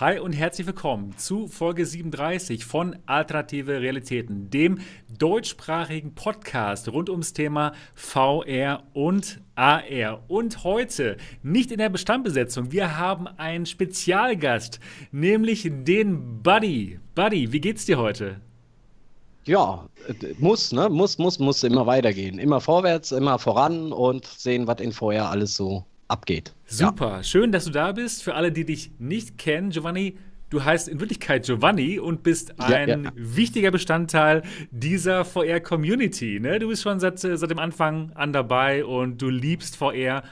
Hi und herzlich willkommen zu Folge 37 von Alternative Realitäten, dem deutschsprachigen Podcast rund ums Thema VR und AR. Und heute nicht in der Bestandbesetzung, wir haben einen Spezialgast, nämlich den Buddy. Buddy, wie geht's dir heute? Ja, muss, ne? Muss, muss, muss immer weitergehen. Immer vorwärts, immer voran und sehen, was in VR alles so abgeht. Super, ja. schön, dass du da bist. Für alle, die dich nicht kennen, Giovanni, du heißt in Wirklichkeit Giovanni und bist ein ja, ja. wichtiger Bestandteil dieser VR-Community. Ne? Du bist schon seit, seit dem Anfang an dabei und du liebst VR.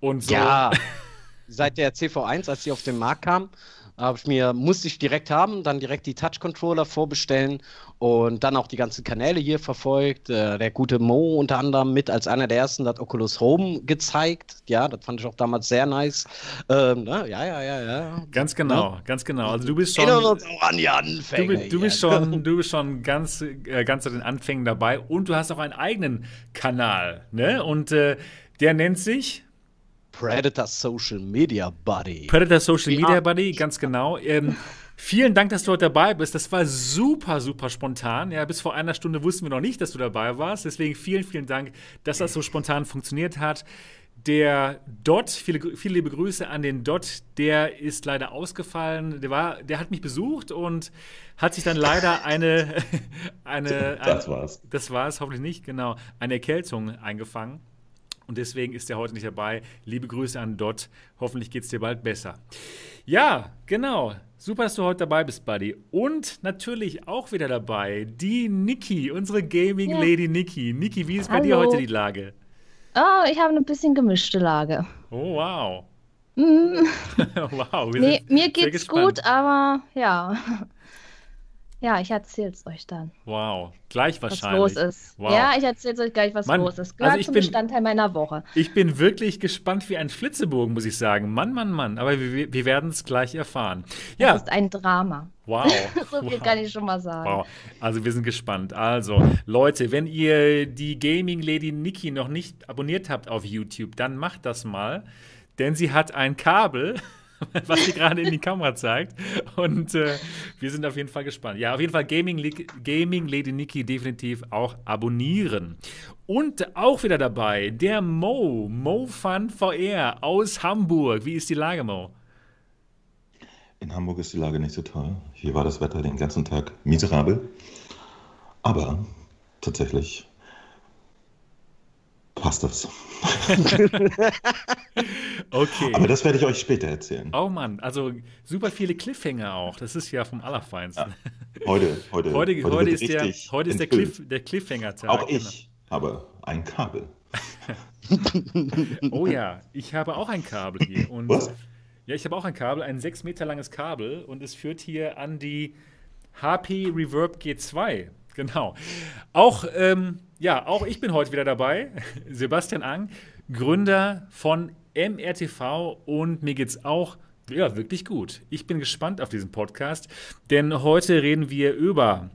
Und so. Ja, seit der CV1, als sie auf den Markt kam, habe ich mir, musste ich direkt haben, dann direkt die Touch-Controller vorbestellen und dann auch die ganzen Kanäle hier verfolgt. Äh, der gute Mo unter anderem mit als einer der ersten hat Oculus Home gezeigt. Ja, das fand ich auch damals sehr nice. Ähm, na, ja, ja, ja, ja. Ganz genau, ja. ganz genau. Also du bist schon. uns auch an die Anfänge. Du, du bist schon, du bist schon ganz, äh, ganz zu den Anfängen dabei und du hast auch einen eigenen Kanal, ne? Und äh, der nennt sich Predator Social Media Buddy. Predator Social ja. Media Buddy, ganz genau. Ähm, vielen Dank, dass du heute dabei bist. Das war super, super spontan. Ja, bis vor einer Stunde wussten wir noch nicht, dass du dabei warst. Deswegen vielen, vielen Dank, dass das so spontan funktioniert hat. Der Dot, viele, viele liebe Grüße an den Dot, der ist leider ausgefallen. Der, war, der hat mich besucht und hat sich dann leider eine. eine das war's. Das war's, hoffentlich nicht, genau. Eine Erkältung eingefangen. Und deswegen ist er heute nicht dabei. Liebe Grüße an Dot. Hoffentlich geht es dir bald besser. Ja, genau. Super, dass du heute dabei bist, Buddy. Und natürlich auch wieder dabei die Niki, unsere Gaming ja. Lady Niki. Niki, wie ist bei dir heute die Lage? Oh, ich habe eine bisschen gemischte Lage. Oh, wow. Mm. wow. Nee, mir geht's gut, aber ja. Ja, ich erzähl's euch dann. Wow, gleich wahrscheinlich. Was los ist. Wow. Ja, ich erzähl's euch gleich, was Mann, los ist. Gehört also zum bin, Bestandteil meiner Woche. Ich bin wirklich gespannt wie ein Flitzebogen, muss ich sagen. Mann, Mann, Mann. Aber wir, wir werden es gleich erfahren. Ja. Das ist ein Drama. Wow. so viel wow. kann ich schon mal sagen. Wow. Also wir sind gespannt. Also, Leute, wenn ihr die Gaming Lady Nikki noch nicht abonniert habt auf YouTube, dann macht das mal. Denn sie hat ein Kabel was sie gerade in die Kamera zeigt. Und äh, wir sind auf jeden Fall gespannt. Ja, auf jeden Fall Gaming, Gaming Lady Nikki definitiv auch abonnieren. Und auch wieder dabei der Mo, Mo Fun VR aus Hamburg. Wie ist die Lage, Mo? In Hamburg ist die Lage nicht so toll. Hier war das Wetter den ganzen Tag miserabel. Aber tatsächlich passt das. okay. Aber das werde ich euch später erzählen. Oh Mann, also super viele Cliffhanger auch. Das ist ja vom Allerfeinsten. Ja. Heute, heute, heute, heute, heute ist, der, heute ist der, Cliff, der Cliffhanger-Tag. Auch ich genau. habe ein Kabel. oh ja, ich habe auch ein Kabel hier. Und Was? Ja, ich habe auch ein Kabel, ein sechs Meter langes Kabel und es führt hier an die HP Reverb G2. Genau. Auch ähm, ja, auch ich bin heute wieder dabei. Sebastian Ang, Gründer von MRTV und mir geht's auch ja, wirklich gut. Ich bin gespannt auf diesen Podcast, denn heute reden wir über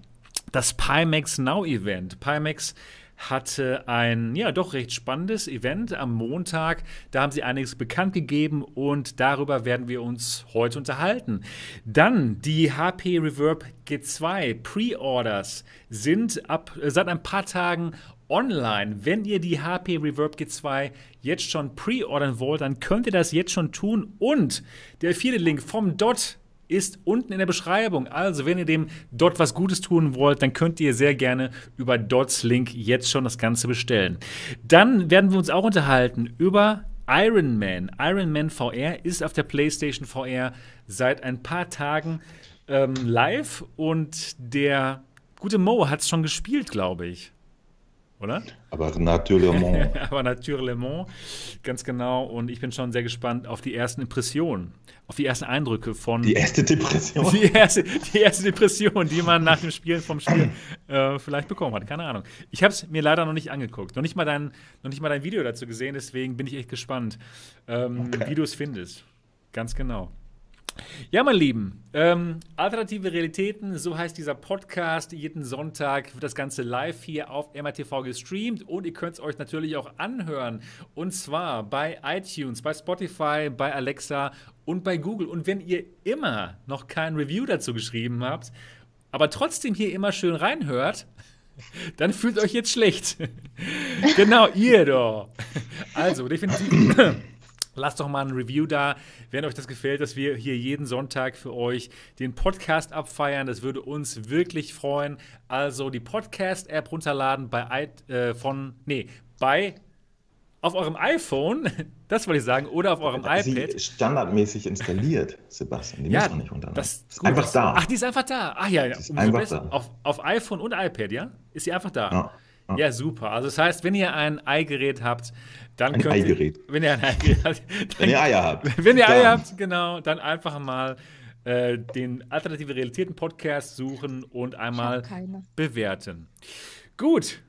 das Pimax Now Event. Pimax hatte ein ja doch recht spannendes Event am Montag. Da haben sie einiges bekannt gegeben und darüber werden wir uns heute unterhalten. Dann die HP Reverb G2 Pre-Orders sind ab seit ein paar Tagen online. Wenn ihr die HP Reverb G2 jetzt schon pre-ordern wollt, dann könnt ihr das jetzt schon tun. Und der vierte Link vom Dot ist unten in der Beschreibung. Also, wenn ihr dem Dot was Gutes tun wollt, dann könnt ihr sehr gerne über Dots Link jetzt schon das Ganze bestellen. Dann werden wir uns auch unterhalten über Iron Man. Iron Man VR ist auf der PlayStation VR seit ein paar Tagen ähm, live und der gute Mo hat es schon gespielt, glaube ich oder? Aber naturellement. Aber naturellement, ganz genau. Und ich bin schon sehr gespannt auf die ersten Impressionen, auf die ersten Eindrücke von. Die erste Depression. Die erste, die erste Depression, die man nach dem Spielen vom Spiel äh, vielleicht bekommen hat. Keine Ahnung. Ich habe es mir leider noch nicht angeguckt. Noch nicht, mal dein, noch nicht mal dein Video dazu gesehen. Deswegen bin ich echt gespannt, ähm, okay. wie du es findest. Ganz genau. Ja, mein Lieben, ähm, Alternative Realitäten, so heißt dieser Podcast. Jeden Sonntag wird das Ganze live hier auf MRTV gestreamt und ihr könnt es euch natürlich auch anhören. Und zwar bei iTunes, bei Spotify, bei Alexa und bei Google. Und wenn ihr immer noch kein Review dazu geschrieben habt, aber trotzdem hier immer schön reinhört, dann fühlt euch jetzt schlecht. genau, ihr doch. Also, definitiv. Lasst doch mal ein Review da, wenn euch das gefällt, dass wir hier jeden Sonntag für euch den Podcast abfeiern. Das würde uns wirklich freuen. Also die Podcast-App runterladen bei äh, von, nee, bei auf eurem iPhone, das wollte ich sagen, oder auf eurem Sie iPad. standardmäßig installiert, Sebastian. Die ja, muss nicht runterladen. Das ist einfach das, da. Ach, die ist einfach da. Ach ja, ja. ist einfach da. Auf, auf iPhone und iPad, ja? Ist sie einfach da. Ja, ja. Ja, super. Also das heißt, wenn ihr ein Eigerät habt, dann Ein könnt Eigerät. ihr, wenn ihr ein Eigerät habt, Wenn ihr Eier habt. wenn ihr dann- Eier habt, genau, dann einfach mal äh, den Alternative Realitäten Podcast suchen und einmal bewerten. Gut.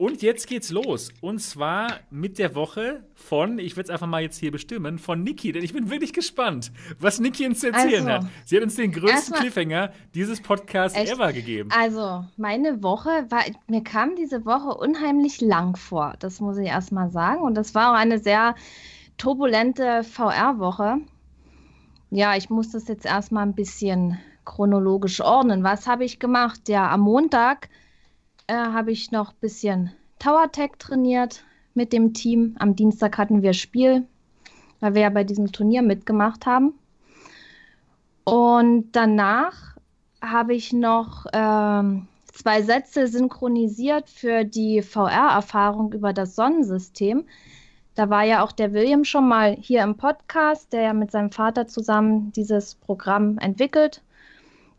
Und jetzt geht's los. Und zwar mit der Woche von, ich werde es einfach mal jetzt hier bestimmen, von Niki, denn ich bin wirklich gespannt, was Niki uns zu erzählen Also, hat. Sie hat uns den größten Cliffhanger dieses Podcasts Echt? ever gegeben. Also, meine Woche war, mir kam diese Woche unheimlich lang vor. Das muss ich erst mal sagen. Und das war auch eine sehr turbulente VR-Woche. Ja, ich muss das jetzt erstmal ein bisschen chronologisch ordnen. Was habe ich gemacht? Ja, am Montag äh, habe ich noch ein bisschen Tower Tech trainiert mit dem Team. Am Dienstag hatten wir Spiel, weil wir ja bei diesem Turnier mitgemacht haben. Und danach habe ich noch ähm, zwei Sätze synchronisiert für die VR-Erfahrung über das Sonnensystem. Da war ja auch der William schon mal hier im Podcast, der ja mit seinem Vater zusammen dieses Programm entwickelt.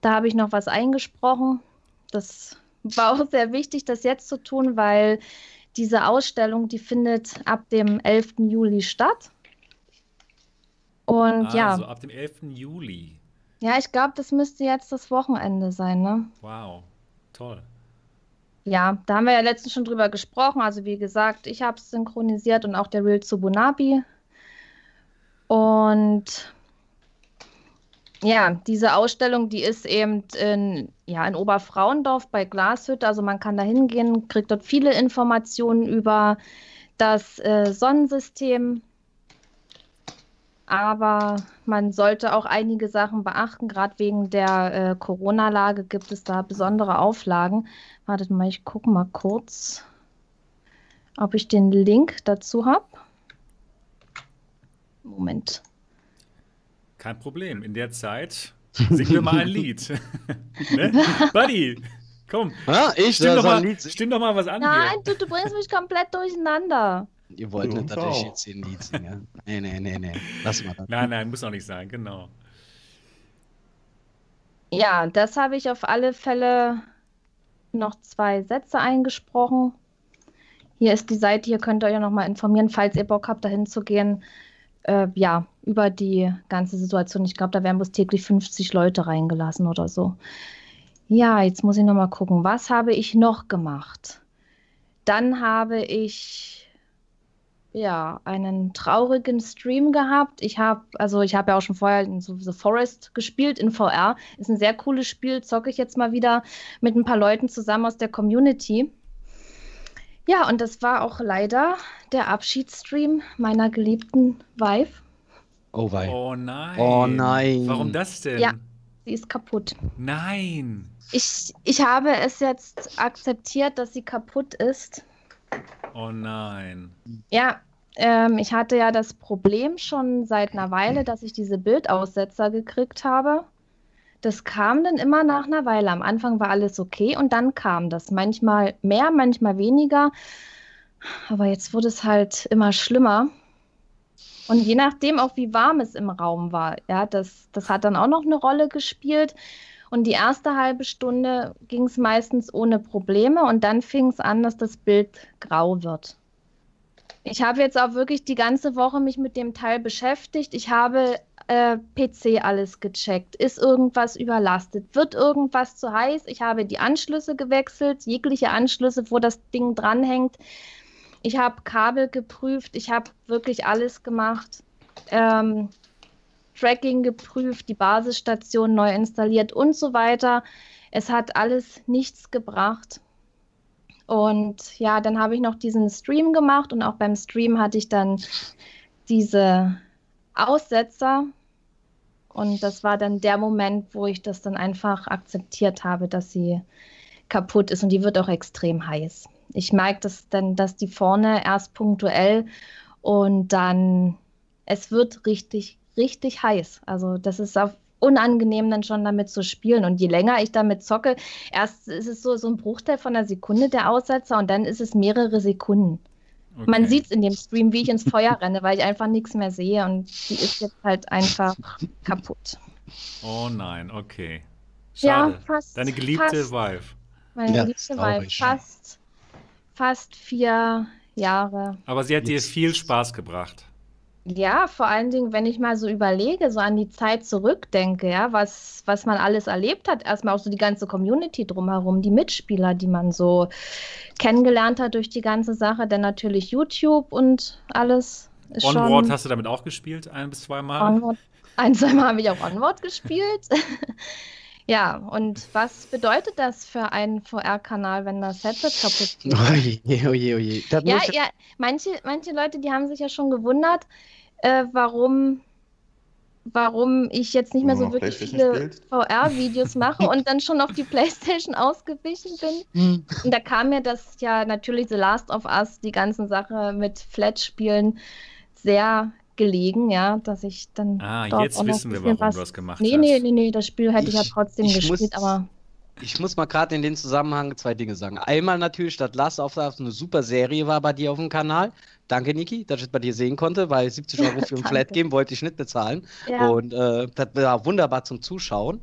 Da habe ich noch was eingesprochen. Das war auch sehr wichtig, das jetzt zu tun, weil diese Ausstellung, die findet ab dem 11. Juli statt. Und ja, Also ab dem 11. Juli. ja, ich glaube, das müsste jetzt das Wochenende sein, ne? Wow. Toll. Ja, da haben wir ja letztens schon drüber gesprochen. Also wie gesagt, ich habe es synchronisiert und auch der Real Tsubunabi. Und ja, diese Ausstellung, die ist eben in, ja, in Oberfrauendorf bei Glashütte. Also man kann da hingehen, kriegt dort viele Informationen über das äh, Sonnensystem. Aber man sollte auch einige Sachen beachten. Gerade wegen der äh, Corona-Lage gibt es da besondere Auflagen. Wartet mal, ich gucke mal kurz, ob ich den Link dazu habe. Moment. Kein Problem. In der Zeit singen wir mal ein Lied. ne? Buddy, komm. Ah, ich Stimm doch, mal, stimm doch mal was an Nein, hier. du, du bringst mich komplett durcheinander. Ihr wollt nicht, dass ich jetzt hier ein Lied singe. Nee, nee, nee, nee. Lass mal das. Nein, nein, muss auch nicht sein, genau. Ja, das habe ich auf alle Fälle noch zwei Sätze eingesprochen. Hier ist die Seite, hier könnt ihr euch nochmal informieren, falls ihr Bock habt, dahin zu gehen. Äh, ja, über die ganze Situation. Ich glaube, da werden bloß täglich 50 Leute reingelassen oder so. Ja, jetzt muss ich nochmal gucken, was habe ich noch gemacht? Dann habe ich ja einen traurigen Stream gehabt. Ich habe, also ich habe ja auch schon vorher in The Forest gespielt in VR. Ist ein sehr cooles Spiel, zocke ich jetzt mal wieder mit ein paar Leuten zusammen aus der Community. Ja, und das war auch leider der Abschiedsstream meiner geliebten Wife. Oh, wei. Oh nein. Oh nein. Warum das denn? Ja. Sie ist kaputt. Nein. Ich, ich habe es jetzt akzeptiert, dass sie kaputt ist. Oh nein. Ja, ähm, ich hatte ja das Problem schon seit einer Weile, dass ich diese Bildaussetzer gekriegt habe. Das kam dann immer nach einer Weile. Am Anfang war alles okay und dann kam das. Manchmal mehr, manchmal weniger. Aber jetzt wurde es halt immer schlimmer. Und je nachdem auch, wie warm es im Raum war, ja, das, das hat dann auch noch eine Rolle gespielt. Und die erste halbe Stunde ging es meistens ohne Probleme und dann fing es an, dass das Bild grau wird. Ich habe jetzt auch wirklich die ganze Woche mich mit dem Teil beschäftigt. Ich habe äh, PC alles gecheckt. Ist irgendwas überlastet? Wird irgendwas zu heiß? Ich habe die Anschlüsse gewechselt, jegliche Anschlüsse, wo das Ding dranhängt. Ich habe Kabel geprüft. Ich habe wirklich alles gemacht. Ähm, Tracking geprüft, die Basisstation neu installiert und so weiter. Es hat alles nichts gebracht. Und ja, dann habe ich noch diesen Stream gemacht und auch beim Stream hatte ich dann diese Aussetzer. Und das war dann der Moment, wo ich das dann einfach akzeptiert habe, dass sie kaputt ist und die wird auch extrem heiß. Ich merke das dann, dass die vorne erst punktuell und dann es wird richtig, richtig heiß. Also das ist auf unangenehm dann schon damit zu spielen. Und je länger ich damit zocke, erst ist es so, so ein Bruchteil von einer Sekunde der Aussetzer und dann ist es mehrere Sekunden. Okay. Man sieht es in dem Stream, wie ich ins Feuer renne, weil ich einfach nichts mehr sehe und die ist jetzt halt einfach kaputt. Oh nein, okay. Schade. Ja, fast. Deine geliebte fast, Vive. Meine ja, geliebte Vive. Fast, fast vier Jahre. Aber sie hat dir viel Spaß gebracht. Ja, vor allen Dingen, wenn ich mal so überlege, so an die Zeit zurückdenke, ja, was, was man alles erlebt hat. Erstmal auch so die ganze Community drumherum, die Mitspieler, die man so kennengelernt hat durch die ganze Sache, dann natürlich YouTube und alles. Ist Onward hast du damit auch gespielt, ein bis zweimal? Onward, ein, zweimal habe ich auch Onward gespielt. Ja, und was bedeutet das für einen VR-Kanal, wenn das Headset kaputt geht? Oje, oje, oje. Das ja, ja, manche, manche Leute, die haben sich ja schon gewundert, äh, warum, warum ich jetzt nicht mehr so wirklich viele VR-Videos mache und dann schon auf die Playstation ausgewichen bin. Hm. Und da kam mir das ja natürlich The Last of Us, die ganzen Sache mit Flat-Spielen, sehr gelegen, ja, dass ich dann. Ah, jetzt wissen wir, warum was... du das gemacht nee, hast. Nee, nee, nee, das Spiel hätte ich, ich ja trotzdem ich gespielt, muss, aber. Ich muss mal gerade in den Zusammenhang zwei Dinge sagen. Einmal natürlich, dass Last of Us eine super Serie war bei dir auf dem Kanal. Danke, Niki, dass ich es bei dir sehen konnte, weil 70 Euro für ein Flat Game wollte ich nicht bezahlen. Ja. Und äh, das war wunderbar zum Zuschauen.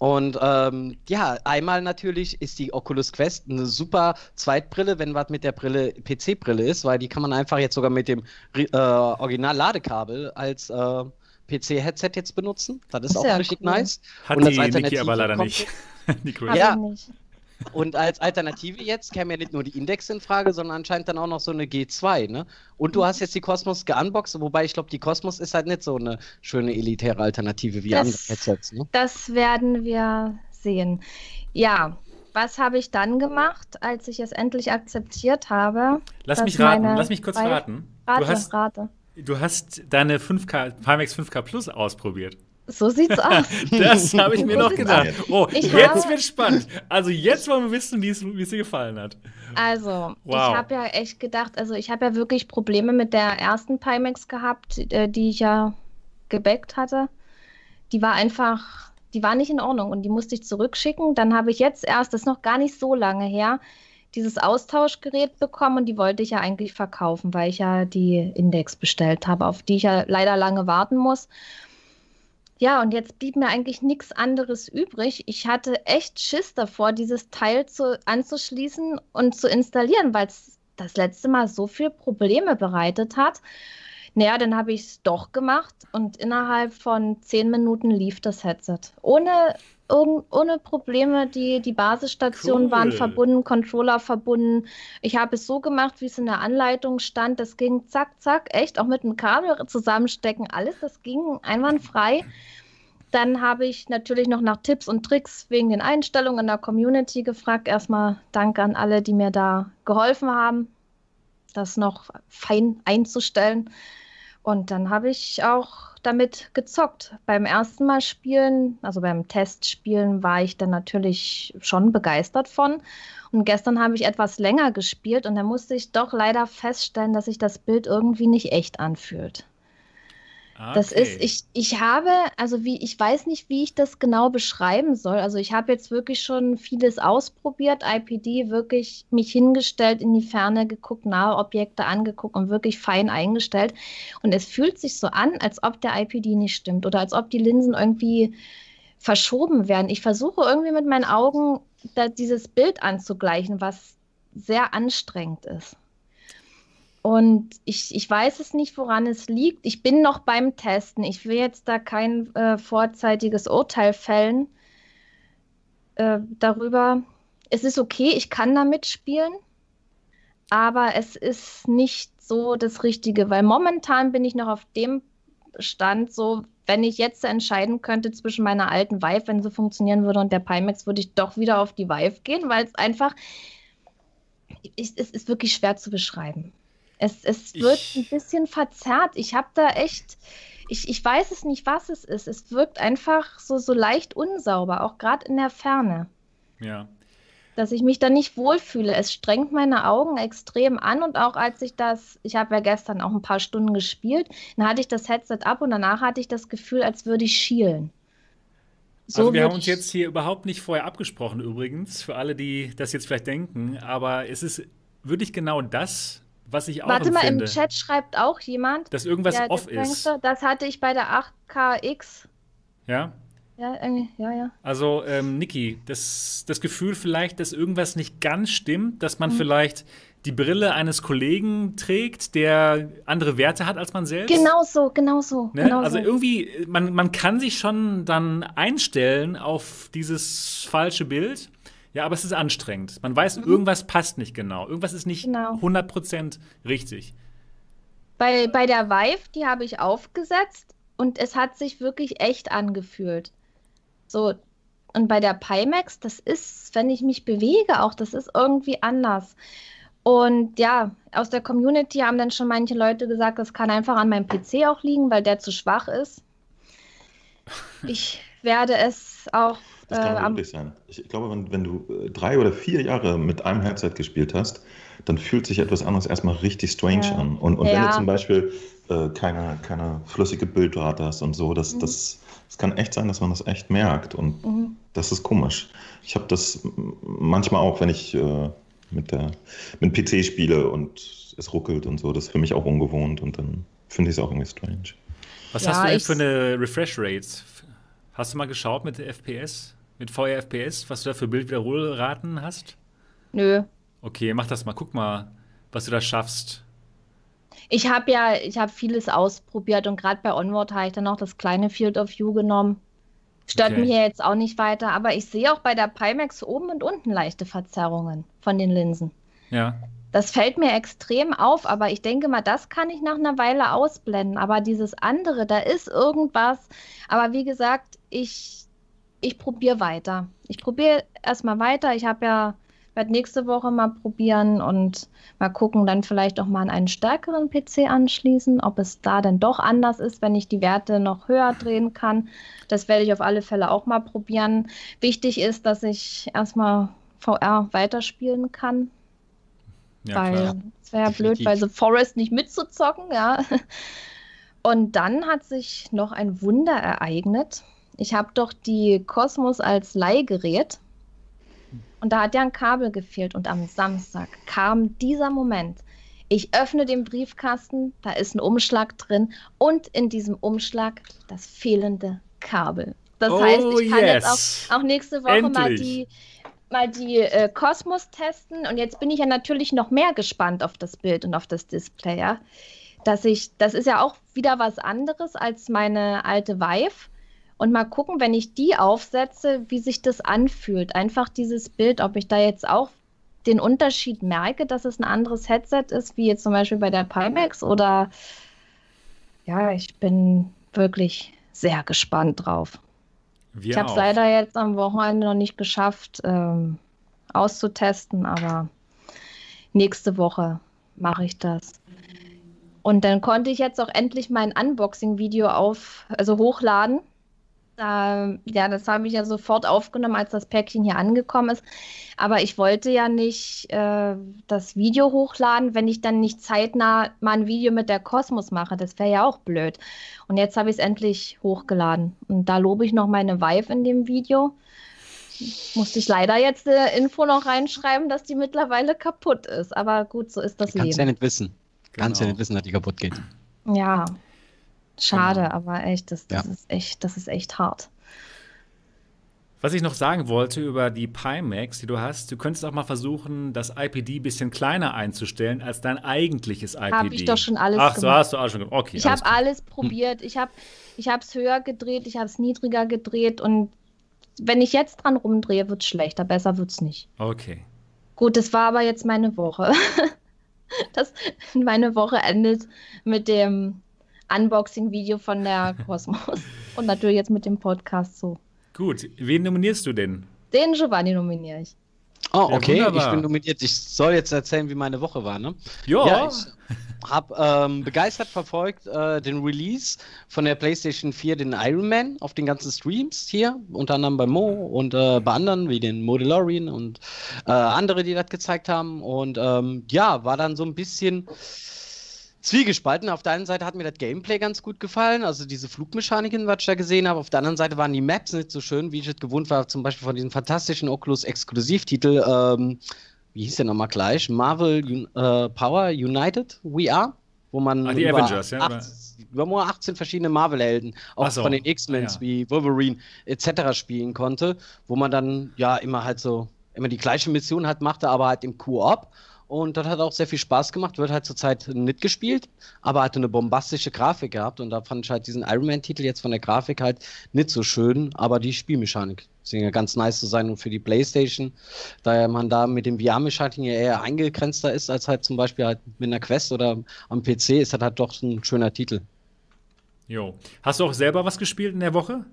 Und ähm, ja, einmal natürlich ist die Oculus Quest eine super Zweitbrille, wenn was mit der Brille PC-Brille ist, weil die kann man einfach jetzt sogar mit dem äh, Original-Ladekabel als äh, PC-Headset jetzt benutzen. Das ist, ist auch richtig cool. nice. Hat Und die Niki aber leider nicht. ja, nicht. Und als Alternative jetzt käme ja nicht nur die Index in Frage, sondern anscheinend dann auch noch so eine G2, ne? Und du hast jetzt die Cosmos geunboxed, wobei ich glaube, die Cosmos ist halt nicht so eine schöne elitäre Alternative wie das, andere Headsets, ne? Das werden wir sehen. Ja, was habe ich dann gemacht, als ich es endlich akzeptiert habe? Lass mich raten, lass mich kurz raten. Rate, du hast, rate. Du hast deine 5K, Pimax 5K Plus ausprobiert. So sieht's aus. Das habe ich mir so noch gedacht. Oh, ich jetzt wird spannend. Also jetzt wollen wir wissen, wie es dir gefallen hat. Also, wow. ich habe ja echt gedacht, also ich habe ja wirklich Probleme mit der ersten Pimax gehabt, äh, die ich ja gebackt hatte. Die war einfach, die war nicht in Ordnung und die musste ich zurückschicken. Dann habe ich jetzt erst, das ist noch gar nicht so lange her, dieses Austauschgerät bekommen und die wollte ich ja eigentlich verkaufen, weil ich ja die Index bestellt habe, auf die ich ja leider lange warten muss. Ja, und jetzt blieb mir eigentlich nichts anderes übrig. Ich hatte echt Schiss davor, dieses Teil zu, anzuschließen und zu installieren, weil es das letzte Mal so viele Probleme bereitet hat. Naja, dann habe ich es doch gemacht und innerhalb von zehn Minuten lief das Headset. Ohne, ohne Probleme. Die, die Basisstationen cool. waren verbunden, Controller verbunden. Ich habe es so gemacht, wie es in der Anleitung stand. Das ging zack, zack, echt, auch mit dem Kabel zusammenstecken, alles. Das ging einwandfrei. Dann habe ich natürlich noch nach Tipps und Tricks wegen den Einstellungen in der Community gefragt. Erstmal danke an alle, die mir da geholfen haben, das noch fein einzustellen. Und dann habe ich auch damit gezockt. Beim ersten Mal spielen, also beim Testspielen, war ich dann natürlich schon begeistert von. Und gestern habe ich etwas länger gespielt und da musste ich doch leider feststellen, dass sich das Bild irgendwie nicht echt anfühlt. Okay. Das ist, ich, ich habe, also wie, ich weiß nicht, wie ich das genau beschreiben soll. Also ich habe jetzt wirklich schon vieles ausprobiert, IPD wirklich mich hingestellt, in die Ferne geguckt, nahe Objekte angeguckt und wirklich fein eingestellt. Und es fühlt sich so an, als ob der IPD nicht stimmt oder als ob die Linsen irgendwie verschoben werden. Ich versuche irgendwie mit meinen Augen dieses Bild anzugleichen, was sehr anstrengend ist. Und ich, ich weiß es nicht, woran es liegt. Ich bin noch beim Testen. Ich will jetzt da kein äh, vorzeitiges Urteil fällen äh, darüber. Es ist okay, ich kann da mitspielen, aber es ist nicht so das Richtige, weil momentan bin ich noch auf dem Stand, so wenn ich jetzt entscheiden könnte zwischen meiner alten Vive, wenn sie funktionieren würde, und der Pimax, würde ich doch wieder auf die Vive gehen, weil es einfach, ich, es ist wirklich schwer zu beschreiben. Es, es wird ich, ein bisschen verzerrt. Ich habe da echt, ich, ich weiß es nicht, was es ist. Es wirkt einfach so, so leicht unsauber, auch gerade in der Ferne. Ja. Dass ich mich da nicht wohlfühle. Es strengt meine Augen extrem an und auch als ich das, ich habe ja gestern auch ein paar Stunden gespielt, dann hatte ich das Headset ab und danach hatte ich das Gefühl, als würde ich schielen. So also wir haben uns jetzt hier überhaupt nicht vorher abgesprochen übrigens, für alle, die das jetzt vielleicht denken, aber es ist wirklich genau das, was ich auch Warte empfinde. mal, im Chat schreibt auch jemand, dass irgendwas der, off ist. Das hatte ich bei der 8KX. Ja? Ja, irgendwie, ja, ja. Also, ähm, Niki, das, das Gefühl vielleicht, dass irgendwas nicht ganz stimmt, dass man mhm. vielleicht die Brille eines Kollegen trägt, der andere Werte hat als man selbst. Genau so, genau so. Ne? Genau also so. irgendwie, man, man kann sich schon dann einstellen auf dieses falsche Bild. Ja, aber es ist anstrengend. Man weiß, mhm. irgendwas passt nicht genau. Irgendwas ist nicht genau. 100% richtig. Bei, bei der Vive, die habe ich aufgesetzt und es hat sich wirklich echt angefühlt. So, und bei der Pimax, das ist, wenn ich mich bewege, auch, das ist irgendwie anders. Und ja, aus der Community haben dann schon manche Leute gesagt, das kann einfach an meinem PC auch liegen, weil der zu schwach ist. Ich werde es auch das kann äh, wirklich sein. Ich glaube, wenn, wenn du äh, drei oder vier Jahre mit einem Headset gespielt hast, dann fühlt sich etwas anderes erstmal richtig strange ja. an. Und, und ja. wenn du zum Beispiel äh, keine, keine flüssige Bildrate hast und so, das, mhm. das, das kann echt sein, dass man das echt merkt. Und mhm. das ist komisch. Ich habe das manchmal auch, wenn ich äh, mit, der, mit dem PC spiele und es ruckelt und so, das ist für mich auch ungewohnt und dann finde ich es auch irgendwie strange. Was ja, hast du denn für eine Refresh Rate? Hast du mal geschaut mit der FPS? Mit VR-FPS, was du da für Bildwiederholraten hast? Nö. Okay, mach das mal. Guck mal, was du da schaffst. Ich habe ja, ich habe vieles ausprobiert und gerade bei Onward habe ich dann auch das kleine Field of View genommen. Stört okay. mich ja jetzt auch nicht weiter, aber ich sehe auch bei der Pimax oben und unten leichte Verzerrungen von den Linsen. Ja. Das fällt mir extrem auf, aber ich denke mal, das kann ich nach einer Weile ausblenden. Aber dieses andere, da ist irgendwas. Aber wie gesagt, ich ich probiere weiter. Ich probiere erstmal weiter. Ich habe ja, werde nächste Woche mal probieren und mal gucken, dann vielleicht auch mal an einen stärkeren PC anschließen, ob es da denn doch anders ist, wenn ich die Werte noch höher drehen kann. Das werde ich auf alle Fälle auch mal probieren. Wichtig ist, dass ich erstmal VR weiterspielen kann. Ja, weil es wäre ja blöd, bei The Forest nicht mitzuzocken, ja. Und dann hat sich noch ein Wunder ereignet. Ich habe doch die Cosmos als Leihgerät und da hat ja ein Kabel gefehlt und am Samstag kam dieser Moment. Ich öffne den Briefkasten, da ist ein Umschlag drin und in diesem Umschlag das fehlende Kabel. Das oh, heißt, ich kann yes. jetzt auch, auch nächste Woche Endlich. mal die mal die äh, Cosmos testen und jetzt bin ich ja natürlich noch mehr gespannt auf das Bild und auf das Display, ja. Dass ich, das ist ja auch wieder was anderes als meine alte Vive und mal gucken, wenn ich die aufsetze, wie sich das anfühlt. Einfach dieses Bild, ob ich da jetzt auch den Unterschied merke, dass es ein anderes Headset ist, wie jetzt zum Beispiel bei der Pimax oder ja, ich bin wirklich sehr gespannt drauf. Wir ich habe es leider jetzt am Wochenende noch nicht geschafft ähm, auszutesten, aber nächste Woche mache ich das. Und dann konnte ich jetzt auch endlich mein Unboxing-Video auf, also hochladen. Da, ja, das habe ich ja sofort aufgenommen, als das Päckchen hier angekommen ist. Aber ich wollte ja nicht äh, das Video hochladen, wenn ich dann nicht zeitnah mal ein Video mit der Kosmos mache. Das wäre ja auch blöd. Und jetzt habe ich es endlich hochgeladen. Und da lobe ich noch meine Vive in dem Video. Musste ich leider jetzt äh, Info noch reinschreiben, dass die mittlerweile kaputt ist. Aber gut, so ist das Kannst Leben. Kannst ja nicht wissen. Genau. Kannst ja nicht wissen, dass die kaputt geht. Ja, Schade, genau. aber echt, das, das ja. ist echt, das ist echt hart. Was ich noch sagen wollte über die Pimax, die du hast, du könntest auch mal versuchen, das IPD ein bisschen kleiner einzustellen als dein eigentliches IPD. Habe ich doch schon alles Ach, so hast du auch schon Okay. Ich habe alles probiert. Ich habe ich es höher gedreht, ich habe es niedriger gedreht und wenn ich jetzt dran rumdrehe, wird es schlechter. Besser wird es nicht. Okay. Gut, das war aber jetzt meine Woche. das, meine Woche endet mit dem Unboxing-Video von der Kosmos. Und natürlich jetzt mit dem Podcast so. Gut, wen nominierst du denn? Den Giovanni nominiere ich. Oh, okay, ja, ich bin nominiert. Ich soll jetzt erzählen, wie meine Woche war, ne? Jo. Ja. Ich habe ähm, begeistert verfolgt äh, den Release von der PlayStation 4, den Iron Man, auf den ganzen Streams hier, unter anderem bei Mo und äh, bei anderen, wie den Modellorian und äh, andere, die das gezeigt haben. Und ähm, ja, war dann so ein bisschen zwiegespalten. Auf der einen Seite hat mir das Gameplay ganz gut gefallen, also diese Flugmechaniken, was ich da gesehen habe. Auf der anderen Seite waren die Maps nicht so schön, wie ich es gewohnt war, zum Beispiel von diesem fantastischen Oculus-Exklusivtitel. Ähm, wie hieß der nochmal gleich? Marvel uh, Power United We Are, wo man ah, die Avengers, ja, 18, über 18 verschiedene Marvel-Helden, auch so. von den X-Men ja. wie Wolverine etc. spielen konnte, wo man dann ja immer halt so immer die gleiche Mission halt machte, aber halt im Koop und das hat auch sehr viel Spaß gemacht. Wird halt zurzeit nicht gespielt, aber hatte eine bombastische Grafik gehabt. Und da fand ich halt diesen Iron Man-Titel jetzt von der Grafik halt nicht so schön, aber die Spielmechanik schien ja ganz nice zu sein und für die Playstation, da man da mit dem VR-Mechaniken ja eher eingegrenzter ist, als halt zum Beispiel halt mit einer Quest oder am PC, ist das halt doch ein schöner Titel. Jo. Hast du auch selber was gespielt in der Woche?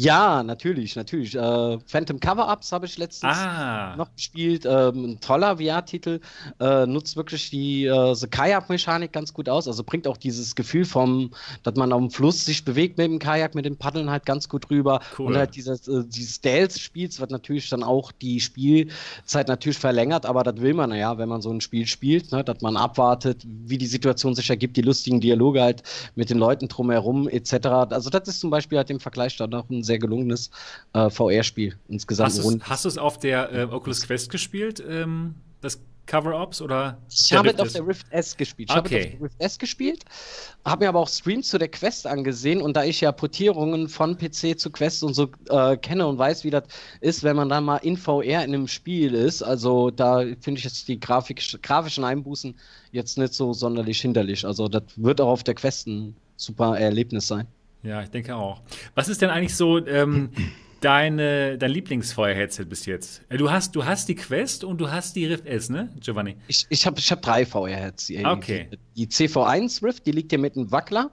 Ja, natürlich, natürlich. Äh, Phantom Cover-Ups habe ich letztens ah. noch gespielt. Ähm, ein toller VR-Titel. Äh, nutzt wirklich die äh, Kajak-Mechanik ganz gut aus. Also bringt auch dieses Gefühl vom, dass man auf dem Fluss sich bewegt mit dem Kajak, mit den Paddeln halt ganz gut rüber. Cool. Und halt dieses, äh, dieses Stealth-Spiels wird natürlich dann auch die Spielzeit natürlich verlängert, aber das will man ja, wenn man so ein Spiel spielt, ne, dass man abwartet, wie die Situation sich ergibt, die lustigen Dialoge halt mit den Leuten drumherum etc. Also das ist zum Beispiel halt im Vergleich dann auch ein ein sehr gelungenes äh, VR-Spiel insgesamt. Hast du es auf der äh, Oculus Quest gespielt? Ähm, das Cover-Ups oder? Ich habe auf der Rift S gespielt. Ich okay. habe auf der Rift S gespielt, habe mir aber auch Streams zu der Quest angesehen und da ich ja Portierungen von PC zu Quest und so äh, kenne und weiß, wie das ist, wenn man dann mal in VR in einem Spiel ist, also da finde ich jetzt die Grafik, grafischen Einbußen jetzt nicht so sonderlich hinderlich. Also das wird auch auf der Quest ein super Erlebnis sein. Ja, ich denke auch. Was ist denn eigentlich so ähm, deine, dein Lieblingsfeuer-Headset bis jetzt? Äh, du hast, du hast die Quest und du hast die Rift S, ne, Giovanni? Ich, ich habe ich hab drei VR-Headsets. Okay. Die, die, CV1 Rift, die liegt hier mit einem Wackler.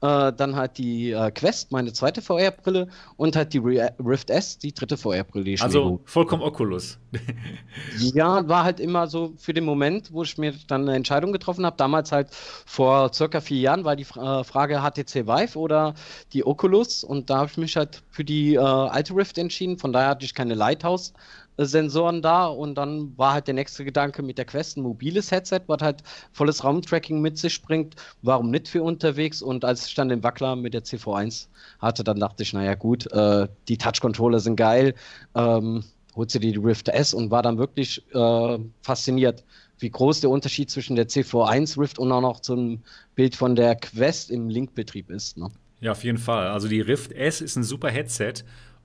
Äh, dann halt die äh, Quest, meine zweite VR-Brille. Und halt die Rift S, die dritte VR-Brille. Also vollkommen Oculus. ja, war halt immer so für den Moment, wo ich mir dann eine Entscheidung getroffen habe. Damals halt vor circa vier Jahren war die äh, Frage HTC Vive oder die Oculus. Und da habe ich mich halt für die äh, alte Rift entschieden. Von daher hatte ich keine Lighthouse. Sensoren da und dann war halt der nächste Gedanke mit der Quest ein mobiles Headset, was halt volles Raumtracking mit sich bringt. Warum nicht für unterwegs? Und als ich dann den Wackler mit der CV1 hatte, dann dachte ich, naja gut, äh, die Touch-Controller sind geil, ähm, sie die Rift S und war dann wirklich äh, fasziniert, wie groß der Unterschied zwischen der CV1 Rift und auch noch zum Bild von der Quest im Link-Betrieb ist. Ne? Ja, auf jeden Fall. Also die Rift S ist ein super Headset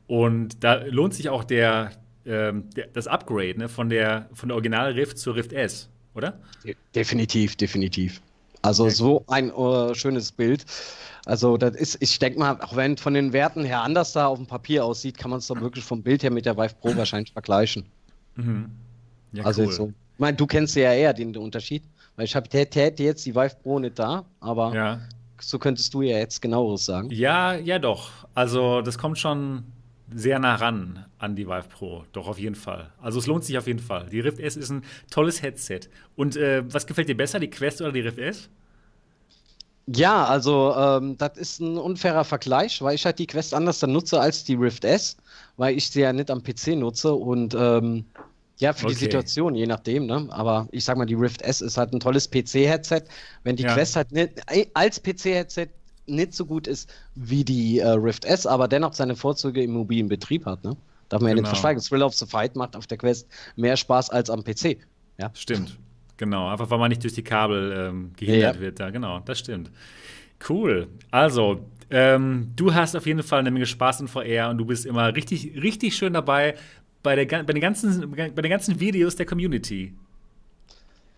und da lohnt sich auch der, ähm, der das Upgrade ne, von, der, von der Original Rift zur Rift S, oder? Definitiv, definitiv. Also okay. so ein uh, schönes Bild. Also das ist, ich denke mal, auch wenn von den Werten her anders da auf dem Papier aussieht, kann man es doch wirklich vom Bild her mit der Vive Pro wahrscheinlich vergleichen. Mhm. Ja, also cool. so. Ich meine, du kennst ja eher den, Unterschied, weil ich habe hätte jetzt die Vive Pro nicht da, aber ja so könntest du ja jetzt genaueres sagen. Ja, ja doch. Also das kommt schon sehr nah ran an die Vive Pro. Doch, auf jeden Fall. Also es lohnt sich auf jeden Fall. Die Rift S ist ein tolles Headset. Und äh, was gefällt dir besser, die Quest oder die Rift S? Ja, also ähm, das ist ein unfairer Vergleich, weil ich halt die Quest anders dann nutze als die Rift S, weil ich sie ja nicht am PC nutze und ähm, ja, für okay. die Situation, je nachdem, ne? Aber ich sag mal, die Rift S ist halt ein tolles PC-Headset. Wenn die ja. Quest halt nicht, als PC-Headset nicht so gut ist wie die äh, Rift S, aber dennoch seine Vorzüge im mobilen Betrieb hat, ne? Darf man genau. ja nicht genau. verschweigen. Thrill of the Fight macht auf der Quest mehr Spaß als am PC. Ja? Stimmt. Genau, einfach weil man nicht durch die Kabel ähm, gehindert ja. wird. Da. Genau, das stimmt. Cool. Also, ähm, du hast auf jeden Fall eine Menge Spaß in VR und du bist immer richtig, richtig schön dabei, bei, der, bei, den ganzen, bei den ganzen Videos der Community.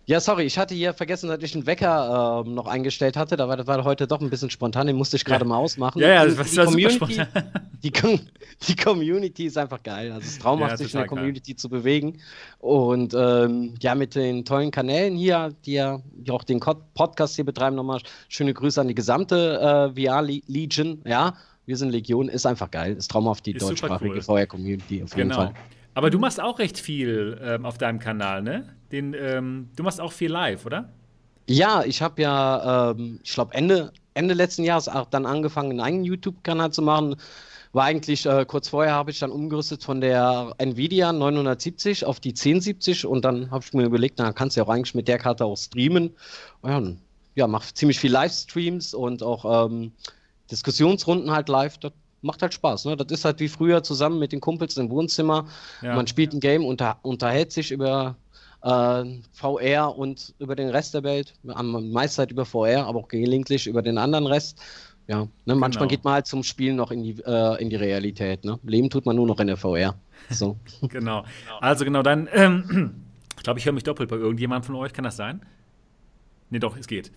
Ja, sorry, ich hatte hier vergessen, dass ich einen Wecker äh, noch eingestellt hatte. Da war, das war heute doch ein bisschen spontan, den musste ich gerade ja. mal ausmachen. Ja, ja, das war, die, war Community, die, die, Community ist einfach geil. Also es ist traumhaft, ja, sich in der Community geil. zu bewegen. Und ähm, ja, mit den tollen Kanälen hier, die ja die auch den Podcast hier betreiben, nochmal schöne Grüße an die gesamte äh, VR-Legion. Ja, wir sind Legion, ist einfach geil. Ist traumhaft die ist deutschsprachige cool. VR-Community auf jeden genau. Fall. Aber du machst auch recht viel ähm, auf deinem Kanal, ne? Den, ähm, du machst auch viel live, oder? Ja, ich habe ja, ähm, ich glaube, Ende, Ende letzten Jahres auch dann angefangen, einen eigenen YouTube-Kanal zu machen. War eigentlich äh, kurz vorher habe ich dann umgerüstet von der Nvidia 970 auf die 1070 und dann habe ich mir überlegt, na, kannst du ja auch eigentlich mit der Karte auch streamen. Ja, ja mach ziemlich viel Livestreams und auch ähm, Diskussionsrunden halt live. Das macht halt Spaß. Ne? Das ist halt wie früher zusammen mit den Kumpels im Wohnzimmer. Ja. Man spielt ein Game, unter, unterhält sich über äh, VR und über den Rest der Welt. Am meisten halt über VR, aber auch gelegentlich über den anderen Rest. Ja, ne? manchmal genau. geht man halt zum Spielen noch in die, äh, in die Realität. Ne? Leben tut man nur noch in der VR. So. genau. Also genau, dann, ähm, ich glaube, ich höre mich doppelt bei irgendjemandem von euch. Kann das sein? Nee, doch, es geht.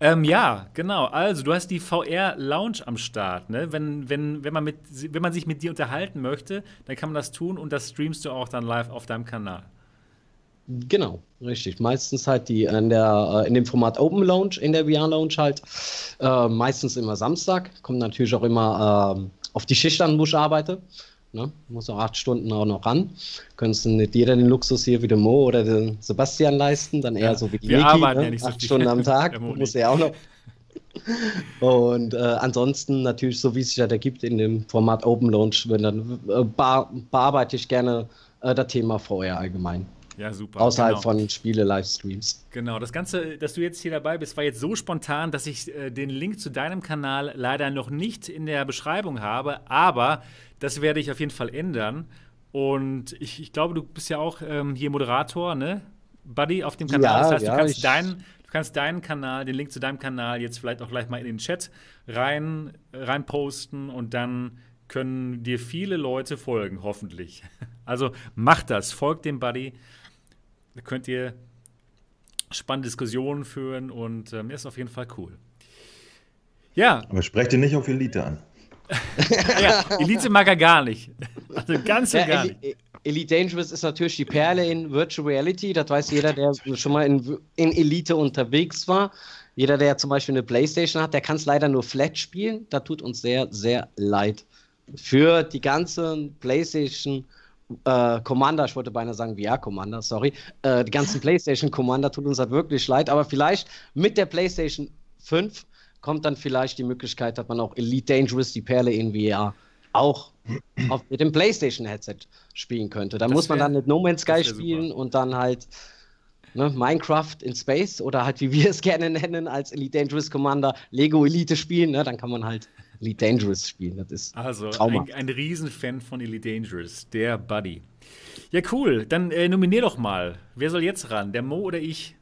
Ähm, ja, genau. Also, du hast die VR Lounge am Start. Ne? Wenn, wenn, wenn, man mit, wenn man sich mit dir unterhalten möchte, dann kann man das tun und das streamst du auch dann live auf deinem Kanal. Genau, richtig. Meistens halt die in, der, äh, in dem Format Open Lounge, in der VR Lounge halt. Äh, meistens immer Samstag. Kommt natürlich auch immer äh, auf die Schicht an, wo ich arbeite. Ne? Muss auch acht Stunden auch noch ran. Könntest du nicht jeder den Luxus hier wie der Mo oder den Sebastian leisten, dann eher ja, so wie die wir Niki, arbeiten ne? ja nicht so acht. Stunden am Tag. muss er auch noch. Und äh, ansonsten natürlich, so wie es sich halt ergibt in dem Format Open Launch, wenn dann äh, bearbeite ich gerne äh, das Thema VR allgemein. Ja, super. Außerhalb genau. von Spiele-Livestreams. Genau, das Ganze, dass du jetzt hier dabei bist, war jetzt so spontan, dass ich äh, den Link zu deinem Kanal leider noch nicht in der Beschreibung habe, aber das werde ich auf jeden Fall ändern. Und ich, ich glaube, du bist ja auch ähm, hier Moderator, ne? Buddy auf dem Kanal. Ja, das heißt, ja, du, kannst deinen, du kannst deinen Kanal, den Link zu deinem Kanal jetzt vielleicht auch gleich mal in den Chat rein, rein posten und dann können dir viele Leute folgen, hoffentlich. Also macht das, folgt dem Buddy. Da könnt ihr spannende Diskussionen führen und ähm, ist auf jeden Fall cool. Ja. Aber sprecht ihr nicht auf Elite an. Ja, Elite mag er gar nicht. Also ganz und ja, gar nicht. Elite Dangerous ist natürlich die Perle in Virtual Reality. Das weiß jeder, der schon mal in, in Elite unterwegs war. Jeder, der zum Beispiel eine Playstation hat, der kann es leider nur flat spielen. Da tut uns sehr, sehr leid. Für die ganzen Playstation äh, Commander, ich wollte beinahe sagen VR Commander, sorry, äh, die ganzen PlayStation Commander tut uns halt wirklich leid, aber vielleicht mit der PlayStation 5 kommt dann vielleicht die Möglichkeit, dass man auch Elite Dangerous, die Perle in VR, auch auf, mit dem PlayStation Headset spielen könnte. Da muss man dann mit No Man's Sky spielen super. und dann halt ne, Minecraft in Space oder halt, wie wir es gerne nennen, als Elite Dangerous Commander Lego Elite spielen. Ne, dann kann man halt Elite Dangerous spielen. Das ist also Trauma. ein, ein Riesenfan von Elite Dangerous, der Buddy. Ja, cool. Dann äh, nominier doch mal. Wer soll jetzt ran? Der Mo oder ich?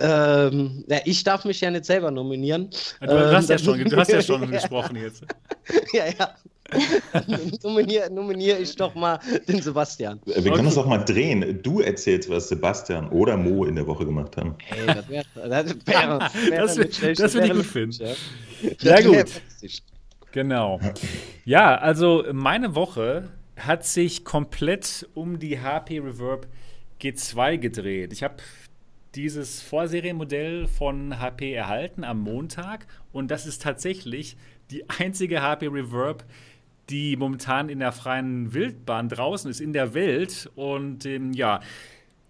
Ähm, ja, ich darf mich ja nicht selber nominieren. Du, ähm, hast, ja schon, du hast ja schon gesprochen jetzt. ja, ja. nominiere, nominiere ich doch mal den Sebastian. Wir können es auch mal drehen. Du erzählst, was Sebastian oder Mo in der Woche gemacht haben. Hey, das wäre das wär, wär das, wär, das würde ich gut finden. Ja, ja gut. Genau. Ja, also meine Woche hat sich komplett um die HP Reverb G2 gedreht. Ich habe dieses Vorserienmodell von HP erhalten am Montag und das ist tatsächlich die einzige HP Reverb, die momentan in der freien Wildbahn draußen ist, in der Welt. Und ähm, ja,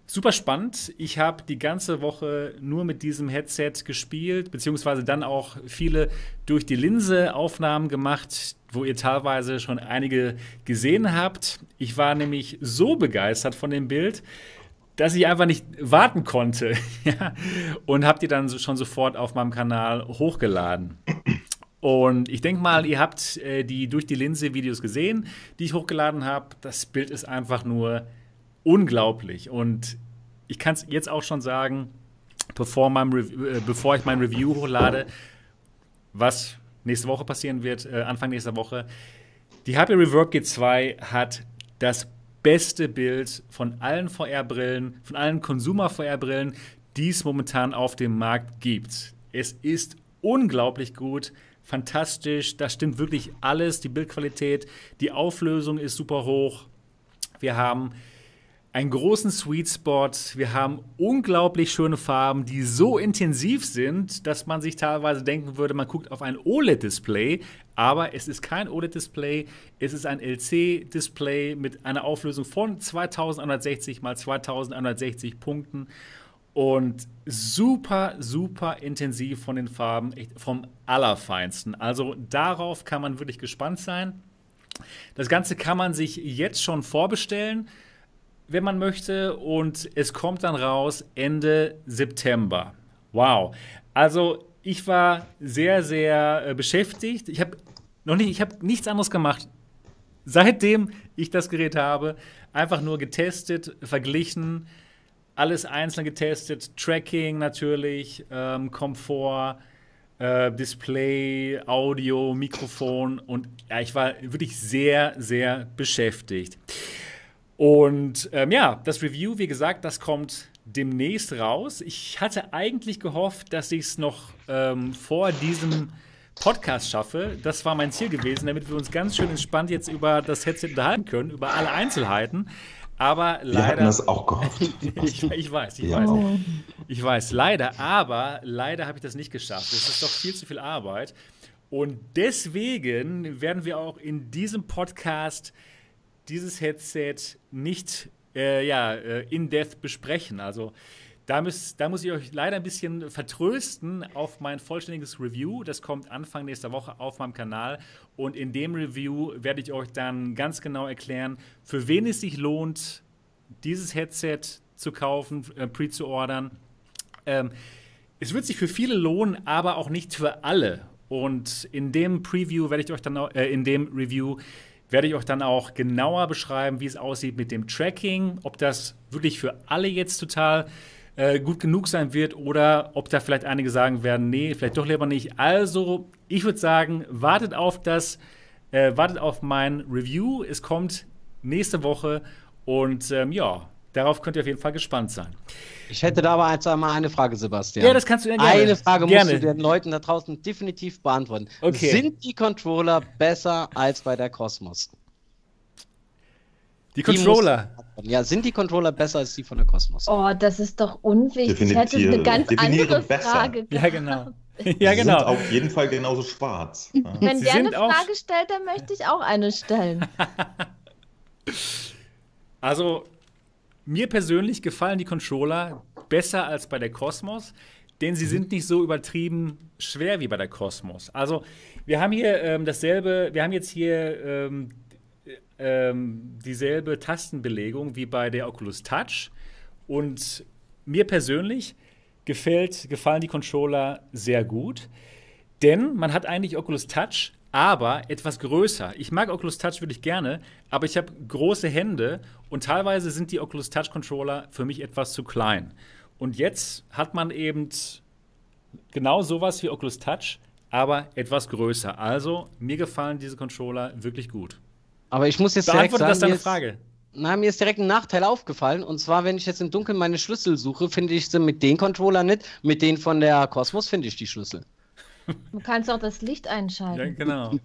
super spannend. Ich habe die ganze Woche nur mit diesem Headset gespielt, beziehungsweise dann auch viele durch die Linse Aufnahmen gemacht, wo ihr teilweise schon einige gesehen habt. Ich war nämlich so begeistert von dem Bild, dass ich einfach nicht warten konnte. und habt ihr dann schon sofort auf meinem Kanal hochgeladen. Und ich denke mal, ihr habt äh, die durch die Linse Videos gesehen, die ich hochgeladen habe. Das Bild ist einfach nur unglaublich. Und ich kann es jetzt auch schon sagen, bevor, äh, bevor, ich mein Review hochlade, was nächste Woche passieren wird, äh, Anfang nächster Woche. Die HP Reverb G2 hat das beste Bild von allen VR-Brillen, von allen Consumer-VR-Brillen, die es momentan auf dem Markt gibt. Es ist unglaublich gut, fantastisch, da stimmt wirklich alles, die Bildqualität, die Auflösung ist super hoch. Wir haben einen großen Sweet Spot. Wir haben unglaublich schöne Farben, die so intensiv sind, dass man sich teilweise denken würde, man guckt auf ein OLED-Display. Aber es ist kein OLED-Display, es ist ein LC-Display mit einer Auflösung von 2160 x 2160 Punkten und super, super intensiv von den Farben, vom Allerfeinsten. Also darauf kann man wirklich gespannt sein. Das Ganze kann man sich jetzt schon vorbestellen wenn man möchte. Und es kommt dann raus Ende September. Wow. Also ich war sehr, sehr äh, beschäftigt. Ich habe noch nicht, ich habe nichts anderes gemacht. Seitdem ich das Gerät habe, einfach nur getestet, verglichen, alles einzeln getestet, Tracking natürlich, ähm, Komfort, äh, Display, Audio, Mikrofon und ja, ich war wirklich sehr, sehr beschäftigt. Und ähm, ja, das Review, wie gesagt, das kommt demnächst raus. Ich hatte eigentlich gehofft, dass ich es noch ähm, vor diesem Podcast schaffe. Das war mein Ziel gewesen, damit wir uns ganz schön entspannt jetzt über das Headset unterhalten können, über alle Einzelheiten. Aber leider. Wir hatten das auch gehofft. ich, ich, weiß, ich ja. weiß. Ich weiß, leider, aber leider habe ich das nicht geschafft. Es ist doch viel zu viel Arbeit. Und deswegen werden wir auch in diesem Podcast dieses Headset nicht äh, ja, äh, in depth besprechen. Also da, müsst, da muss ich euch leider ein bisschen vertrösten auf mein vollständiges Review. Das kommt Anfang nächster Woche auf meinem Kanal. Und in dem Review werde ich euch dann ganz genau erklären, für wen es sich lohnt, dieses Headset zu kaufen, äh, pre zu ordern. Ähm, es wird sich für viele lohnen, aber auch nicht für alle. Und in dem Preview werde ich euch dann, äh, in dem Review werde ich euch dann auch genauer beschreiben, wie es aussieht mit dem Tracking, ob das wirklich für alle jetzt total äh, gut genug sein wird oder ob da vielleicht einige sagen werden, nee, vielleicht doch lieber nicht. Also, ich würde sagen, wartet auf das, äh, wartet auf mein Review. Es kommt nächste Woche und ähm, ja, darauf könnt ihr auf jeden Fall gespannt sein. Ich hätte da aber jetzt einmal eine Frage, Sebastian. Ja, das kannst du ja gerne. Eine Frage gerne. musst du den Leuten da draußen definitiv beantworten. Okay. Sind die Controller besser als bei der Cosmos? Die Controller. Die ja, sind die Controller besser als die von der Cosmos? Oh, das ist doch unwichtig. Ich hätte eine ganz andere besser. Frage. Ja, genau. Ja, genau. Sind auf jeden Fall genauso schwarz. Wenn Sie der eine Frage stellt, dann möchte ich auch eine stellen. also, mir persönlich gefallen die Controller besser als bei der Cosmos, denn sie sind nicht so übertrieben schwer wie bei der Cosmos. Also, wir haben hier ähm, dasselbe, wir haben jetzt hier ähm, ähm, dieselbe Tastenbelegung wie bei der Oculus Touch. Und mir persönlich gefällt, gefallen die Controller sehr gut, denn man hat eigentlich Oculus Touch, aber etwas größer. Ich mag Oculus Touch wirklich gerne, aber ich habe große Hände und teilweise sind die Oculus Touch Controller für mich etwas zu klein. Und jetzt hat man eben genau sowas wie Oculus Touch, aber etwas größer. Also mir gefallen diese Controller wirklich gut. Aber ich muss jetzt direkt sagen, das deine Frage. Na, mir ist direkt ein Nachteil aufgefallen. Und zwar, wenn ich jetzt im Dunkeln meine Schlüssel suche, finde ich sie mit den Controller nicht. Mit denen von der Cosmos finde ich die Schlüssel. Du kannst auch das Licht einschalten. Ja, genau.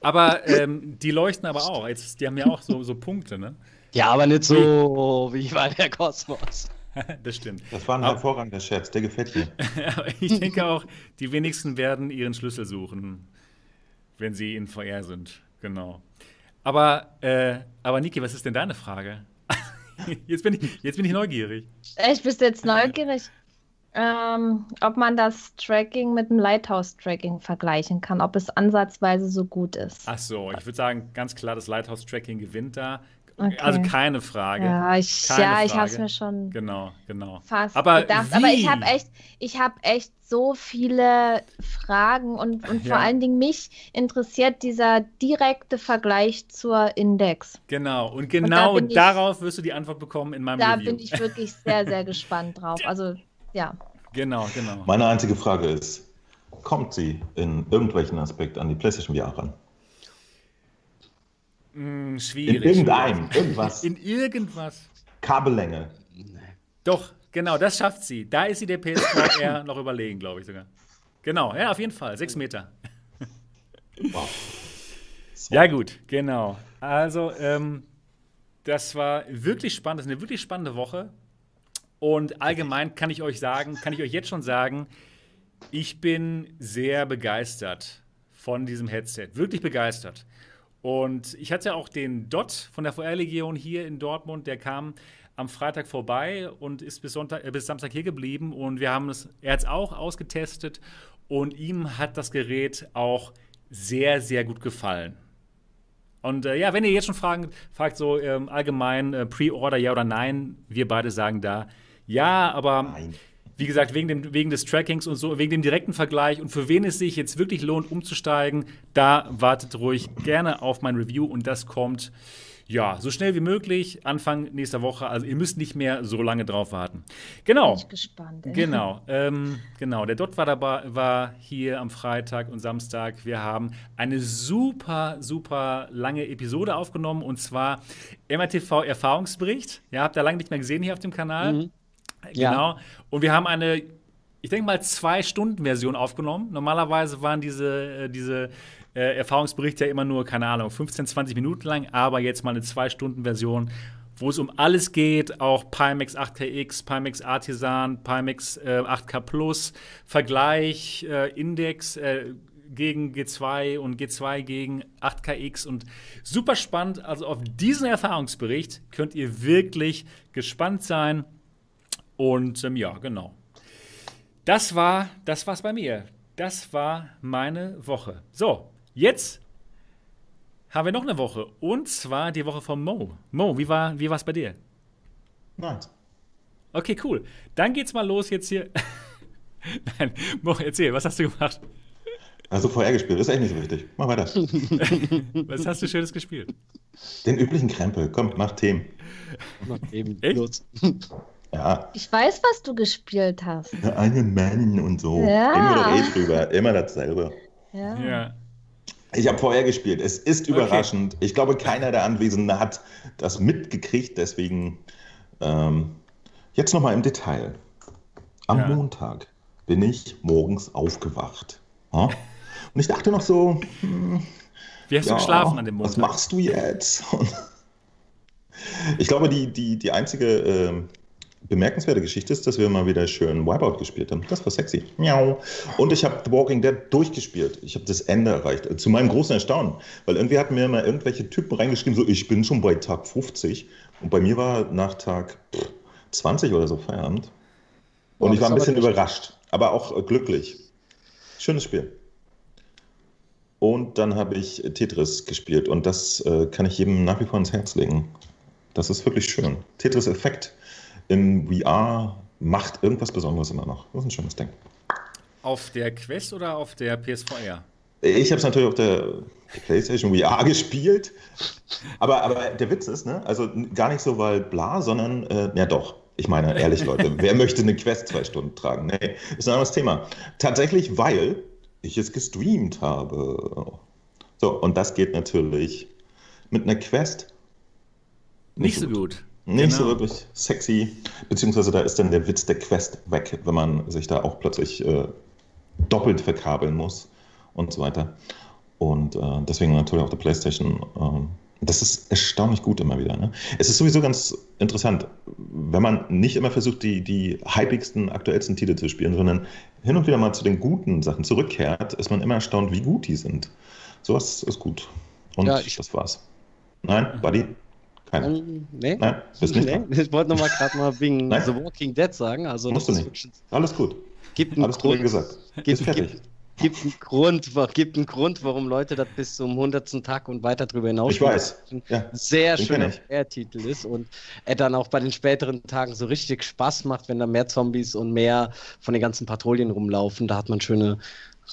Aber ähm, die leuchten aber auch. Jetzt, die haben ja auch so, so Punkte, ne? Ja, aber nicht so wie bei der Kosmos. das stimmt. Das war ein hervorragender Scherz, der gefällt mir. ich denke auch, die wenigsten werden ihren Schlüssel suchen, wenn sie in VR sind. Genau. Aber, äh, aber Niki, was ist denn deine Frage? jetzt, bin ich, jetzt bin ich neugierig. Echt, bist du jetzt neugierig? Ähm, ob man das Tracking mit dem Lighthouse-Tracking vergleichen kann, ob es ansatzweise so gut ist. Ach so, ich würde sagen, ganz klar, das Lighthouse-Tracking gewinnt da. Okay. Also keine Frage. Ja, ich, ja, ich habe es mir schon genau, genau. fast aber gedacht. Wie? Aber ich habe echt, ich habe echt so viele Fragen und, und ja. vor allen Dingen mich interessiert dieser direkte Vergleich zur Index. Genau, und genau und da darauf ich, wirst du die Antwort bekommen in meinem da Review. Da bin ich wirklich sehr, sehr gespannt drauf. Also, ja. Genau, genau. Meine einzige Frage ist, kommt sie in irgendwelchen Aspekt an die PlayStation VR ran? Hm, schwierig. In irgendeinem, irgendwas. In irgendwas. Kabellänge. Doch, Genau, das schafft sie. Da ist sie der PSVR noch überlegen, glaube ich sogar. Genau, ja, auf jeden Fall. Sechs Meter. Wow. So. Ja, gut, genau. Also, ähm, das war wirklich spannend. Das ist eine wirklich spannende Woche. Und allgemein kann ich euch sagen, kann ich euch jetzt schon sagen, ich bin sehr begeistert von diesem Headset. Wirklich begeistert. Und ich hatte auch den Dot von der VR-Legion hier in Dortmund, der kam am Freitag vorbei und ist bis, Sonntag, äh, bis Samstag hier geblieben. Und wir haben es, er hat es auch ausgetestet und ihm hat das Gerät auch sehr, sehr gut gefallen. Und äh, ja, wenn ihr jetzt schon fragen, fragt, so ähm, allgemein äh, Pre-Order ja oder nein, wir beide sagen da ja, aber nein. Wie gesagt, wegen, dem, wegen des Trackings und so, wegen dem direkten Vergleich und für wen es sich jetzt wirklich lohnt, umzusteigen, da wartet ruhig gerne auf mein Review und das kommt ja, so schnell wie möglich, Anfang nächster Woche. Also ihr müsst nicht mehr so lange drauf warten. Genau. Bin ich gespannt. Ey. Genau, ähm, genau. Der Dot war dabei, war hier am Freitag und Samstag. Wir haben eine super, super lange Episode aufgenommen und zwar MRTV Erfahrungsbericht. Ja, habt ihr lange nicht mehr gesehen hier auf dem Kanal. Mhm. Genau. Ja. Und wir haben eine ich denke mal, zwei Stunden Version aufgenommen. Normalerweise waren diese, äh, diese äh, Erfahrungsbericht ja immer nur, keine Ahnung, 15, 20 Minuten lang, aber jetzt mal eine 2-Stunden-Version, wo es um alles geht, auch Pimax 8KX, Pimax Artisan, Pimax äh, 8K Plus, Vergleich, äh, Index äh, gegen G2 und G2 gegen 8KX und super spannend. Also auf diesen Erfahrungsbericht könnt ihr wirklich gespannt sein. Und ähm, ja, genau. Das war, das war's bei mir. Das war meine Woche. So, Jetzt haben wir noch eine Woche. Und zwar die Woche von Mo. Mo, wie war wie es bei dir? Nice. Okay, cool. Dann geht's mal los jetzt hier. Nein, Mo, erzähl, was hast du gemacht? Also vorher gespielt, das ist echt nicht so wichtig. Mach weiter. was hast du Schönes gespielt? Den üblichen Krempel. Komm, mach Themen. Mach Themen. Echt? Ja. Ich weiß, was du gespielt hast. Iron Man und so. Ja. Immer eh drüber, immer dasselbe. Ja. ja. Ich habe vorher gespielt. Es ist überraschend. Okay. Ich glaube, keiner der Anwesenden hat das mitgekriegt. Deswegen ähm, jetzt nochmal im Detail. Am ja. Montag bin ich morgens aufgewacht. Und ich dachte noch so, hm, wie hast ja, du geschlafen an dem Montag? Was machst du jetzt? ich glaube, die, die, die einzige äh, bemerkenswerte Geschichte ist, dass wir mal wieder schön Wipeout gespielt haben. Das war sexy. Miau. Und ich habe The Walking Dead durchgespielt. Ich habe das Ende erreicht. Zu meinem großen Erstaunen. Weil irgendwie hatten mir mal irgendwelche Typen reingeschrieben, so ich bin schon bei Tag 50. Und bei mir war nach Tag 20 oder so Feierabend. Und oh, ich war ein bisschen überrascht, aber auch äh, glücklich. Schönes Spiel. Und dann habe ich Tetris gespielt und das äh, kann ich jedem nach wie vor ins Herz legen. Das ist wirklich schön. Tetris Effekt in VR macht irgendwas Besonderes immer noch. Das ist ein schönes Ding. Auf der Quest oder auf der PSVR? Ich habe es natürlich auf der PlayStation VR gespielt. Aber, aber der Witz ist, ne, also gar nicht so, weil bla, sondern, äh, ja doch. Ich meine, ehrlich, Leute, wer möchte eine Quest zwei Stunden tragen? Nee, ist ein anderes Thema. Tatsächlich, weil ich es gestreamt habe. So, und das geht natürlich mit einer Quest nicht, nicht so gut. Nicht genau. so wirklich sexy, beziehungsweise da ist dann der Witz der Quest weg, wenn man sich da auch plötzlich äh, doppelt verkabeln muss und so weiter. Und äh, deswegen natürlich auch der PlayStation. Äh, das ist erstaunlich gut immer wieder. Ne? Es ist sowieso ganz interessant, wenn man nicht immer versucht, die, die hypigsten, aktuellsten Titel zu spielen, sondern hin und wieder mal zu den guten Sachen zurückkehrt, ist man immer erstaunt, wie gut die sind. Sowas ist gut. Und ja, das war's. Nein, Buddy? Keiner. Ähm, nee. Nein, bist nicht nee. Ich wollte noch mal gerade mal wegen Nein? The Walking Dead sagen. Also, Musst du nicht. Alles gut. Gibt Alles Grund, gesagt. Gibt, gibt, gibt, einen Grund, gibt einen Grund, warum Leute das bis zum 100. Tag und weiter darüber hinaus Ich weiß. Ja. Sehr schöner Titel ist und er dann auch bei den späteren Tagen so richtig Spaß macht, wenn da mehr Zombies und mehr von den ganzen Patrouillen rumlaufen. Da hat man schöne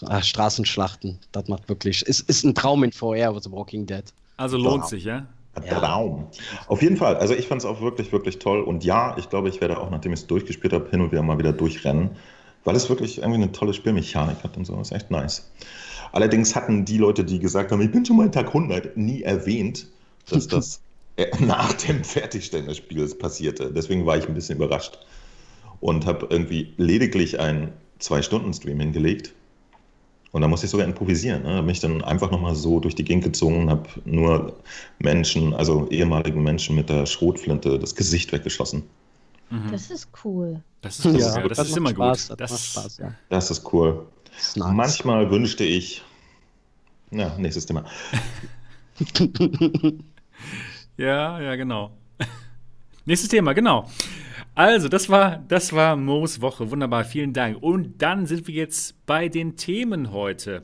äh, Straßenschlachten. Das macht wirklich. Ist, ist ein Traum in VR, The Walking Dead. Also lohnt wow. sich, ja? Traum. Ja. Auf jeden Fall. Also ich fand es auch wirklich, wirklich toll. Und ja, ich glaube, ich werde auch, nachdem ich es durchgespielt habe, hin und wieder mal wieder durchrennen, weil es wirklich irgendwie eine tolle Spielmechanik hat und so. Ist echt nice. Allerdings hatten die Leute, die gesagt haben, ich bin schon mal Tag 100, nie erwähnt, dass das nach dem Fertigstellen des Spiels passierte. Deswegen war ich ein bisschen überrascht. und habe irgendwie lediglich einen Zwei-Stunden-Stream hingelegt. Und da musste ich sogar improvisieren. Ne? Da bin ich dann einfach nochmal so durch die Gegend gezogen, habe nur Menschen, also ehemaligen Menschen mit der Schrotflinte das Gesicht weggeschossen. Mhm. Das ist cool. Das ist, ja, das, das ist immer Spaß, gut. Das, das, Spaß, ja. das ist cool. Das nice. Manchmal wünschte ich, ja, nächstes Thema. ja, ja, genau. nächstes Thema, genau. Also, das war, das war Moos Woche. Wunderbar, vielen Dank. Und dann sind wir jetzt bei den Themen heute.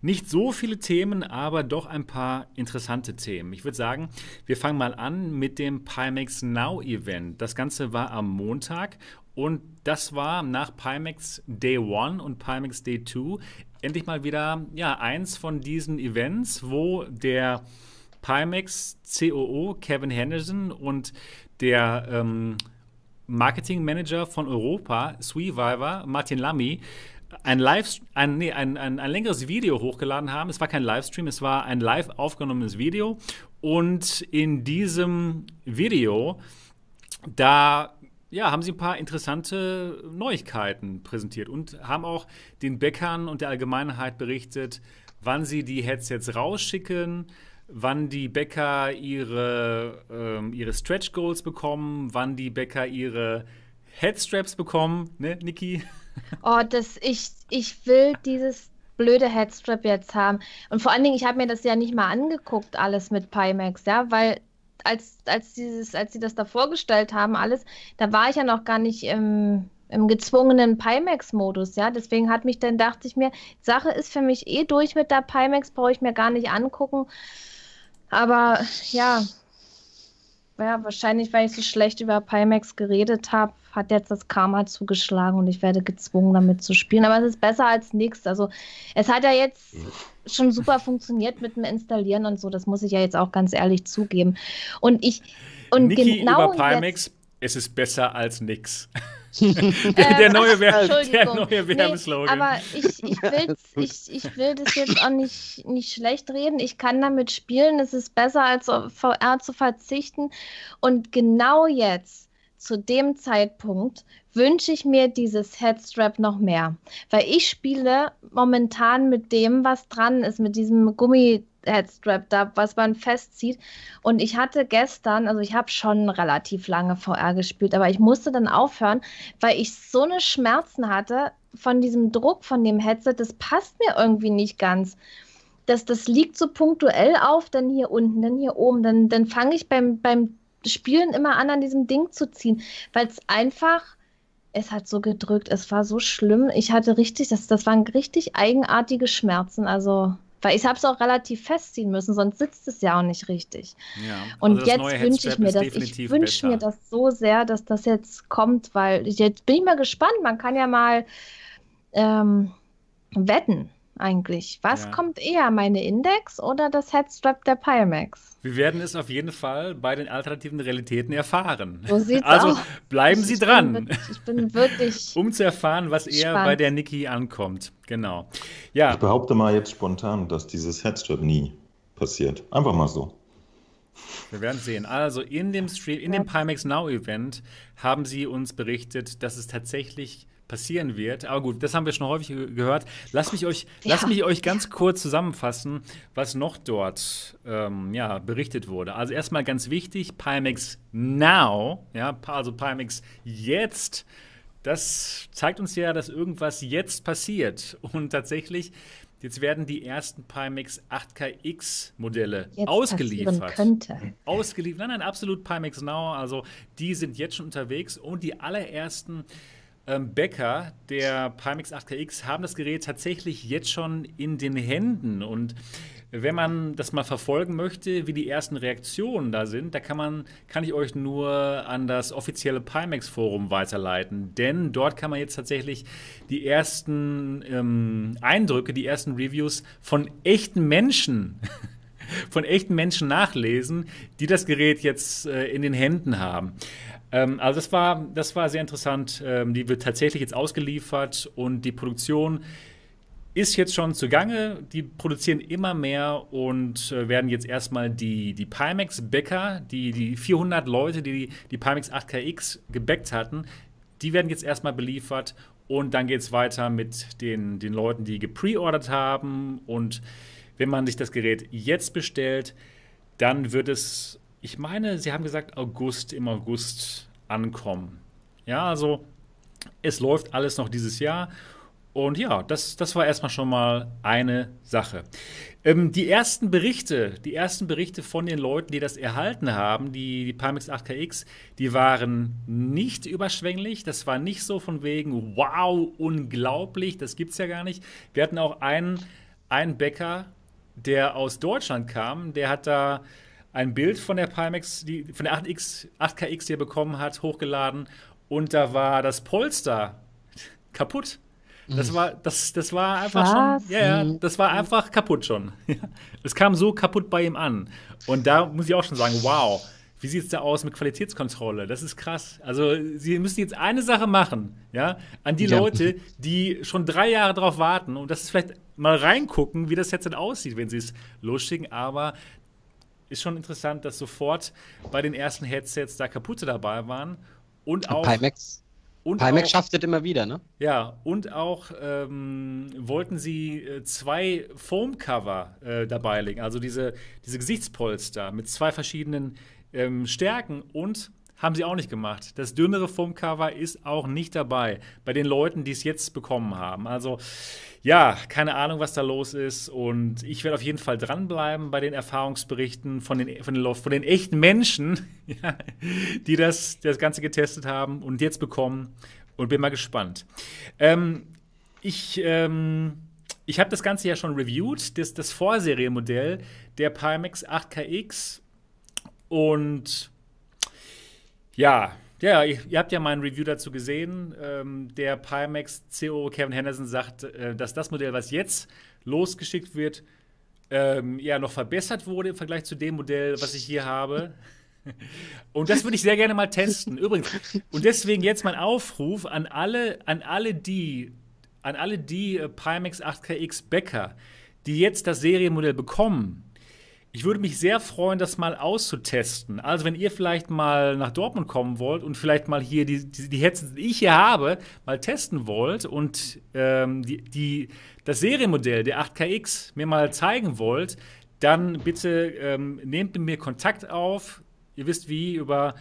Nicht so viele Themen, aber doch ein paar interessante Themen. Ich würde sagen, wir fangen mal an mit dem Pimax Now Event. Das Ganze war am Montag und das war nach Pimax Day 1 und Pimax Day 2 endlich mal wieder ja, eins von diesen Events, wo der Pimax COO Kevin Henderson und der ähm, Marketing Manager von Europa, Sweeviver, Martin Lamy, ein, Live, ein, nee, ein, ein, ein längeres Video hochgeladen haben. Es war kein Livestream, es war ein live aufgenommenes Video. Und in diesem Video, da ja, haben sie ein paar interessante Neuigkeiten präsentiert und haben auch den Bäckern und der Allgemeinheit berichtet, wann sie die Headsets rausschicken, wann die Bäcker ihre, ähm, ihre Stretch Goals bekommen, wann die Bäcker ihre Headstraps bekommen, ne, Niki? Oh, das, ich, ich will dieses blöde Headstrap jetzt haben. Und vor allen Dingen, ich habe mir das ja nicht mal angeguckt, alles mit Pimax, ja, weil als, als, dieses, als sie das da vorgestellt haben, alles, da war ich ja noch gar nicht im, im gezwungenen Pimax-Modus, ja. Deswegen hat mich dann, dachte ich mir, Sache ist für mich eh durch mit der Pimax, brauche ich mir gar nicht angucken. Aber ja, ja, wahrscheinlich, weil ich so schlecht über Pimax geredet habe, hat jetzt das Karma zugeschlagen und ich werde gezwungen, damit zu spielen. Aber es ist besser als nichts. Also, es hat ja jetzt schon super funktioniert mit dem Installieren und so. Das muss ich ja jetzt auch ganz ehrlich zugeben. Und ich. Und Niki genau über Pimax, jetzt, es ist besser als nichts. der, der, neue Werb, der neue Werbeslogan. Nee, aber ich, ich, ich, ich will das jetzt auch nicht, nicht schlecht reden. Ich kann damit spielen. Es ist besser, als auf VR zu verzichten. Und genau jetzt, zu dem Zeitpunkt, wünsche ich mir dieses Headstrap noch mehr. Weil ich spiele momentan mit dem, was dran ist, mit diesem Gummi Headstrap da, was man festzieht. Und ich hatte gestern, also ich habe schon relativ lange VR gespielt, aber ich musste dann aufhören, weil ich so eine Schmerzen hatte von diesem Druck von dem Headset. Das passt mir irgendwie nicht ganz. Das, das liegt so punktuell auf, dann hier unten, dann hier oben. Dann, dann fange ich beim, beim Spielen immer an, an diesem Ding zu ziehen, weil es einfach es hat so gedrückt, es war so schlimm. Ich hatte richtig, das, das waren richtig eigenartige Schmerzen. Also weil ich habe es auch relativ festziehen müssen, sonst sitzt es ja auch nicht richtig. Ja, und also jetzt wünsche ich mir das. Ich wünsche mir das so sehr, dass das jetzt kommt, weil jetzt bin ich mal gespannt. Man kann ja mal ähm, wetten eigentlich. Was ja. kommt eher, meine Index oder das Headstrap der Pimax? Wir werden es auf jeden Fall bei den alternativen Realitäten erfahren. So sieht's also aus. bleiben Sie ich dran. Bin, ich bin wirklich. um zu erfahren, was eher bei der Niki ankommt. Genau. Ja. Ich behaupte mal jetzt spontan, dass dieses Headstrap nie passiert. Einfach mal so. Wir werden sehen. Also in dem Stream, in dem Pimax Now Event haben sie uns berichtet, dass es tatsächlich passieren wird. Aber gut, das haben wir schon häufig gehört. Lass mich euch, ja. lass mich euch ganz kurz zusammenfassen, was noch dort ähm, ja, berichtet wurde. Also erstmal ganz wichtig, Pimax Now, ja, also Pimax jetzt, das zeigt uns ja, dass irgendwas jetzt passiert. Und tatsächlich Jetzt werden die ersten Pimax 8KX Modelle jetzt ausgeliefert. Könnte. Ausgeliefert. Nein, nein, absolut Pimax Now. Also die sind jetzt schon unterwegs und die allerersten ähm, Bäcker der Pimax 8KX haben das Gerät tatsächlich jetzt schon in den Händen. Und wenn man das mal verfolgen möchte, wie die ersten Reaktionen da sind, da kann man, kann ich euch nur an das offizielle Pimax-Forum weiterleiten. Denn dort kann man jetzt tatsächlich die ersten ähm, Eindrücke, die ersten Reviews von echten Menschen von echten Menschen nachlesen, die das Gerät jetzt äh, in den Händen haben. Ähm, also das war, das war sehr interessant. Ähm, die wird tatsächlich jetzt ausgeliefert und die Produktion ist jetzt schon zugange. Die produzieren immer mehr und äh, werden jetzt erstmal die, die Pimax-Bäcker, die, die 400 Leute, die die Pimax 8KX gebackt hatten, Die werden jetzt erstmal beliefert und dann geht es weiter mit den, den Leuten, die gepreordert haben. Und wenn man sich das Gerät jetzt bestellt, dann wird es, ich meine, sie haben gesagt, August, im August ankommen. Ja, also es läuft alles noch dieses Jahr. Und ja, das, das war erstmal schon mal eine Sache. Ähm, die ersten Berichte, die ersten Berichte von den Leuten, die das erhalten haben, die, die Pimax 8KX, die waren nicht überschwänglich. Das war nicht so von wegen, wow, unglaublich, das gibt's ja gar nicht. Wir hatten auch einen, einen Bäcker, der aus Deutschland kam, der hat da ein Bild von der Pimax, die, von der 8X, 8KX, die er bekommen hat, hochgeladen und da war das Polster kaputt. Das war, das, das war einfach Was? schon, ja, ja, das war einfach kaputt schon. Es kam so kaputt bei ihm an. Und da muss ich auch schon sagen, wow, wie sieht es da aus mit Qualitätskontrolle? Das ist krass. Also, Sie müssen jetzt eine Sache machen, ja, an die ja. Leute, die schon drei Jahre darauf warten und das ist vielleicht mal reingucken, wie das jetzt dann aussieht, wenn Sie es losschicken. Aber ist schon interessant, dass sofort bei den ersten Headsets da kaputte dabei waren und auch. Pimax, und Pimax auch, schafft es immer wieder, ne? Ja, und auch ähm, wollten sie äh, zwei Foam-Cover äh, dabei legen, also diese, diese Gesichtspolster mit zwei verschiedenen ähm, Stärken und haben sie auch nicht gemacht. Das dünnere Foam-Cover ist auch nicht dabei bei den Leuten, die es jetzt bekommen haben. Also ja, keine Ahnung, was da los ist. Und ich werde auf jeden Fall dranbleiben bei den Erfahrungsberichten von den, von den, von den echten Menschen, ja, die das, das Ganze getestet haben und jetzt bekommen. Und bin mal gespannt. Ähm, ich. Ähm, ich habe das Ganze ja schon reviewed, das, das Vorserienmodell der Pimax 8KX. Und ja, ja, ihr, habt ja mein Review dazu gesehen. Ähm, der Pimax CO Kevin Henderson sagt, äh, dass das Modell, was jetzt losgeschickt wird, ähm, ja noch verbessert wurde im Vergleich zu dem Modell, was ich hier habe. Und das würde ich sehr gerne mal testen. Übrigens, und deswegen jetzt mein Aufruf an alle, an alle die, an alle die äh, Pimax 8KX Bäcker, die jetzt das Serienmodell bekommen ich würde mich sehr freuen, das mal auszutesten. Also, wenn ihr vielleicht mal nach Dortmund kommen wollt und vielleicht mal hier die, die, die Headsets, die ich hier habe, mal testen wollt und ähm, die, die, das Serienmodell der 8KX mir mal zeigen wollt, dann bitte ähm, nehmt mit mir Kontakt auf. Ihr wisst wie, über,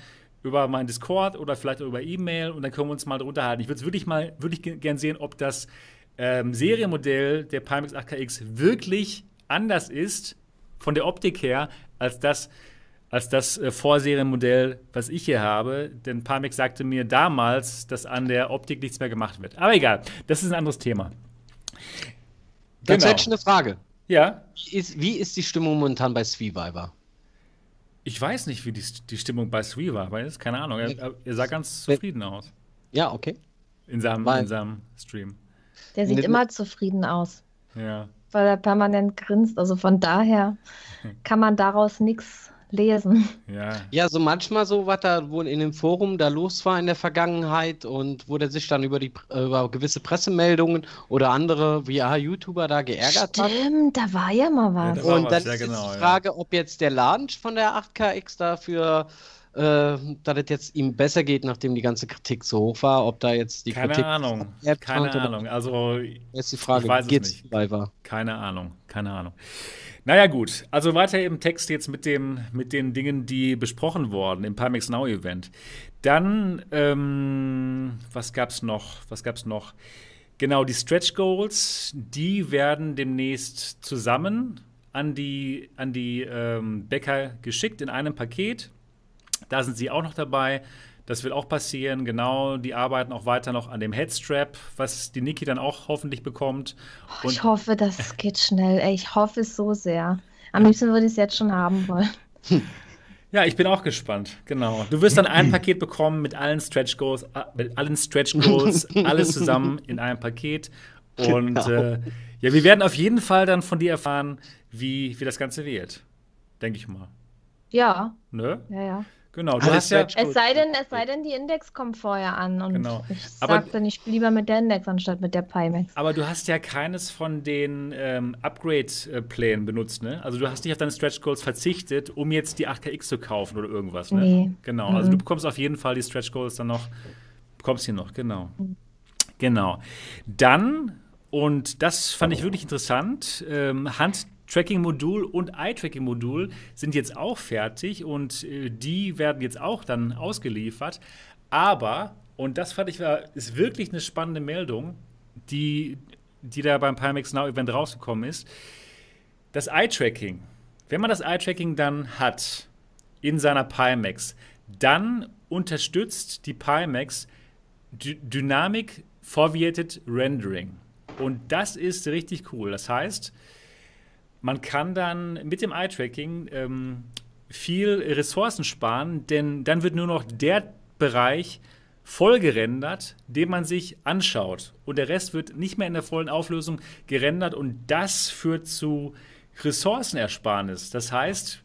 über meinen Discord oder vielleicht über E-Mail und dann können wir uns mal darunter halten. Ich würde wirklich mal wirklich gern sehen, ob das ähm, Serienmodell der Pimax 8KX wirklich anders ist von der Optik her als das, als das äh, Vorserienmodell, was ich hier habe. Denn Parmex sagte mir damals, dass an der Optik nichts mehr gemacht wird. Aber egal, das ist ein anderes Thema. Ganz genau. eine Frage. Ja. Wie ist, wie ist die Stimmung momentan bei Sweeviver? Ich weiß nicht, wie die, die Stimmung bei Sweeviver ist. Keine Ahnung. Er, er sah ganz zufrieden aus. Ja, okay. In seinem, in seinem Stream. Der sieht immer zufrieden aus. Ja weil er permanent grinst. Also von daher kann man daraus nichts lesen. Ja. ja, so manchmal so, was da wohl in dem Forum da los war in der Vergangenheit und wo der sich dann über die über gewisse Pressemeldungen oder andere wie ja, YouTuber da geärgert Stimmt, hat. Stimmt, da war ja mal was. Ja, und dann was, ist genau, die Frage, ja. ob jetzt der Launch von der 8KX dafür äh, dass es jetzt ihm besser geht, nachdem die ganze Kritik so hoch war, ob da jetzt die Keine Kritik Ahnung. Keine Ahnung. Also jetzt die Frage, ich weiß geht's es nicht. War. Keine Ahnung. Keine Ahnung. Naja, gut. Also weiter im Text jetzt mit, dem, mit den Dingen, die besprochen wurden im Pimax Now Event. Dann, ähm, was gab's noch? Was gab's noch? Genau, die Stretch Goals, die werden demnächst zusammen an die, an die ähm, Bäcker geschickt in einem Paket. Da sind sie auch noch dabei. Das wird auch passieren. Genau, die arbeiten auch weiter noch an dem Headstrap, was die Niki dann auch hoffentlich bekommt. Oh, ich hoffe, das geht schnell. Ey, ich hoffe es so sehr. Am liebsten würde ich es jetzt schon haben wollen. Ja, ich bin auch gespannt. Genau. Du wirst dann ein Paket bekommen mit allen Stretch Goals, äh, mit allen Stretch Goals, alles zusammen in einem Paket. Und genau. äh, ja, wir werden auf jeden Fall dann von dir erfahren, wie, wie das Ganze wird. Denke ich mal. Ja. Ne? Ja, ja. Genau, du hast ja. Es sei, denn, es sei denn, die Index kommt vorher an und genau. ich sage dann, ich lieber mit der Index anstatt mit der Pimax. Aber du hast ja keines von den ähm, Upgrade-Plänen benutzt, ne? Also du hast nicht auf deine Stretch Goals verzichtet, um jetzt die 8KX zu kaufen oder irgendwas, ne? Nee. Genau, also mhm. du bekommst auf jeden Fall die Stretch Goals dann noch Bekommst hier noch, genau. Mhm. Genau. Dann, und das fand ich wirklich interessant, ähm, Hand-Tracking-Modul und Eye-Tracking-Modul sind jetzt auch fertig und äh, die werden jetzt auch dann ausgeliefert. Aber, und das fand ich war, ist wirklich eine spannende Meldung, die, die da beim Pimax Now Event rausgekommen ist. Das Eye-Tracking. Wenn man das Eye-Tracking dann hat in seiner Pimax, dann unterstützt die Pimax D Dynamic Foveated Rendering. Und das ist richtig cool. Das heißt, man kann dann mit dem Eye-Tracking ähm, viel Ressourcen sparen, denn dann wird nur noch der Bereich voll gerendert, den man sich anschaut. Und der Rest wird nicht mehr in der vollen Auflösung gerendert und das führt zu Ressourcenersparnis. Das heißt,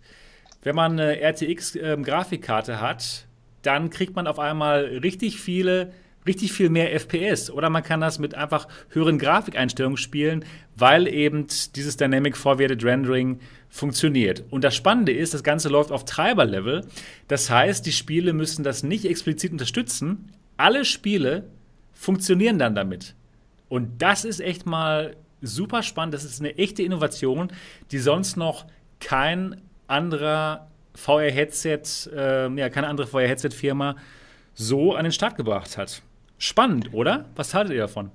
wenn man eine RTX-Grafikkarte ähm, hat, dann kriegt man auf einmal richtig viele richtig viel mehr FPS oder man kann das mit einfach höheren Grafikeinstellungen spielen, weil eben dieses Dynamic Forwarded Rendering funktioniert. Und das Spannende ist, das Ganze läuft auf Treiberlevel. Das heißt, die Spiele müssen das nicht explizit unterstützen. Alle Spiele funktionieren dann damit. Und das ist echt mal super spannend. Das ist eine echte Innovation, die sonst noch kein anderer VR-Headset, äh, ja, keine andere VR-Headset-Firma so an den Start gebracht hat. Spannend, oder? Was haltet ihr davon?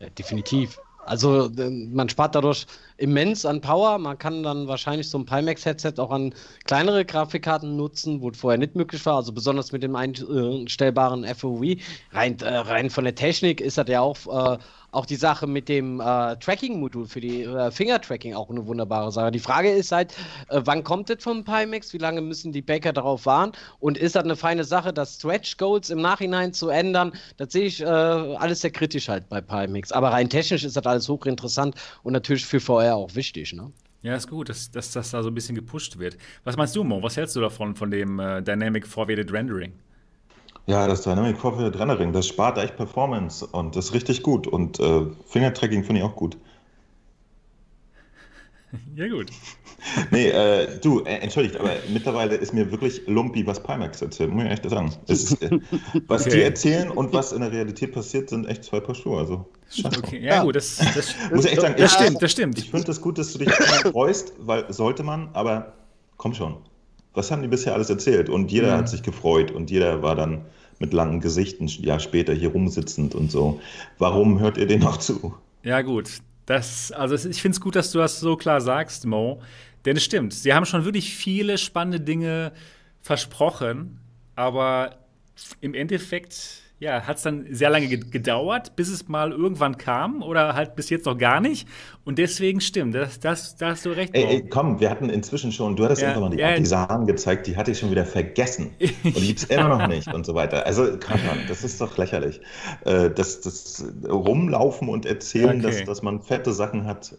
Ja, definitiv. Also man spart dadurch immens an Power. Man kann dann wahrscheinlich so ein Pimax-Headset auch an kleinere Grafikkarten nutzen, wo es vorher nicht möglich war. Also besonders mit dem einstellbaren FOV. Rein, äh, rein von der Technik ist das ja auch äh, auch die Sache mit dem äh, Tracking-Modul für die äh, Finger-Tracking auch eine wunderbare Sache. Die Frage ist halt, äh, wann kommt das vom Pimax? Wie lange müssen die Baker darauf warten? Und ist das eine feine Sache, das Stretch-Goals im Nachhinein zu ändern? Das sehe ich äh, alles sehr kritisch halt bei Pimax. Aber rein technisch ist das alles hochinteressant und natürlich für VR auch wichtig. Ne? Ja, ist gut, dass, dass das da so ein bisschen gepusht wird. Was meinst du, Mo? Was hältst du davon, von dem äh, Dynamic Forwarded Rendering? Ja, das Dynamic Forward Rendering, das spart echt Performance und das ist richtig gut. Und äh, Fingertracking finde ich auch gut. Ja, gut. Nee, äh, du, äh, entschuldigt, aber mittlerweile ist mir wirklich lumpi, was Pimax erzählt, muss ich echt sagen. Ist, äh, was okay. die erzählen und was in der Realität passiert, sind echt zwei Paar Schuhe. Also, okay. Ja, gut, das, das, muss ich echt sagen. Das ich, stimmt, das stimmt. Ich finde es das gut, dass du dich freust, weil sollte man, aber komm schon was haben die bisher alles erzählt? Und jeder mhm. hat sich gefreut und jeder war dann mit langen Gesichten ja später hier rumsitzend und so. Warum hört ihr den noch zu? Ja, gut. Das, also ich finde es gut, dass du das so klar sagst, Mo. Denn es stimmt, sie haben schon wirklich viele spannende Dinge versprochen, aber im Endeffekt ja, hat es dann sehr lange gedauert, bis es mal irgendwann kam oder halt bis jetzt noch gar nicht. Und deswegen stimmt, das, das, da hast du recht. Ey, ey, komm, wir hatten inzwischen schon, du hattest ja, irgendwann mal die ja, Partisanen gezeigt, die hatte ich schon wieder vergessen. Und die gibt es immer noch nicht und so weiter. Also, komm mal, das ist doch lächerlich. Äh, das, das Rumlaufen und Erzählen, okay. dass, dass man fette Sachen hat,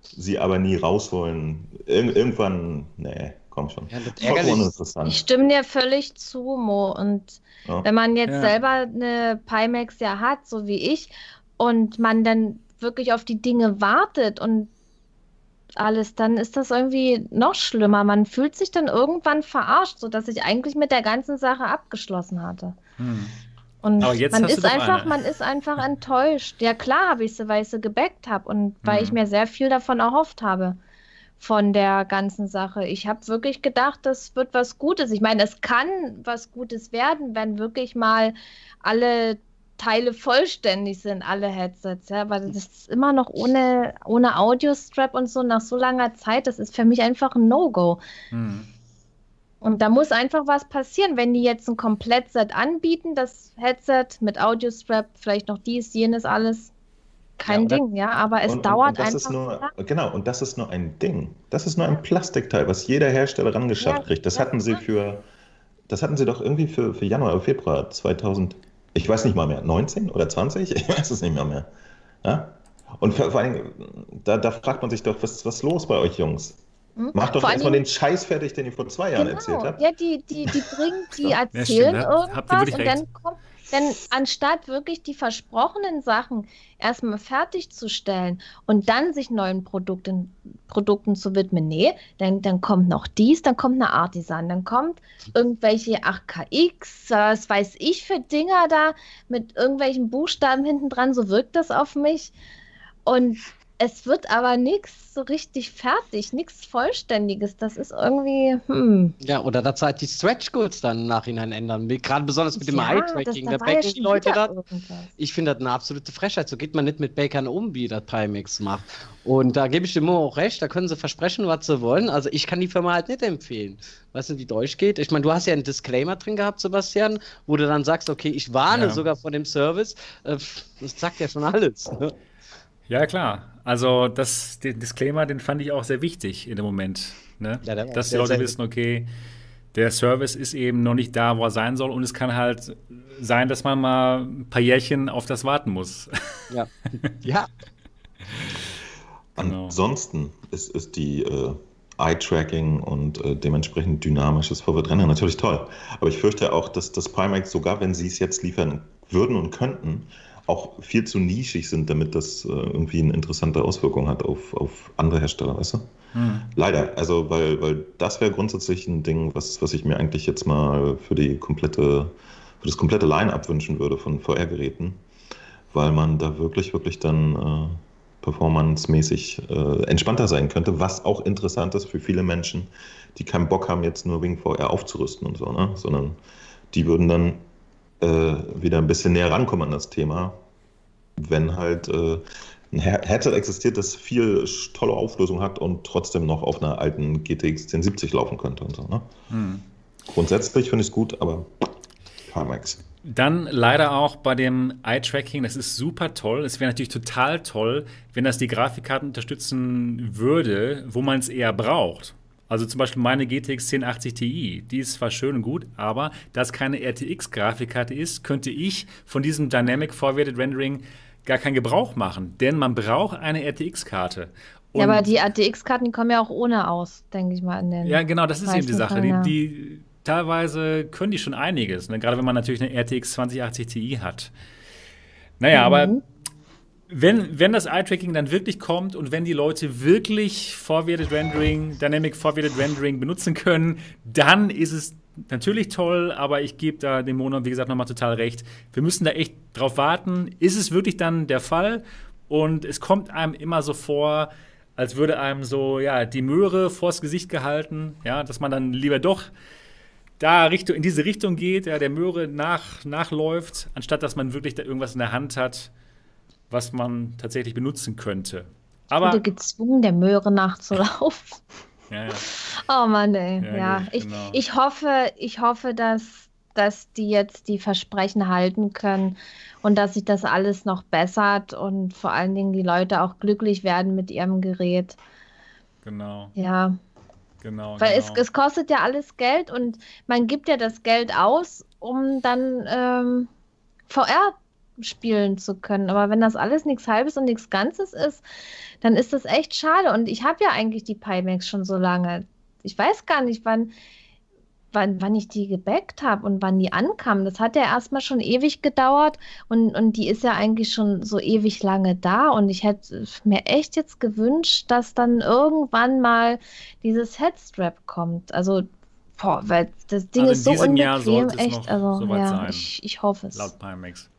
sie aber nie rausholen. Ir irgendwann, nee komm schon. Ja, ich stimme dir völlig zu, Mo. Und ja. wenn man jetzt ja. selber eine Pimax ja hat, so wie ich, und man dann wirklich auf die Dinge wartet und alles, dann ist das irgendwie noch schlimmer. Man fühlt sich dann irgendwann verarscht, sodass ich eigentlich mit der ganzen Sache abgeschlossen hatte. Hm. Und man ist einfach, eine. man ist einfach enttäuscht. Ja klar habe ich sie, weil ich sie gebackt habe und weil hm. ich mir sehr viel davon erhofft habe von der ganzen Sache. Ich habe wirklich gedacht, das wird was Gutes. Ich meine, es kann was Gutes werden, wenn wirklich mal alle Teile vollständig sind, alle Headsets, ja, aber das ist immer noch ohne, ohne Audio-Strap und so nach so langer Zeit, das ist für mich einfach ein No-Go. Hm. Und da muss einfach was passieren, wenn die jetzt ein Komplettset anbieten, das Headset mit Audio-Strap, vielleicht noch dies, jenes, alles, kein ja, Ding, ja, aber es und, dauert und das einfach. Ist nur, genau, und das ist nur ein Ding. Das ist nur ein Plastikteil, was jeder Hersteller rangeschafft ja, kriegt. Das hatten sie für, das hatten sie doch irgendwie für, für Januar oder Februar 2000, ich weiß nicht mal mehr, 19 oder 20? Ich weiß es nicht mehr mehr. Ja? Und vor, vor allem, da, da fragt man sich doch, was ist los bei euch Jungs? Hm? Macht doch erstmal den Scheiß fertig, den ihr vor zwei Jahren genau. erzählt habt. Ja, die, die, die bringen, die erzählen ja, irgendwas und dann kommt denn anstatt wirklich die versprochenen Sachen erstmal fertigzustellen und dann sich neuen Produkten, Produkten zu widmen, nee, dann, dann kommt noch dies, dann kommt eine Artisan, dann kommt irgendwelche 8KX, was weiß ich für Dinger da mit irgendwelchen Buchstaben hinten dran, so wirkt das auf mich. Und es wird aber nichts so richtig fertig, nichts Vollständiges. Das ist irgendwie, hm. Ja, oder dass halt die Stretch Goals dann im Nachhinein ändern. Gerade besonders mit dem ja, Eye-Tracking. Da backen die Leute das. Ich finde das eine absolute Frechheit. So geht man nicht mit Bakern um, wie das Pimax macht. Und da gebe ich dem auch recht. Da können sie versprechen, was sie wollen. Also ich kann die Firma halt nicht empfehlen. Weißt du, wie durchgeht? Ich meine, du hast ja einen Disclaimer drin gehabt, Sebastian, wo du dann sagst, okay, ich warne ja. sogar vor dem Service. Äh, das sagt ja schon alles. Ne? Ja, klar. Also das, den Disclaimer, den fand ich auch sehr wichtig in dem Moment. Ne? Ja, Dass die Leute wissen, okay, der Service ist eben noch nicht da, wo er sein soll. Und es kann halt sein, dass man mal ein paar Jährchen auf das warten muss. Ja. ja. Genau. Ansonsten ist, ist die äh, Eye-Tracking und äh, dementsprechend dynamisches Vorwärtsrennen natürlich toll. Aber ich fürchte auch, dass das Primax sogar, wenn sie es jetzt liefern würden und könnten, auch viel zu nischig sind, damit das äh, irgendwie eine interessante Auswirkung hat auf, auf andere Hersteller, weißt du? Hm. Leider, also weil, weil das wäre grundsätzlich ein Ding, was, was ich mir eigentlich jetzt mal für die komplette, für das komplette Line-Up wünschen würde von VR-Geräten, weil man da wirklich, wirklich dann äh, performancemäßig äh, entspannter sein könnte, was auch interessant ist für viele Menschen, die keinen Bock haben, jetzt nur wegen VR aufzurüsten und so, ne? sondern die würden dann äh, wieder ein bisschen näher rankommen an das Thema, wenn halt äh, ein Headset existiert, das viel tolle Auflösung hat und trotzdem noch auf einer alten GTX 1070 laufen könnte und so. Ne? Hm. Grundsätzlich finde ich es gut, aber Max. Dann leider auch bei dem Eye-Tracking, das ist super toll. Es wäre natürlich total toll, wenn das die Grafikkarten unterstützen würde, wo man es eher braucht. Also zum Beispiel meine GTX 1080 Ti, die ist zwar schön und gut, aber da es keine RTX-Grafikkarte ist, könnte ich von diesem Dynamic Forwarded Rendering gar keinen Gebrauch machen, denn man braucht eine RTX-Karte. Ja, aber die RTX-Karten, kommen ja auch ohne aus, denke ich mal. In den ja, genau, das ist eben die Sache. Die, die, teilweise können die schon einiges, ne? gerade wenn man natürlich eine RTX 2080 Ti hat. Naja, mhm. aber wenn, wenn das Eye-Tracking dann wirklich kommt und wenn die Leute wirklich Forwarded Rendering, Dynamic Forwarded Rendering benutzen können, dann ist es natürlich toll, aber ich gebe da dem Mono, wie gesagt, nochmal total recht. Wir müssen da echt drauf warten. Ist es wirklich dann der Fall? Und es kommt einem immer so vor, als würde einem so, ja, die Möhre vors Gesicht gehalten, ja, dass man dann lieber doch da Richtung, in diese Richtung geht, ja, der Möhre nach, nachläuft, anstatt dass man wirklich da irgendwas in der Hand hat was man tatsächlich benutzen könnte. Aber ich wurde gezwungen, der Möhre nachzulaufen. ja, ja. Oh Mann, ey. Ja, ja. Ich, genau. ich hoffe, ich hoffe, dass, dass die jetzt die Versprechen halten können und dass sich das alles noch bessert und vor allen Dingen die Leute auch glücklich werden mit ihrem Gerät. Genau. Ja. Genau. Weil genau. Es, es kostet ja alles Geld und man gibt ja das Geld aus, um dann ähm, VR spielen zu können. Aber wenn das alles nichts Halbes und nichts Ganzes ist, dann ist das echt schade. Und ich habe ja eigentlich die Pimax schon so lange. Ich weiß gar nicht, wann, wann, wann ich die gebackt habe und wann die ankam. Das hat ja erstmal schon ewig gedauert und, und die ist ja eigentlich schon so ewig lange da. Und ich hätte mir echt jetzt gewünscht, dass dann irgendwann mal dieses Headstrap kommt. Also Boah, weil das Ding also ist so unbequem, echt. Also, ja, sein, ich, ich hoffe es. Laut Pimax.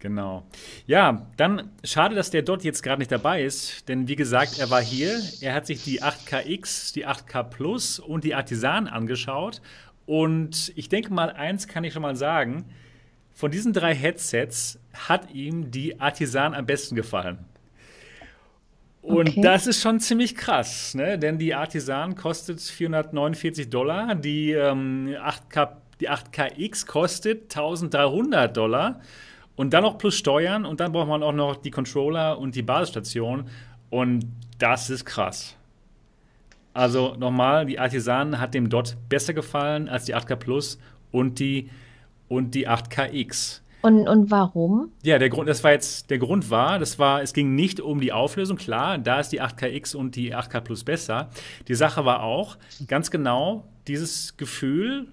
Genau. Ja, dann schade, dass der dort jetzt gerade nicht dabei ist, denn wie gesagt, er war hier, er hat sich die 8KX, die 8K Plus und die Artisan angeschaut und ich denke mal, eins kann ich schon mal sagen, von diesen drei Headsets hat ihm die Artisan am besten gefallen. Und okay. das ist schon ziemlich krass, ne? denn die Artisan kostet 449 Dollar, die, ähm, 8K, die 8KX kostet 1300 Dollar. Und dann noch plus Steuern und dann braucht man auch noch die Controller und die Basisstation. Und das ist krass. Also nochmal, die Artisan hat dem dort besser gefallen als die 8K Plus und die, und die 8KX. Und, und warum? Ja, der Grund, das war jetzt, der Grund war, das war, es ging nicht um die Auflösung, klar, da ist die 8KX und die 8K Plus besser. Die Sache war auch ganz genau dieses Gefühl,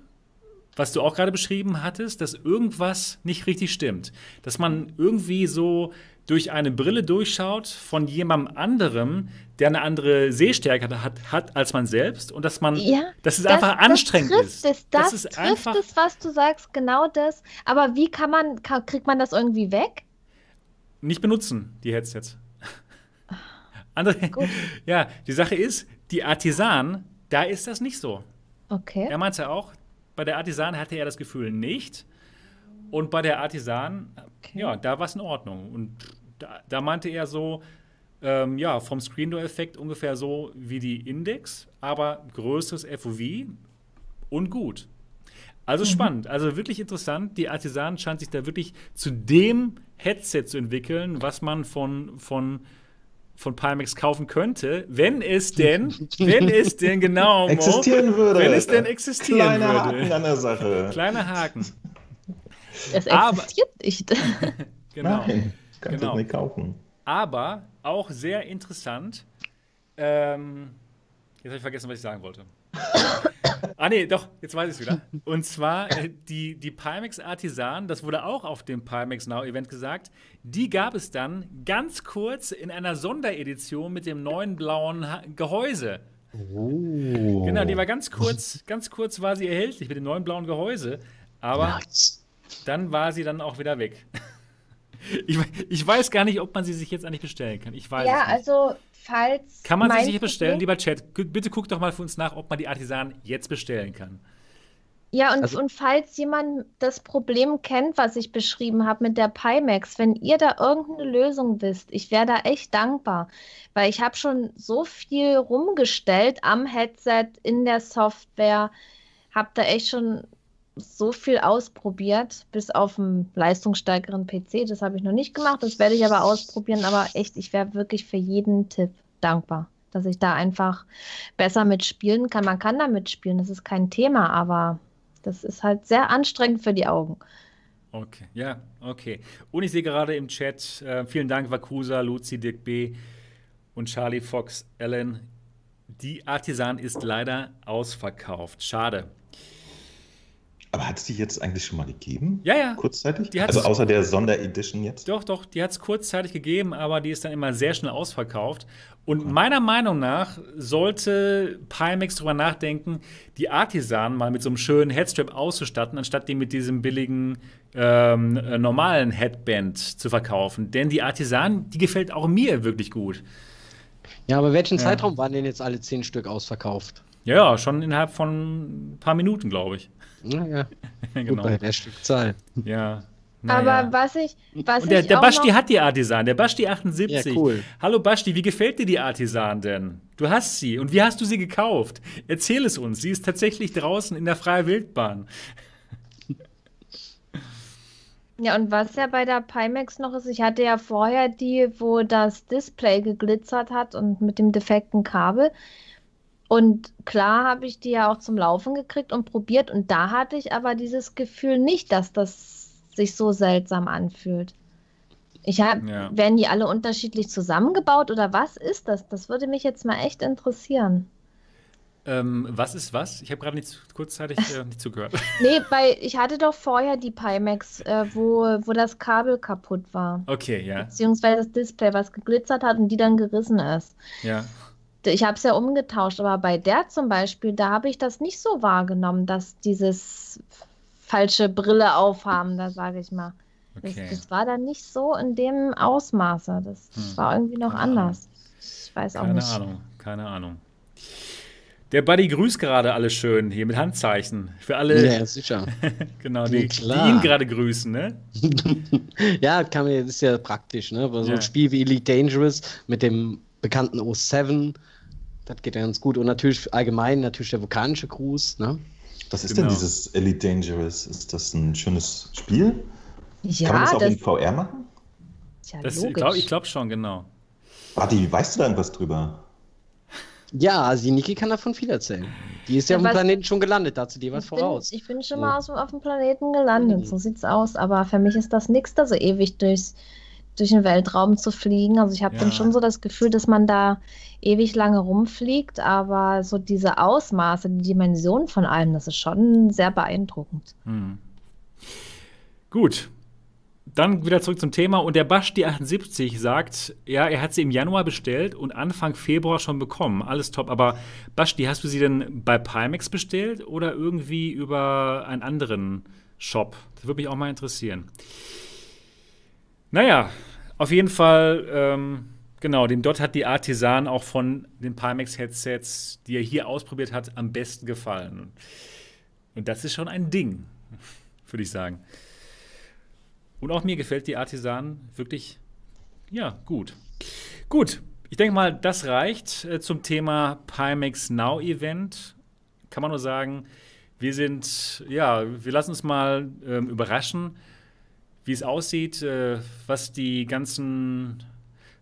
was du auch gerade beschrieben hattest, dass irgendwas nicht richtig stimmt. Dass man irgendwie so durch eine Brille durchschaut von jemandem anderem, der eine andere Sehstärke hat, hat als man selbst und dass man, ja, dass es das, einfach anstrengend das ist. Es, das, das ist trifft einfach es, was du sagst, genau das. Aber wie kann man, kriegt man das irgendwie weg? Nicht benutzen, die Headsets. Andere, ja, die Sache ist, die Artisan, da ist das nicht so. Okay. Er meinte auch, bei der Artisan hatte er das Gefühl nicht. Und bei der Artisan, okay. ja, da war es in Ordnung. Und da, da meinte er so, ähm, ja, vom Screen Door Effekt ungefähr so wie die Index, aber größeres FOV und gut. Also mhm. spannend, also wirklich interessant. Die Artisan scheint sich da wirklich zu dem Headset zu entwickeln, was man von, von, von Pimax kaufen könnte, wenn es denn, wenn es denn genau existieren würde. Wenn es denn existieren Kleine würde. Haken an der Sache. Kleine Haken. Es existiert Aber, nicht. genau. Nein, kannst genau. du nicht kaufen. Aber auch sehr interessant. Ähm, jetzt habe ich vergessen, was ich sagen wollte. ah, nee, doch, jetzt weiß ich es wieder. Und zwar äh, die, die Pimax Artisan, das wurde auch auf dem Pimax Now Event gesagt, die gab es dann ganz kurz in einer Sonderedition mit dem neuen blauen ha Gehäuse. Oh. Genau, die war ganz kurz, ganz kurz war sie erhältlich mit dem neuen blauen Gehäuse, aber nice. dann war sie dann auch wieder weg. Ich, ich, weiß gar nicht, ob man sie sich jetzt eigentlich bestellen kann. Ich weiß ja, also falls. Kann man sie sich bestellen, lieber Chat? Bitte guck doch mal für uns nach, ob man die Artisan jetzt bestellen kann. Ja, und, also, und falls jemand das Problem kennt, was ich beschrieben habe mit der Pimax, wenn ihr da irgendeine Lösung wisst, ich wäre da echt dankbar, weil ich habe schon so viel rumgestellt am Headset, in der Software, habe da echt schon so viel ausprobiert, bis auf einen leistungsstärkeren PC. Das habe ich noch nicht gemacht, das werde ich aber ausprobieren. Aber echt, ich wäre wirklich für jeden Tipp dankbar, dass ich da einfach besser mitspielen kann. Man kann da mitspielen, das ist kein Thema, aber das ist halt sehr anstrengend für die Augen. Okay, ja, okay. Und ich sehe gerade im Chat, äh, vielen Dank, Vakusa, Luzi, Dirk B. und Charlie Fox, Ellen. Die Artisan ist leider ausverkauft. Schade. Aber hat es die jetzt eigentlich schon mal gegeben? Ja, ja. Kurzzeitig? also außer der Sonderedition jetzt? Doch, doch, die hat es kurzzeitig gegeben, aber die ist dann immer sehr schnell ausverkauft. Und okay. meiner Meinung nach sollte Pimax darüber nachdenken, die Artisan mal mit so einem schönen Headstrap auszustatten, anstatt die mit diesem billigen ähm, äh, normalen Headband zu verkaufen. Denn die Artisan, die gefällt auch mir wirklich gut. Ja, aber welchen ja. Zeitraum waren denn jetzt alle zehn Stück ausverkauft? Ja, schon innerhalb von ein paar Minuten, glaube ich. Naja, genau. bei der Stückzahl. Ja. Naja. Aber was ich. Was Und der, ich der Basti hat die Artisan, der Basti 78. Ja, cool. Hallo Basti, wie gefällt dir die Artisan denn? Du hast sie. Und wie hast du sie gekauft? Erzähl es uns. Sie ist tatsächlich draußen in der freien Wildbahn. Ja, und was ja bei der Pimax noch ist, ich hatte ja vorher die, wo das Display geglitzert hat und mit dem defekten Kabel. Und klar habe ich die ja auch zum Laufen gekriegt und probiert. Und da hatte ich aber dieses Gefühl nicht, dass das sich so seltsam anfühlt. Ich hab, ja. Werden die alle unterschiedlich zusammengebaut oder was ist das? Das würde mich jetzt mal echt interessieren. Ähm, was ist was? Ich habe gerade nicht kurzzeitig äh, nicht zugehört. nee, weil ich hatte doch vorher die Pimax, äh, wo, wo das Kabel kaputt war. Okay, ja. Beziehungsweise das Display, was geglitzert hat und die dann gerissen ist. Ja ich habe es ja umgetauscht, aber bei der zum Beispiel, da habe ich das nicht so wahrgenommen, dass dieses falsche Brille aufhaben, da sage ich mal. Okay. Das, das, war dann nicht so in dem Ausmaße. Das, das hm. war irgendwie noch keine anders. Ahnung. Ich weiß auch keine nicht. Keine Ahnung, keine Ahnung. Der Buddy grüßt gerade alle schön hier mit Handzeichen. Für alle. Ja, sicher. genau, die, die, ihn gerade grüßen, ne? ja, kann man, das ist ja praktisch, ne? So ja. ein Spiel wie Elite Dangerous mit dem bekannten O7 das geht ganz gut. Und natürlich allgemein natürlich der vulkanische Gruß. Ne? Was ist genau. denn dieses Elite Dangerous? Ist das ein schönes Spiel? Ja, Kann man das auch das, in VR machen? Ja, das, ich glaube glaub schon, genau. Warte, weißt du da irgendwas drüber? Ja, also Niki kann davon viel erzählen. Die ist ja, ja auf dem Planeten schon gelandet, dazu dir was ich voraus. Bin, ich bin schon mal aus, auf dem Planeten gelandet, mhm. so sieht's aus. Aber für mich ist das nichts, da so ewig durchs durch den Weltraum zu fliegen. Also ich habe ja. dann schon so das Gefühl, dass man da ewig lange rumfliegt, aber so diese Ausmaße, die Dimension von allem, das ist schon sehr beeindruckend. Hm. Gut. Dann wieder zurück zum Thema. Und der Basti 78 sagt, ja, er hat sie im Januar bestellt und Anfang Februar schon bekommen. Alles top. Aber Basti, hast du sie denn bei Pimax bestellt oder irgendwie über einen anderen Shop? Das würde mich auch mal interessieren. Naja, auf jeden Fall, ähm, genau, dem Dot hat die Artisan auch von den Pimax-Headsets, die er hier ausprobiert hat, am besten gefallen. Und das ist schon ein Ding, würde ich sagen. Und auch mir gefällt die Artisan wirklich, ja, gut. Gut, ich denke mal, das reicht äh, zum Thema Pimax Now Event. Kann man nur sagen, wir sind, ja, wir lassen uns mal ähm, überraschen wie es aussieht, äh, was die ganzen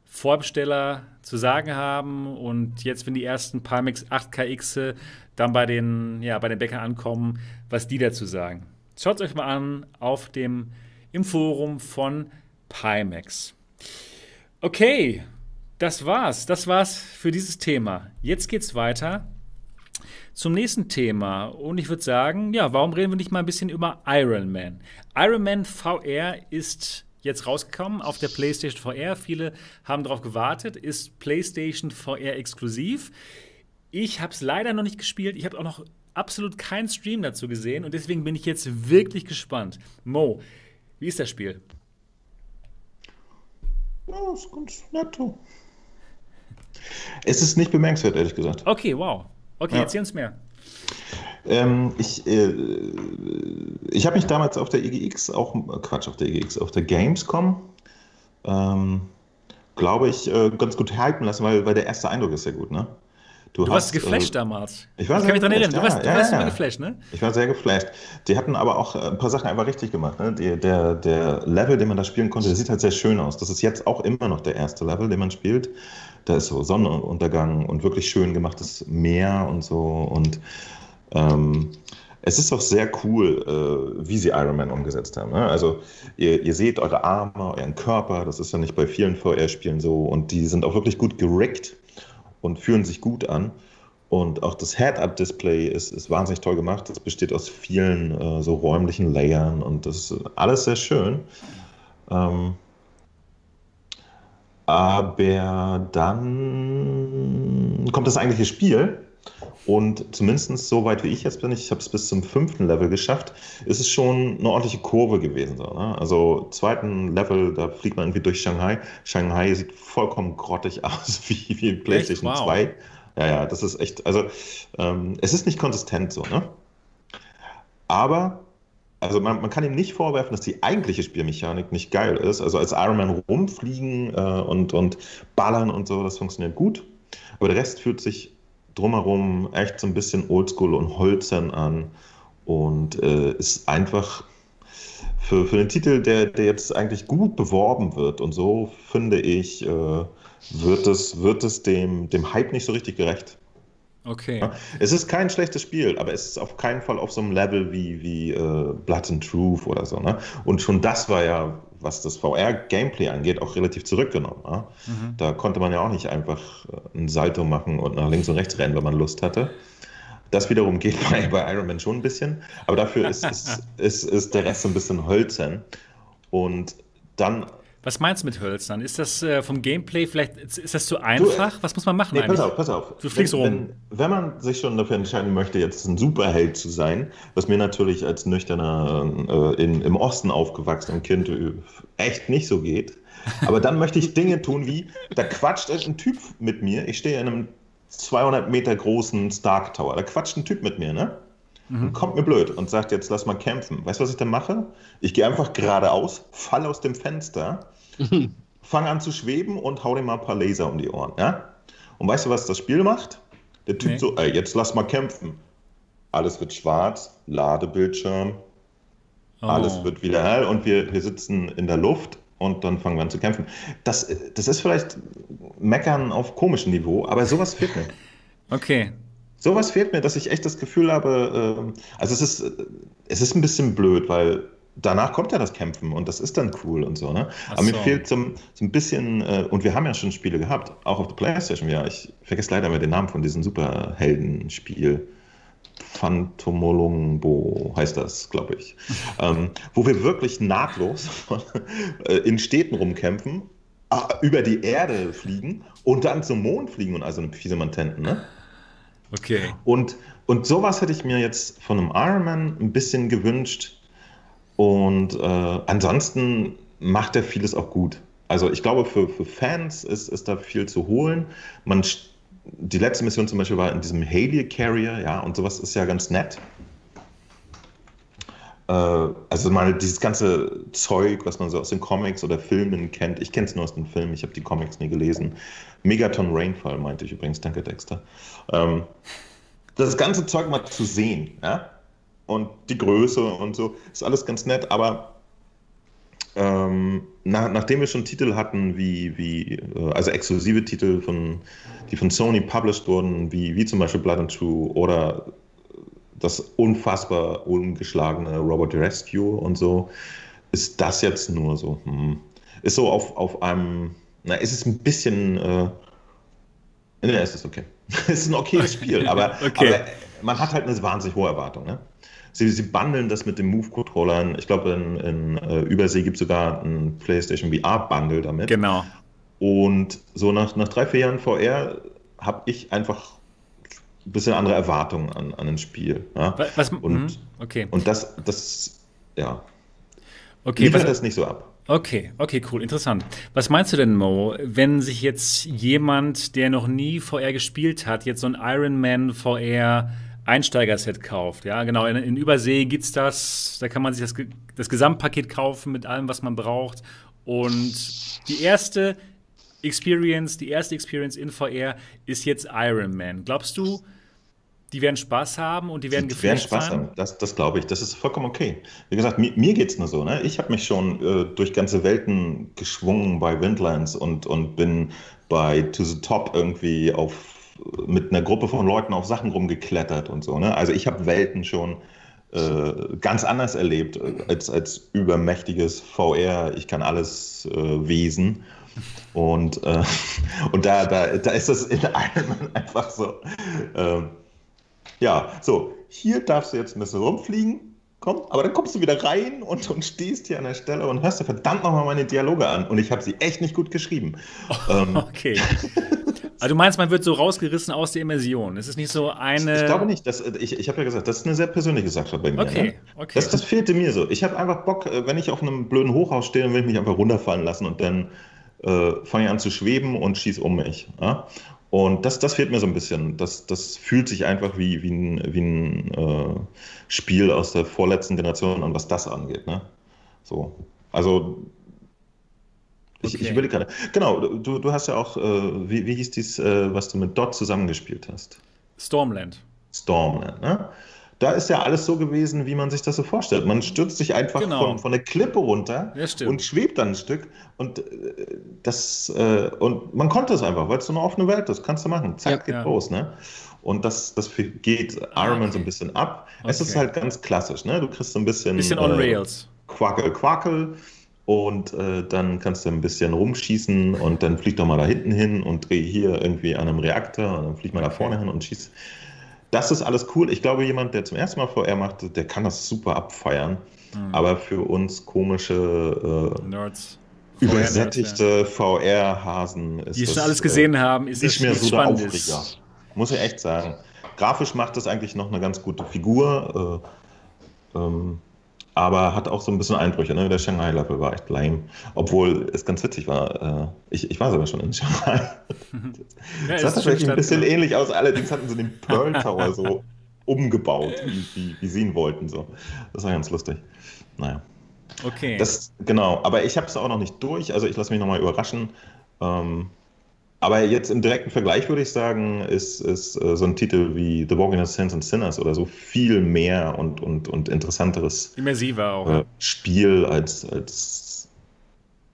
Vorbesteller zu sagen haben und jetzt, wenn die ersten Palmex 8KX dann bei den, ja, bei den Bäckern ankommen, was die dazu sagen. Schaut es euch mal an auf dem, im Forum von Pimax. Okay, das war's. Das war's für dieses Thema. Jetzt geht's weiter zum nächsten Thema. Und ich würde sagen, ja, warum reden wir nicht mal ein bisschen über Iron Man? Iron Man VR ist jetzt rausgekommen auf der PlayStation VR. Viele haben darauf gewartet. Ist PlayStation VR exklusiv. Ich habe es leider noch nicht gespielt. Ich habe auch noch absolut keinen Stream dazu gesehen und deswegen bin ich jetzt wirklich gespannt. Mo, wie ist das Spiel? Ja, ist ganz nett. Es ist nicht bemerkenswert, ehrlich gesagt. Okay, wow. Okay, ja. erzähl uns mehr. Ähm, ich äh, ich habe mich damals auf der EGX, auch Quatsch, auf der EGX, auf der Gamescom, ähm, glaube ich, äh, ganz gut hypen lassen, weil, weil der erste Eindruck ist sehr gut, ne? Du, du hast, warst geflasht äh, damals. Ich war ich kann mich daran erinnern. Du warst, ja, du warst ja, immer geflasht, ne? Ich war sehr geflasht. Die hatten aber auch ein paar Sachen einfach richtig gemacht. Ne? Die, der, der Level, den man da spielen konnte, der sieht halt sehr schön aus. Das ist jetzt auch immer noch der erste Level, den man spielt. Da ist so Sonnenuntergang und wirklich schön gemachtes Meer und so. Und ähm, es ist auch sehr cool, äh, wie sie Iron Man umgesetzt haben. Ne? Also ihr, ihr, seht eure Arme, euren Körper, das ist ja nicht bei vielen VR-Spielen so. Und die sind auch wirklich gut gerickt und fühlen sich gut an. Und auch das Head-Up-Display ist, ist wahnsinnig toll gemacht. Das besteht aus vielen äh, so räumlichen Layern und das ist alles sehr schön. Ähm, aber dann kommt das eigentliche Spiel. Und zumindest so weit wie ich jetzt bin, ich habe es bis zum fünften Level geschafft, ist es schon eine ordentliche Kurve gewesen. So, ne? Also zweiten Level, da fliegt man irgendwie durch Shanghai. Shanghai sieht vollkommen grottig aus, wie, wie PlayStation wow. 2. Ja, ja, das ist echt, also ähm, es ist nicht konsistent so, ne? Aber also man, man, kann ihm nicht vorwerfen, dass die eigentliche Spielmechanik nicht geil ist. Also als Iron Man rumfliegen äh, und, und ballern und so, das funktioniert gut. Aber der Rest fühlt sich drumherum echt so ein bisschen oldschool und holzern an und äh, ist einfach für, für den Titel, der, der jetzt eigentlich gut beworben wird und so, finde ich, äh, wird es, wird es dem, dem Hype nicht so richtig gerecht. Okay. Es ist kein schlechtes Spiel, aber es ist auf keinen Fall auf so einem Level wie, wie äh, Blood and Truth oder so. Ne? Und schon das war ja, was das VR-Gameplay angeht, auch relativ zurückgenommen. Ne? Mhm. Da konnte man ja auch nicht einfach äh, ein Salto machen und nach links und rechts rennen, wenn man Lust hatte. Das wiederum geht bei, bei Iron Man schon ein bisschen, aber dafür ist, ist, ist, ist der Rest so ein bisschen hölzern. Und dann was meinst du mit Hölzern? Ist das äh, vom Gameplay vielleicht, ist das zu einfach? Du, Was muss man machen nee, eigentlich? Pass auf, pass auf. Du fliegst wenn, rum. Wenn, wenn, man sich schon dafür entscheiden möchte, jetzt ein Superheld zu sein, was mir natürlich als nüchterner, äh, in, im Osten aufgewachsener Kind äh, echt nicht so geht, aber dann möchte ich Dinge tun wie, da quatscht ein Typ mit mir, ich stehe in einem 200 Meter großen Stark Tower, da quatscht ein Typ mit mir, ne? Mhm. kommt mir blöd und sagt, jetzt lass mal kämpfen. Weißt du, was ich dann mache? Ich gehe einfach geradeaus, falle aus dem Fenster fang an zu schweben und hau dir mal ein paar Laser um die Ohren. Ja? Und weißt du, was das Spiel macht? Der Typ nee. so, ey, jetzt lass mal kämpfen. Alles wird schwarz, Ladebildschirm, oh. alles wird wieder hell und wir, wir sitzen in der Luft und dann fangen wir an zu kämpfen. Das, das ist vielleicht Meckern auf komischem Niveau, aber sowas fehlt mir. Okay. Sowas fehlt mir, dass ich echt das Gefühl habe, äh, also es ist, es ist ein bisschen blöd, weil danach kommt ja das Kämpfen und das ist dann cool und so, ne? Aber mir fehlt so, so, ein bisschen, äh, und wir haben ja schon Spiele gehabt, auch auf der Playstation, ja. Ich vergesse leider mal den Namen von diesem Superhelden-Spiel. Phantomolongbo heißt das, glaube ich. ähm, wo wir wirklich nahtlos äh, in Städten rumkämpfen, äh, über die Erde fliegen und dann zum Mond fliegen und also einem Fiesemantenten, ne? Okay. Und, und sowas hätte ich mir jetzt von einem Ironman ein bisschen gewünscht. Und äh, ansonsten macht er vieles auch gut. Also ich glaube, für, für Fans ist, ist da viel zu holen. Man die letzte Mission zum Beispiel war in diesem Haley Carrier, ja, und sowas ist ja ganz nett. Äh, also mal dieses ganze Zeug, was man so aus den Comics oder Filmen kennt. Ich kenne es nur aus den Filmen, ich habe die Comics nie gelesen. Megaton Rainfall meinte ich übrigens, danke Dexter. Ähm, das ganze Zeug mal zu sehen, ja, und die Größe und so, ist alles ganz nett, aber ähm, nach, nachdem wir schon Titel hatten, wie, wie äh, also exklusive Titel, von, die von Sony published wurden, wie, wie zum Beispiel Blood and True oder das unfassbar ungeschlagene Robot Rescue und so, ist das jetzt nur so, hm, ist so auf, auf einem, na, ist es ein bisschen, äh, ne, es ist okay. es ist ein okayes Spiel, aber, okay. aber man hat halt eine wahnsinnig hohe Erwartung, ne? sie, sie bundeln das mit den Move-Controllern. Ich glaube, in, in uh, Übersee gibt es sogar ein PlayStation VR-Bundle damit. Genau. Und so nach, nach drei, vier Jahren VR habe ich einfach ein bisschen andere Erwartungen an, an ein Spiel. Ja? Was, und, mhm, okay. und das, das, ja. Okay, was, das nicht so ab. Okay, okay, cool, interessant. Was meinst du denn, Mo, wenn sich jetzt jemand, der noch nie VR gespielt hat, jetzt so ein Iron Man VR Einsteigerset kauft. Ja, genau. In, in Übersee es das. Da kann man sich das, das Gesamtpaket kaufen mit allem, was man braucht. Und die erste Experience, die erste Experience in VR ist jetzt Iron Man. Glaubst du, die werden Spaß haben und die werden Die werden Spaß sein? haben, das, das glaube ich. Das ist vollkommen okay. Wie gesagt, mir, mir geht es nur so. Ne? Ich habe mich schon äh, durch ganze Welten geschwungen bei Windlands und, und bin bei To the Top irgendwie auf mit einer Gruppe von Leuten auf Sachen rumgeklettert und so. Ne? Also ich habe Welten schon äh, ganz anders erlebt äh, als, als übermächtiges VR. Ich kann alles äh, Wesen. Und, äh, und da, da, da ist das in einem einfach so. Ähm, ja, so, hier darfst du jetzt ein bisschen rumfliegen komm, aber dann kommst du wieder rein und, und stehst hier an der Stelle und hörst dir verdammt nochmal meine Dialoge an. Und ich habe sie echt nicht gut geschrieben. ähm. Okay. Also du meinst, man wird so rausgerissen aus der Immersion. Es ist nicht so eine. Ich glaube nicht. Das, ich ich habe ja gesagt, das ist eine sehr persönliche Sache bei mir. Okay, ne? okay. Das, das fehlte mir so. Ich habe einfach Bock, äh, wenn ich auf einem blöden Hochhaus stehe, dann will ich mich einfach runterfallen lassen und dann äh, fange ich an zu schweben und schieße um mich. Ja? Und das, das fehlt mir so ein bisschen. Das, das fühlt sich einfach wie, wie ein, wie ein äh, Spiel aus der vorletzten Generation an, was das angeht. Ne? So. Also, ich, okay. ich überlege gerade. Genau, du, du hast ja auch, äh, wie, wie hieß dies, äh, was du mit Dot zusammengespielt hast? Stormland. Stormland, ne? Da ist ja alles so gewesen, wie man sich das so vorstellt. Man stürzt sich einfach genau. von, von der Klippe runter ja, und schwebt dann ein Stück. Und, äh, das, äh, und man konnte es einfach, weil es so eine offene Welt ist. Kannst du machen. Zack, ja, geht ja. los. Ne? Und das, das geht Iron Man so ein bisschen ab. Okay. Es ist halt ganz klassisch. Ne? Du kriegst so ein bisschen. Bisschen on äh, Rails. Quackel, Quackel. Und äh, dann kannst du ein bisschen rumschießen und dann flieg doch mal da hinten hin und dreh hier irgendwie an einem Reaktor und dann flieg mal okay. da vorne hin und schieß das ist alles cool. Ich glaube, jemand, der zum ersten Mal VR macht, der kann das super abfeiern. Mhm. Aber für uns komische äh, Nerds. Übersättigte VR-Hasen ist Die schon alles gesehen äh, haben, ist nicht mehr so der Aufreger. Muss ich echt sagen. Grafisch macht das eigentlich noch eine ganz gute Figur. Äh, ähm, aber hat auch so ein bisschen Einbrüche. Ne? Der Shanghai-Level war echt lame. Obwohl es ganz witzig war. Äh, ich, ich war sogar schon in Shanghai. ja, das sah tatsächlich ein bisschen ähnlich aus. Allerdings hatten sie den Pearl Tower so umgebaut, wie, wie, wie sie ihn wollten. So. Das war ganz lustig. Naja. Okay. Das, genau, aber ich habe es auch noch nicht durch. Also ich lasse mich nochmal überraschen. Ähm, aber jetzt im direkten Vergleich würde ich sagen, ist, ist äh, so ein Titel wie The Walking of Saints and Sinners oder so viel mehr und, und, und interessanteres Immersiver auch. Äh, Spiel als, als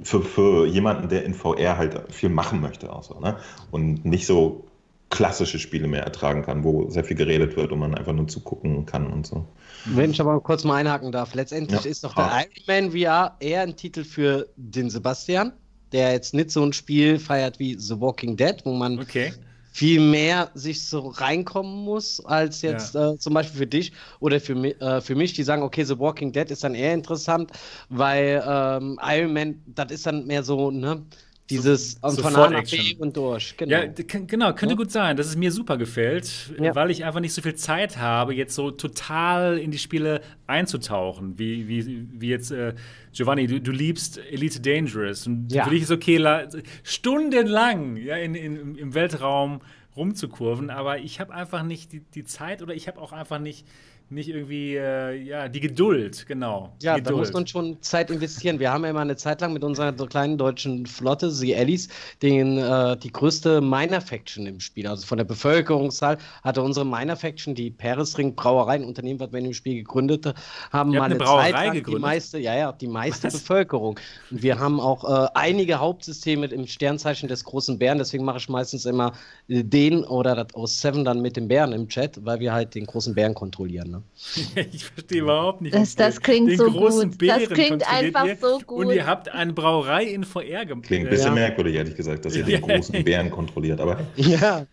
für, für jemanden, der in VR halt viel machen möchte. Auch so, ne? Und nicht so klassische Spiele mehr ertragen kann, wo sehr viel geredet wird und man einfach nur zugucken kann und so. Wenn ich aber kurz mal einhaken darf, letztendlich ja. ist doch der ah. Iron Man VR eher ein Titel für den Sebastian, der jetzt nicht so ein Spiel feiert wie The Walking Dead, wo man okay. viel mehr sich so reinkommen muss, als jetzt ja. äh, zum Beispiel für dich oder für, äh, für mich, die sagen, okay, The Walking Dead ist dann eher interessant, weil ähm, Iron Man, das ist dann mehr so, ne? Dieses so, von A nach B und durch. Genau. Ja, genau, könnte ja? gut sein, dass es mir super gefällt, ja. weil ich einfach nicht so viel Zeit habe, jetzt so total in die Spiele einzutauchen, wie, wie, wie jetzt äh, Giovanni, du, du, liebst Elite Dangerous und ja. für dich ist okay, stundenlang ja, in, in, im Weltraum rumzukurven, aber ich habe einfach nicht die, die Zeit oder ich habe auch einfach nicht nicht irgendwie, äh, ja, die Geduld, genau. Ja, Geduld. da muss man schon Zeit investieren. Wir haben ja immer eine Zeit lang mit unserer kleinen deutschen Flotte, The Allies, den, äh, die größte Miner-Faction im Spiel. Also von der Bevölkerungszahl hatte unsere Miner-Faction, die Peresring Brauerei, ein Unternehmen, was wir in dem Spiel gegründet haben, mal eine, eine Zeit lang gegründet? die meiste, ja, ja, die meiste was? Bevölkerung. Und wir haben auch äh, einige Hauptsysteme im Sternzeichen des großen Bären, deswegen mache ich meistens immer den oder das aus Seven dann mit dem Bären im Chat, weil wir halt den großen Bären kontrollieren. Ne? ich verstehe überhaupt nicht. Das, das klingt so gut. das klingt einfach so gut. Und ihr habt eine Brauerei in VR gemacht. Klingt ein bisschen ja. merkwürdig, ehrlich gesagt, dass ihr den großen Bären kontrolliert. Aber ja.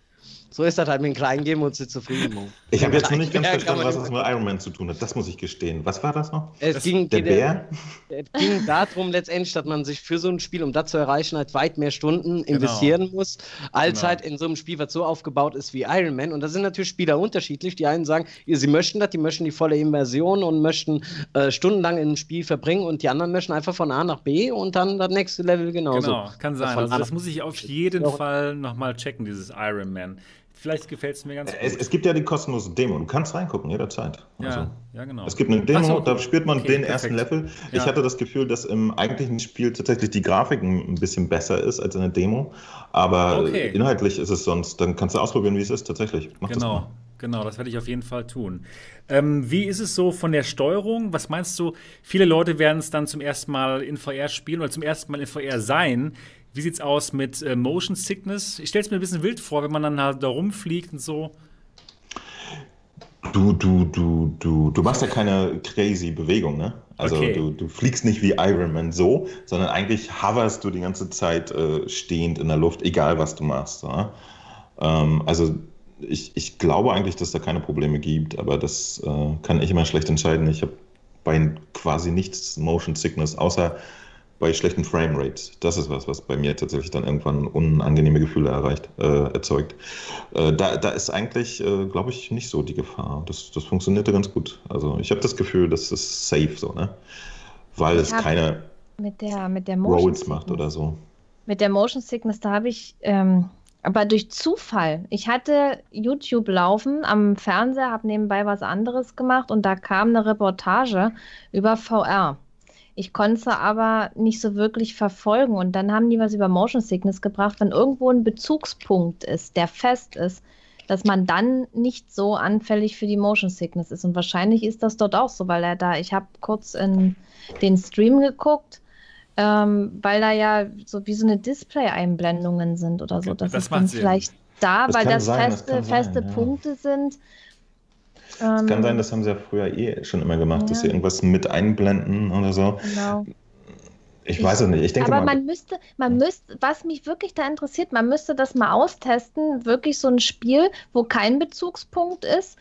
So ist das halt mit dem Kleinen geben und sie zufrieden. Ich habe jetzt noch nicht ganz verstanden, was das mit Iron Man zu tun hat. Das muss ich gestehen. Was war das noch? Es das ging, der Bär? Es ging darum letztendlich, dass man sich für so ein Spiel, um das zu erreichen, halt weit mehr Stunden genau. investieren genau. muss, als genau. halt in so einem Spiel, was so aufgebaut ist wie Iron Man. Und da sind natürlich Spieler unterschiedlich. Die einen sagen, sie möchten das, die möchten die volle Immersion und möchten äh, stundenlang in einem Spiel verbringen und die anderen möchten einfach von A nach B und dann das nächste Level genauso. Genau, kann sein. Also das muss ich auf jeden Fall nochmal checken, dieses Iron Man. Vielleicht gefällt es mir ganz gut. Es, es, gibt ja die kostenlose Demo. Du kannst reingucken jederzeit. Ja, also, ja genau. Es gibt eine Demo, so, da spürt man okay, den perfekt. ersten Level. Ja. Ich hatte das Gefühl, dass im eigentlichen Spiel tatsächlich die Grafik ein bisschen besser ist als in der Demo. Aber okay. inhaltlich ist es sonst, dann kannst du ausprobieren, wie es ist tatsächlich. Mach genau. Das genau, das werde ich auf jeden Fall tun. Ähm, wie ist es so von der Steuerung? Was meinst du? Viele Leute werden es dann zum ersten Mal in VR spielen oder zum ersten Mal in VR sein. Wie sieht's aus mit äh, Motion Sickness? Ich stelle es mir ein bisschen wild vor, wenn man dann halt da rumfliegt und so. Du, du, du, du, du machst ja keine crazy Bewegung, ne? Also okay. du, du fliegst nicht wie Iron Man so, sondern eigentlich hoverst du die ganze Zeit äh, stehend in der Luft, egal was du machst. Ja? Ähm, also ich, ich glaube eigentlich, dass da keine Probleme gibt, aber das äh, kann ich immer schlecht entscheiden. Ich habe bei quasi nichts Motion Sickness, außer bei schlechten Framerates. Das ist was, was bei mir tatsächlich dann irgendwann unangenehme Gefühle erreicht, äh, erzeugt. Äh, da, da ist eigentlich, äh, glaube ich, nicht so die Gefahr. Das, das funktionierte ganz gut. Also ich habe das Gefühl, das ist safe so, ne? Weil ich es keine mit der, mit der Roads macht oder so. Mit der Motion Sickness, da habe ich ähm, aber durch Zufall. Ich hatte YouTube laufen am Fernseher, habe nebenbei was anderes gemacht und da kam eine Reportage über VR. Ich konnte es aber nicht so wirklich verfolgen. Und dann haben die was über Motion Sickness gebracht, wenn irgendwo ein Bezugspunkt ist, der fest ist, dass man dann nicht so anfällig für die Motion Sickness ist. Und wahrscheinlich ist das dort auch so, weil er da, ich habe kurz in den Stream geguckt, ähm, weil da ja so wie so eine Display-Einblendungen sind oder so. Das, das ist dann vielleicht da, das weil das sein, feste, das feste sein, ja. Punkte sind es kann sein, ähm, das haben sie ja früher eh schon immer gemacht, ja. dass sie irgendwas mit einblenden oder so. Genau. Ich, ich weiß es nicht. Ich denke aber mal, man müsste, man müsste, was mich wirklich da interessiert, man müsste das mal austesten, wirklich so ein Spiel, wo kein Bezugspunkt ist,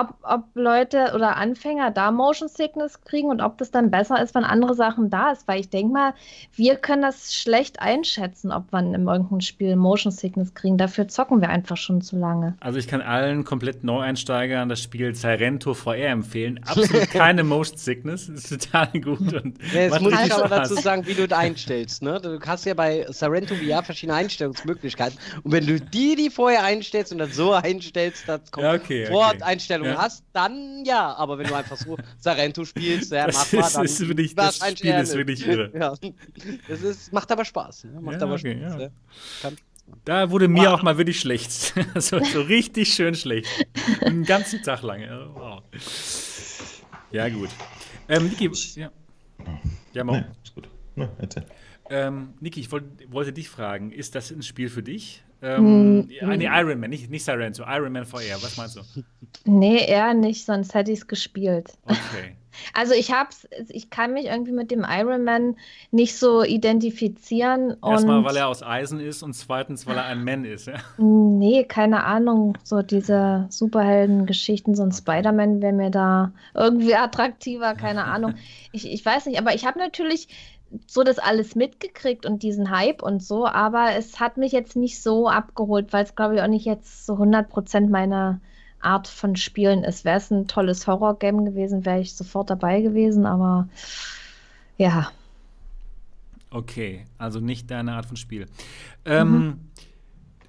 ob, ob Leute oder Anfänger da Motion Sickness kriegen und ob das dann besser ist, wenn andere Sachen da ist. Weil ich denke mal, wir können das schlecht einschätzen, ob wir in irgendeinem Spiel Motion Sickness kriegen. Dafür zocken wir einfach schon zu lange. Also ich kann allen komplett Neueinsteigern das Spiel Sirento VR empfehlen. Absolut keine Motion Sickness. ist total gut. Und ja, jetzt muss ich aber dazu sagen, wie du das einstellst. Ne? Du hast ja bei Sirento VR verschiedene Einstellungsmöglichkeiten. Und wenn du die, die vorher einstellst und dann so einstellst, das kommt ja, okay, okay. Einstellung ja. hast, dann ja. Aber wenn du einfach so Sarento spielst, ja, das mach mal, dann ist wirklich, das Spiel ist wirklich irre. ja. Das ist, macht aber Spaß. Ja, macht aber okay, Spaß. Ja. Kann, da wurde mir wow. auch mal wirklich schlecht. so, so, richtig schön schlecht. Den ganzen Tag lang. Wow. Ja, gut. Ähm, Niki, ja. Ja, Nee, ist gut. Nee. Ähm, Niki, ich wollt, wollte dich fragen, ist das ein Spiel für dich? Ähm, mm, nee, Iron Man, nicht, nicht Sorrento, Iron Man VR. Was meinst du? Nee, eher nicht, sonst hätte ich es gespielt. Okay. Also ich hab's, ich kann mich irgendwie mit dem Iron Man nicht so identifizieren. Erstmal, weil er aus Eisen ist und zweitens, weil er ein Man ist, ja? Nee, keine Ahnung. So diese Superhelden-Geschichten, so ein Spider-Man wäre mir da irgendwie attraktiver, keine Ahnung. Ich, ich weiß nicht, aber ich habe natürlich so das alles mitgekriegt und diesen Hype und so, aber es hat mich jetzt nicht so abgeholt, weil es, glaube ich, auch nicht jetzt so 100% meiner Art von Spielen ist. Wäre es ein tolles Horror-Game gewesen, wäre ich sofort dabei gewesen, aber ja. Okay, also nicht deine Art von Spiel. Ähm, mhm.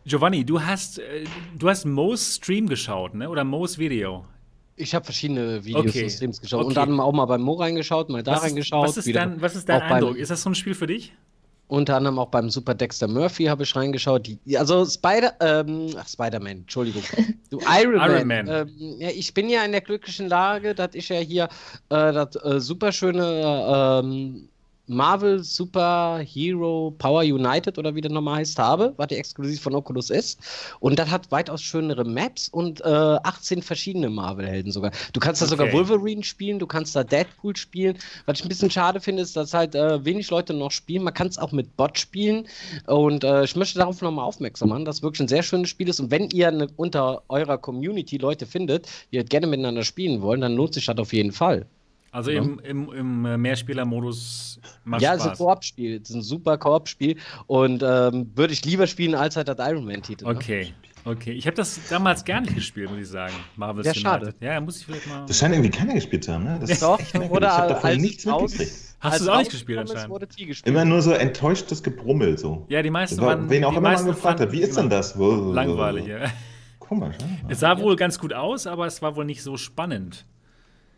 Giovanni, du hast, äh, du hast Mo's Stream geschaut, ne? Oder Mo's Video. Ich habe verschiedene Videos okay. und Streams geschaut. Okay. Und dann auch mal beim Mo reingeschaut, mal da was reingeschaut. was ist dein, was ist dein Eindruck? Ist das so ein Spiel für dich? Unter anderem auch beim Super Dexter Murphy habe ich reingeschaut. Die, also Spider, ähm, ach, Spider-Man, Entschuldigung. Du Iron, Iron Man. Man. Ähm, ja, ich bin ja in der glücklichen Lage, dass ich ja hier äh, das äh, super schöne ähm, Marvel Super Hero Power United oder wie der nochmal heißt, habe, war die exklusiv von Oculus ist. Und das hat weitaus schönere Maps und äh, 18 verschiedene Marvel-Helden sogar. Du kannst da okay. sogar Wolverine spielen, du kannst da Deadpool spielen. Was ich ein bisschen schade finde, ist, dass halt äh, wenig Leute noch spielen. Man kann es auch mit Bot spielen. Und äh, ich möchte darauf nochmal aufmerksam machen, dass es wirklich ein sehr schönes Spiel ist. Und wenn ihr ne, unter eurer Community Leute findet, die halt gerne miteinander spielen wollen, dann lohnt sich das auf jeden Fall. Also ja. im, im, im äh, Mehrspieler-Modus macht Ja, es ist ein Koop-Spiel. Es ist ein super Koop-Spiel und ähm, würde ich lieber spielen als halt das Iron Man-Titel. Ne? Okay. Ne? Okay, ich habe das damals gar nicht gespielt, muss ich sagen. Marvel ja, schade. Ja, muss ich vielleicht mal. Das scheint irgendwie keiner gespielt zu haben, ne? Das Doch, oder ich habe davon nichts mitgekriegt. Hast du es auch nicht gespielt anscheinend? Immer nur so enttäuschtes Gebrummel so. Ja, die meisten waren. Wen auch immer man gefragt hat, wie ist denn das? Langweilig, ja. Komisch, ne? Es sah wohl ganz gut aus, aber es war wohl nicht so spannend.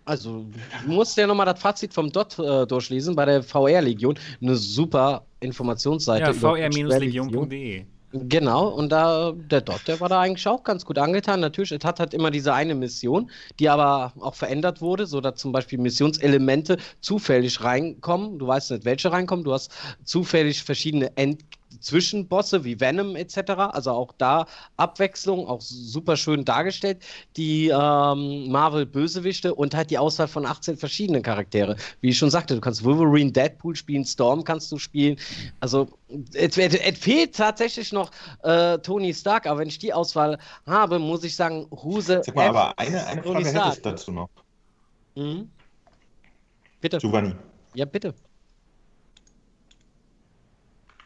Also, du musst ja nochmal das Fazit vom Dot äh, durchlesen bei der VR-Legion. Eine super Informationsseite. Ja, vr-legion.de. Genau, und da, der Dot, der war da eigentlich auch ganz gut angetan. Natürlich, es hat halt immer diese eine Mission, die aber auch verändert wurde, sodass zum Beispiel Missionselemente zufällig reinkommen. Du weißt nicht, welche reinkommen. Du hast zufällig verschiedene End Zwischenbosse wie Venom etc. Also auch da Abwechslung, auch super schön dargestellt. Die ähm, Marvel-Bösewichte und halt die Auswahl von 18 verschiedenen Charaktere. Wie ich schon sagte, du kannst Wolverine, Deadpool spielen, Storm kannst du spielen. Also es, es, es fehlt tatsächlich noch äh, Tony Stark, aber wenn ich die Auswahl habe, muss ich sagen, Huse. Sag mal, F aber eine, eine Frage hätte ich dazu noch. Mhm. Bitte. Giovanni. Ja, bitte.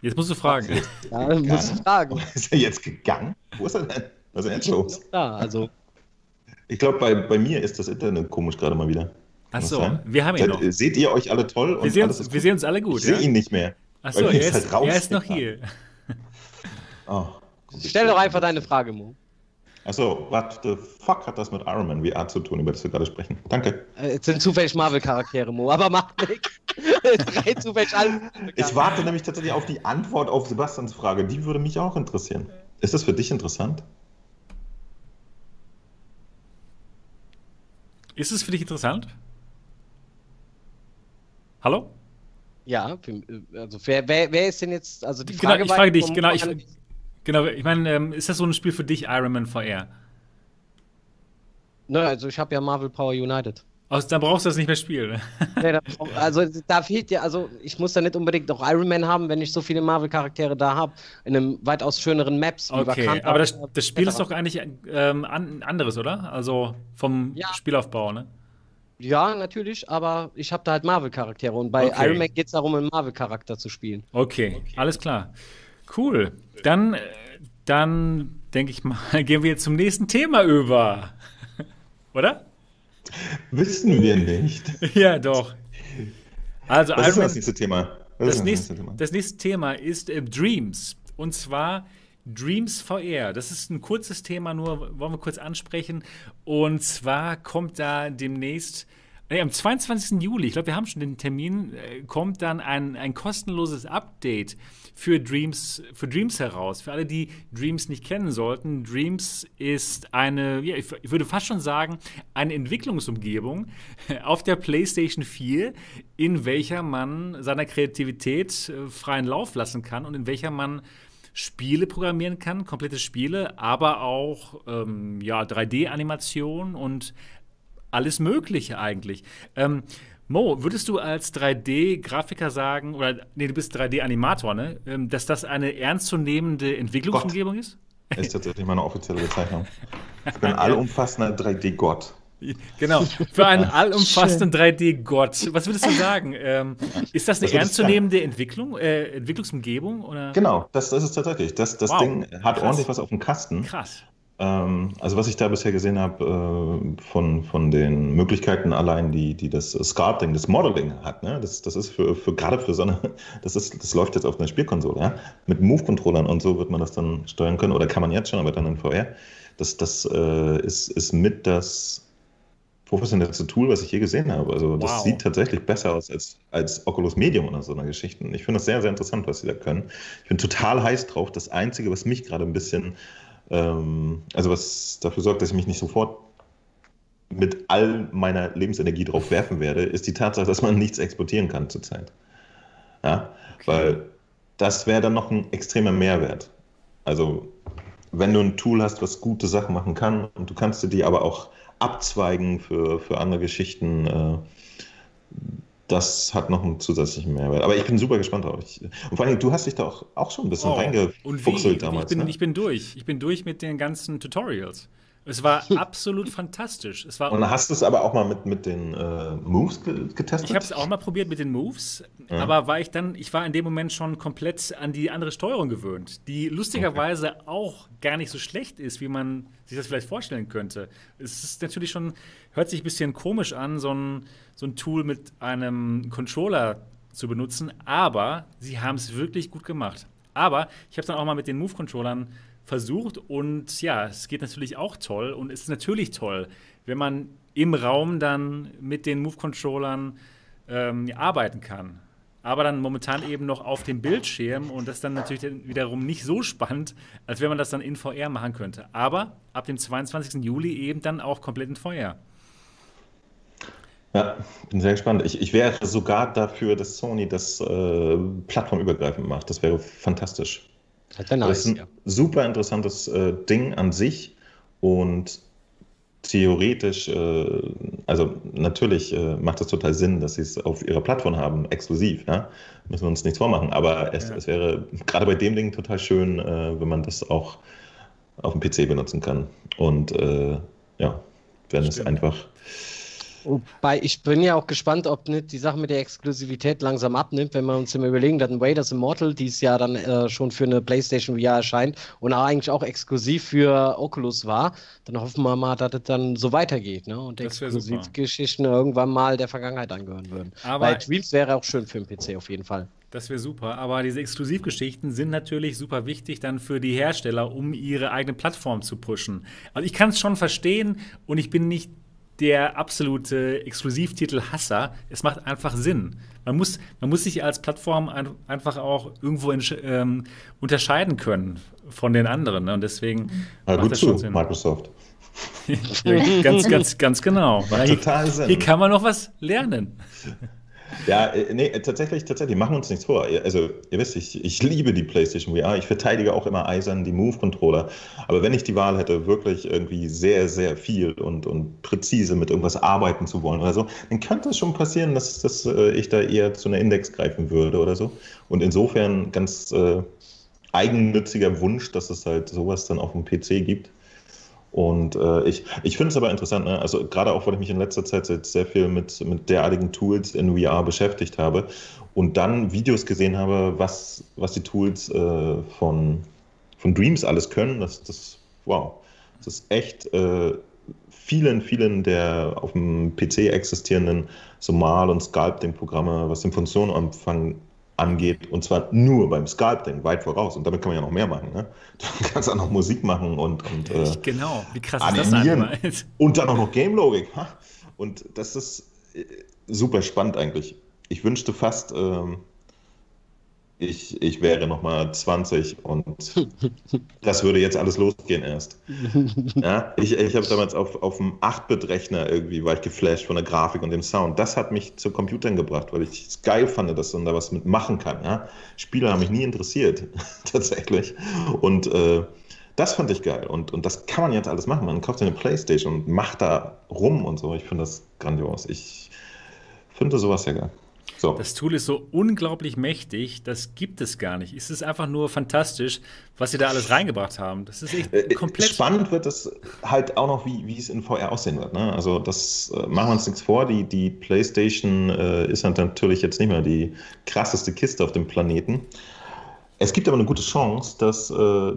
Jetzt musst du fragen. Ja, musst du fragen. Ist er jetzt gegangen? Wo ist er denn? Was ist denn jetzt los? Da, also. Ich glaube, bei, bei mir ist das Internet komisch gerade mal wieder. Achso, wir haben ihn noch. Seht ihr euch alle toll? Wir, sehen uns, wir sehen uns alle gut. Ich ja? sehe ihn nicht mehr. Achso, er, ist, halt er ist noch hier. oh, Stell doch einfach deine Frage, Mo. Achso, what the fuck hat das mit Iron Man VR zu tun, über das wir gerade sprechen? Danke. Äh, es sind zufällig Marvel-Charaktere, Mo, aber macht nichts. Drei zufällig alle. Ich warte nämlich tatsächlich auf die Antwort auf Sebastians Frage. Die würde mich auch interessieren. Ist das für dich interessant? Ist es für dich interessant? Hallo? Ja, also wer, wer, wer ist denn jetzt, also die genau, Frage genau, ich frage dich, genau, ich, Genau, ich meine, ähm, ist das so ein Spiel für dich, Iron Man VR? Nö, also ich habe ja Marvel Power United. Also, dann brauchst du das nicht mehr spielen. nee, da, also da fehlt ja, also ich muss da nicht unbedingt noch Iron Man haben, wenn ich so viele Marvel-Charaktere da habe, in einem weitaus schöneren Maps. Okay, aber das, das Spiel ist doch eigentlich ähm, an, anderes, oder? Also vom ja. Spielaufbau, ne? Ja, natürlich, aber ich habe da halt Marvel-Charaktere und bei okay. Iron Man geht es darum, einen Marvel-Charakter zu spielen. Okay, okay, alles klar. Cool. Dann, dann denke ich mal, gehen wir jetzt zum nächsten Thema über. Oder? Wissen wir nicht. ja, doch. Also, Was ist das nächste Thema? Das, das, nächste, Thema? das nächste Thema ist äh, Dreams. Und zwar Dreams VR. Das ist ein kurzes Thema, nur wollen wir kurz ansprechen. Und zwar kommt da demnächst Nee, am 22. Juli, ich glaube, wir haben schon den Termin, äh, kommt dann ein, ein kostenloses Update für Dreams, für Dreams heraus. Für alle, die Dreams nicht kennen sollten. Dreams ist eine, ja, ich, würde fast schon sagen, eine Entwicklungsumgebung auf der PlayStation 4, in welcher man seiner Kreativität äh, freien Lauf lassen kann und in welcher man Spiele programmieren kann, komplette Spiele, aber auch ähm, ja, 3D-Animation und alles Mögliche eigentlich. Ähm, Mo, würdest du als 3D-Grafiker sagen, oder nee, du bist 3D-Animator, ne? Ähm, dass das eine ernstzunehmende Entwicklungsumgebung Gott. ist? Ist tatsächlich meine offizielle Bezeichnung. Ich bin allumfassender 3D-Gott. Genau, für einen allumfassenden 3D-Gott. Was würdest du sagen? Ähm, ist das eine ernstzunehmende Entwicklung, äh, Entwicklungsumgebung? Oder? Genau, das, das ist tatsächlich. Das, das wow. Ding hat Krass. ordentlich was auf dem Kasten. Krass. Ähm, also was ich da bisher gesehen habe äh, von, von den Möglichkeiten allein, die, die das Sculpting, das Modeling hat, ne? das, das ist für, für gerade für so eine, das ist, das läuft jetzt auf einer Spielkonsole, ja? Mit Move-Controllern und so wird man das dann steuern können, oder kann man jetzt schon, aber dann in VR. Das, das äh, ist, ist mit das professionellste Tool, was ich je gesehen habe. Also das wow. sieht tatsächlich besser aus als, als Oculus Medium oder so eine Geschichte. Ich finde das sehr, sehr interessant, was sie da können. Ich bin total heiß drauf. Das Einzige, was mich gerade ein bisschen, ähm, also was dafür sorgt, dass ich mich nicht sofort mit all meiner Lebensenergie drauf werfen werde, ist die Tatsache, dass man nichts exportieren kann zurzeit. Ja, okay. weil das wäre dann noch ein extremer Mehrwert. Also wenn du ein Tool hast, was gute Sachen machen kann und du kannst dir die aber auch abzweigen für, für andere Geschichten. Äh, das hat noch einen zusätzlichen Mehrwert. Aber ich bin super gespannt drauf. Ich, und vor allem, du hast dich da auch, auch schon ein bisschen oh, reingefuchselt damals. Ich bin, ne? ich bin durch. Ich bin durch mit den ganzen Tutorials. Es war absolut fantastisch. Es war und hast du es aber auch mal mit, mit den äh, Moves getestet? Ich habe es auch mal probiert mit den Moves, ja. aber war ich dann, ich war in dem Moment schon komplett an die andere Steuerung gewöhnt, die lustigerweise okay. auch gar nicht so schlecht ist, wie man sich das vielleicht vorstellen könnte. Es ist natürlich schon, hört sich ein bisschen komisch an, so ein, so ein Tool mit einem Controller zu benutzen, aber sie haben es wirklich gut gemacht. Aber ich habe es dann auch mal mit den Move-Controllern versucht und ja, es geht natürlich auch toll und es ist natürlich toll, wenn man im Raum dann mit den Move-Controllern ähm, arbeiten kann. Aber dann momentan eben noch auf dem Bildschirm und das dann natürlich wiederum nicht so spannend, als wenn man das dann in VR machen könnte. Aber ab dem 22. Juli eben dann auch komplett in VR. Ja, bin sehr gespannt. Ich, ich wäre sogar dafür, dass Sony das äh, plattformübergreifend macht. Das wäre fantastisch. Das, nice, das ist ein ja. super interessantes äh, Ding an sich und theoretisch, äh, also natürlich äh, macht es total Sinn, dass sie es auf ihrer Plattform haben, exklusiv. Ja? Müssen wir uns nichts vormachen. Aber es, ja. es wäre gerade bei dem Ding total schön, äh, wenn man das auch auf dem PC benutzen kann. Und äh, ja, wenn es einfach Wobei, ich bin ja auch gespannt, ob nicht die Sache mit der Exklusivität langsam abnimmt, wenn wir uns immer überlegen, dass ein Raiders Immortal dieses Jahr dann äh, schon für eine PlayStation VR erscheint und eigentlich auch exklusiv für Oculus war, dann hoffen wir mal, dass es dann so weitergeht ne? und Exklusivgeschichten irgendwann mal der Vergangenheit angehören würden. Aber Weil Dreams wäre auch schön für den PC auf jeden Fall. Das wäre super. Aber diese Exklusivgeschichten sind natürlich super wichtig dann für die Hersteller, um ihre eigene Plattform zu pushen. Also ich kann es schon verstehen und ich bin nicht der absolute Exklusivtitel-Hasser. Es macht einfach Sinn. Man muss, man muss sich als Plattform ein, einfach auch irgendwo ähm, unterscheiden können von den anderen. Ne? Und deswegen ja, macht das schon Sinn. Microsoft. ganz, ganz, ganz genau. Total Sinn. hier kann man noch was lernen. Ja, äh, nee, tatsächlich, tatsächlich, machen wir uns nichts vor. Also, ihr wisst, ich, ich liebe die PlayStation VR. Ich verteidige auch immer eisern die Move-Controller. Aber wenn ich die Wahl hätte, wirklich irgendwie sehr, sehr viel und, und präzise mit irgendwas arbeiten zu wollen oder so, dann könnte es schon passieren, dass, dass äh, ich da eher zu einer Index greifen würde oder so. Und insofern ganz äh, eigennütziger Wunsch, dass es halt sowas dann auf dem PC gibt. Und äh, ich, ich finde es aber interessant, ne? also gerade auch, weil ich mich in letzter Zeit sehr viel mit, mit derartigen Tools in VR beschäftigt habe und dann Videos gesehen habe, was, was die Tools äh, von, von Dreams alles können. Das, das, wow, das ist echt äh, vielen, vielen der auf dem PC existierenden Somal- und Sculpting-Programme, was den Funktionenumfang angeht, und zwar nur beim Sculpting, weit voraus. Und damit kann man ja noch mehr machen. Ne? Du kannst auch noch Musik machen und, und äh, genau, wie krass animieren. ist das Und dann auch noch Game-Logik. Und das ist äh, super spannend eigentlich. Ich wünschte fast, ähm, ich, ich wäre nochmal 20 und das würde jetzt alles losgehen erst. Ja, ich ich habe damals auf, auf dem 8-Bit-Rechner irgendwie, war ich geflasht von der Grafik und dem Sound. Das hat mich zu Computern gebracht, weil ich es geil fand, dass man da was mitmachen kann. Ja? Spiele haben mich nie interessiert, tatsächlich. Und äh, das fand ich geil. Und, und das kann man jetzt alles machen. Man kauft eine Playstation und macht da rum und so. Ich finde das grandios. Ich finde sowas ja geil. So. Das Tool ist so unglaublich mächtig, das gibt es gar nicht. Es ist einfach nur fantastisch, was sie da alles reingebracht haben. Das ist echt äh, komplett. Spannend wird es halt auch noch, wie, wie es in VR aussehen wird. Ne? Also, das äh, machen wir uns nichts vor. Die, die PlayStation äh, ist halt natürlich jetzt nicht mehr die krasseste Kiste auf dem Planeten. Es gibt aber eine gute Chance, dass äh,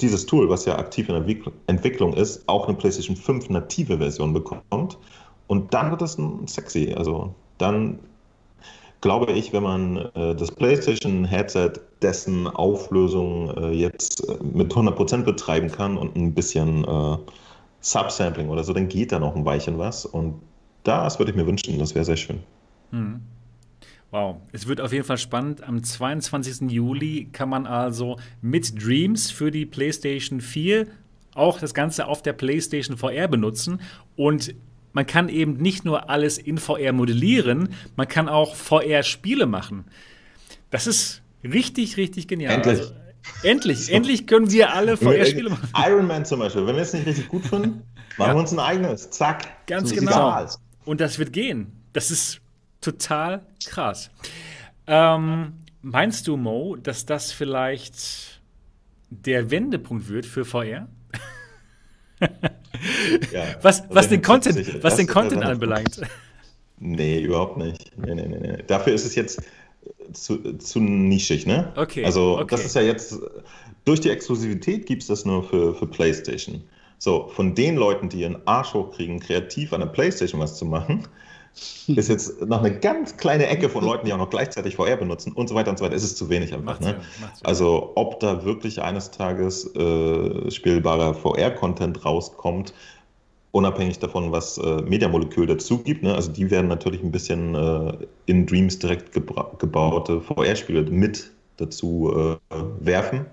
dieses Tool, was ja aktiv in der Entwicklung ist, auch eine PlayStation 5 native Version bekommt. Und dann wird das sexy. Also dann glaube ich, wenn man äh, das PlayStation-Headset dessen Auflösung äh, jetzt äh, mit 100% betreiben kann und ein bisschen äh, Subsampling oder so, dann geht da noch ein Weilchen was. Und das würde ich mir wünschen, das wäre sehr schön. Hm. Wow, es wird auf jeden Fall spannend. Am 22. Juli kann man also mit Dreams für die PlayStation 4 auch das Ganze auf der PlayStation VR benutzen. Und man kann eben nicht nur alles in VR modellieren, man kann auch VR-Spiele machen. Das ist richtig, richtig genial. Endlich. Also, endlich, so. endlich können wir alle VR-Spiele machen. Iron Man zum Beispiel, wenn wir es nicht richtig gut finden, machen ja. wir uns ein eigenes. Zack. Ganz so genau. Und das wird gehen. Das ist total krass. Ähm, meinst du, Mo, dass das vielleicht der Wendepunkt wird für VR? Ja, was, was den Content, was den Content anbelangt. Nee, überhaupt nicht. Nee, nee, nee, nee. Dafür ist es jetzt zu, zu nischig, ne? Okay. Also, okay. das ist ja jetzt, durch die Exklusivität gibt es das nur für, für PlayStation. So, von den Leuten, die ihren Arsch hochkriegen, kreativ an der PlayStation was zu machen, ist jetzt noch eine ganz kleine Ecke von Leuten, die auch noch gleichzeitig VR benutzen und so weiter und so weiter. Es ist zu wenig einfach. Ne? Also ob da wirklich eines Tages äh, spielbarer VR-Content rauskommt, unabhängig davon, was äh, Mediamolekül dazu gibt. Ne? Also die werden natürlich ein bisschen äh, in Dreams direkt gebaute VR-Spiele mit dazu äh, werfen.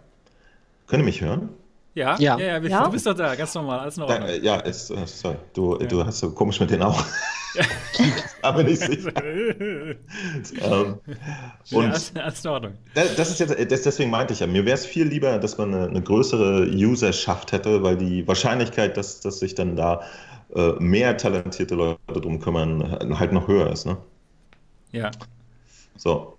Können ihr mich hören? Ja, ja, ja, ja, ja, du bist doch da, ganz normal, alles normal. Da, ja, ist, äh, sorry, du, du hast so komisch mit denen auch. Aber nicht sicher. ähm, und ja, alles in Ordnung. Das ist jetzt, das, deswegen meinte ich ja, mir wäre es viel lieber, dass man eine, eine, größere Userschaft hätte, weil die Wahrscheinlichkeit, dass, dass sich dann da äh, mehr talentierte Leute drum kümmern, halt noch höher ist. Ne? Ja. So.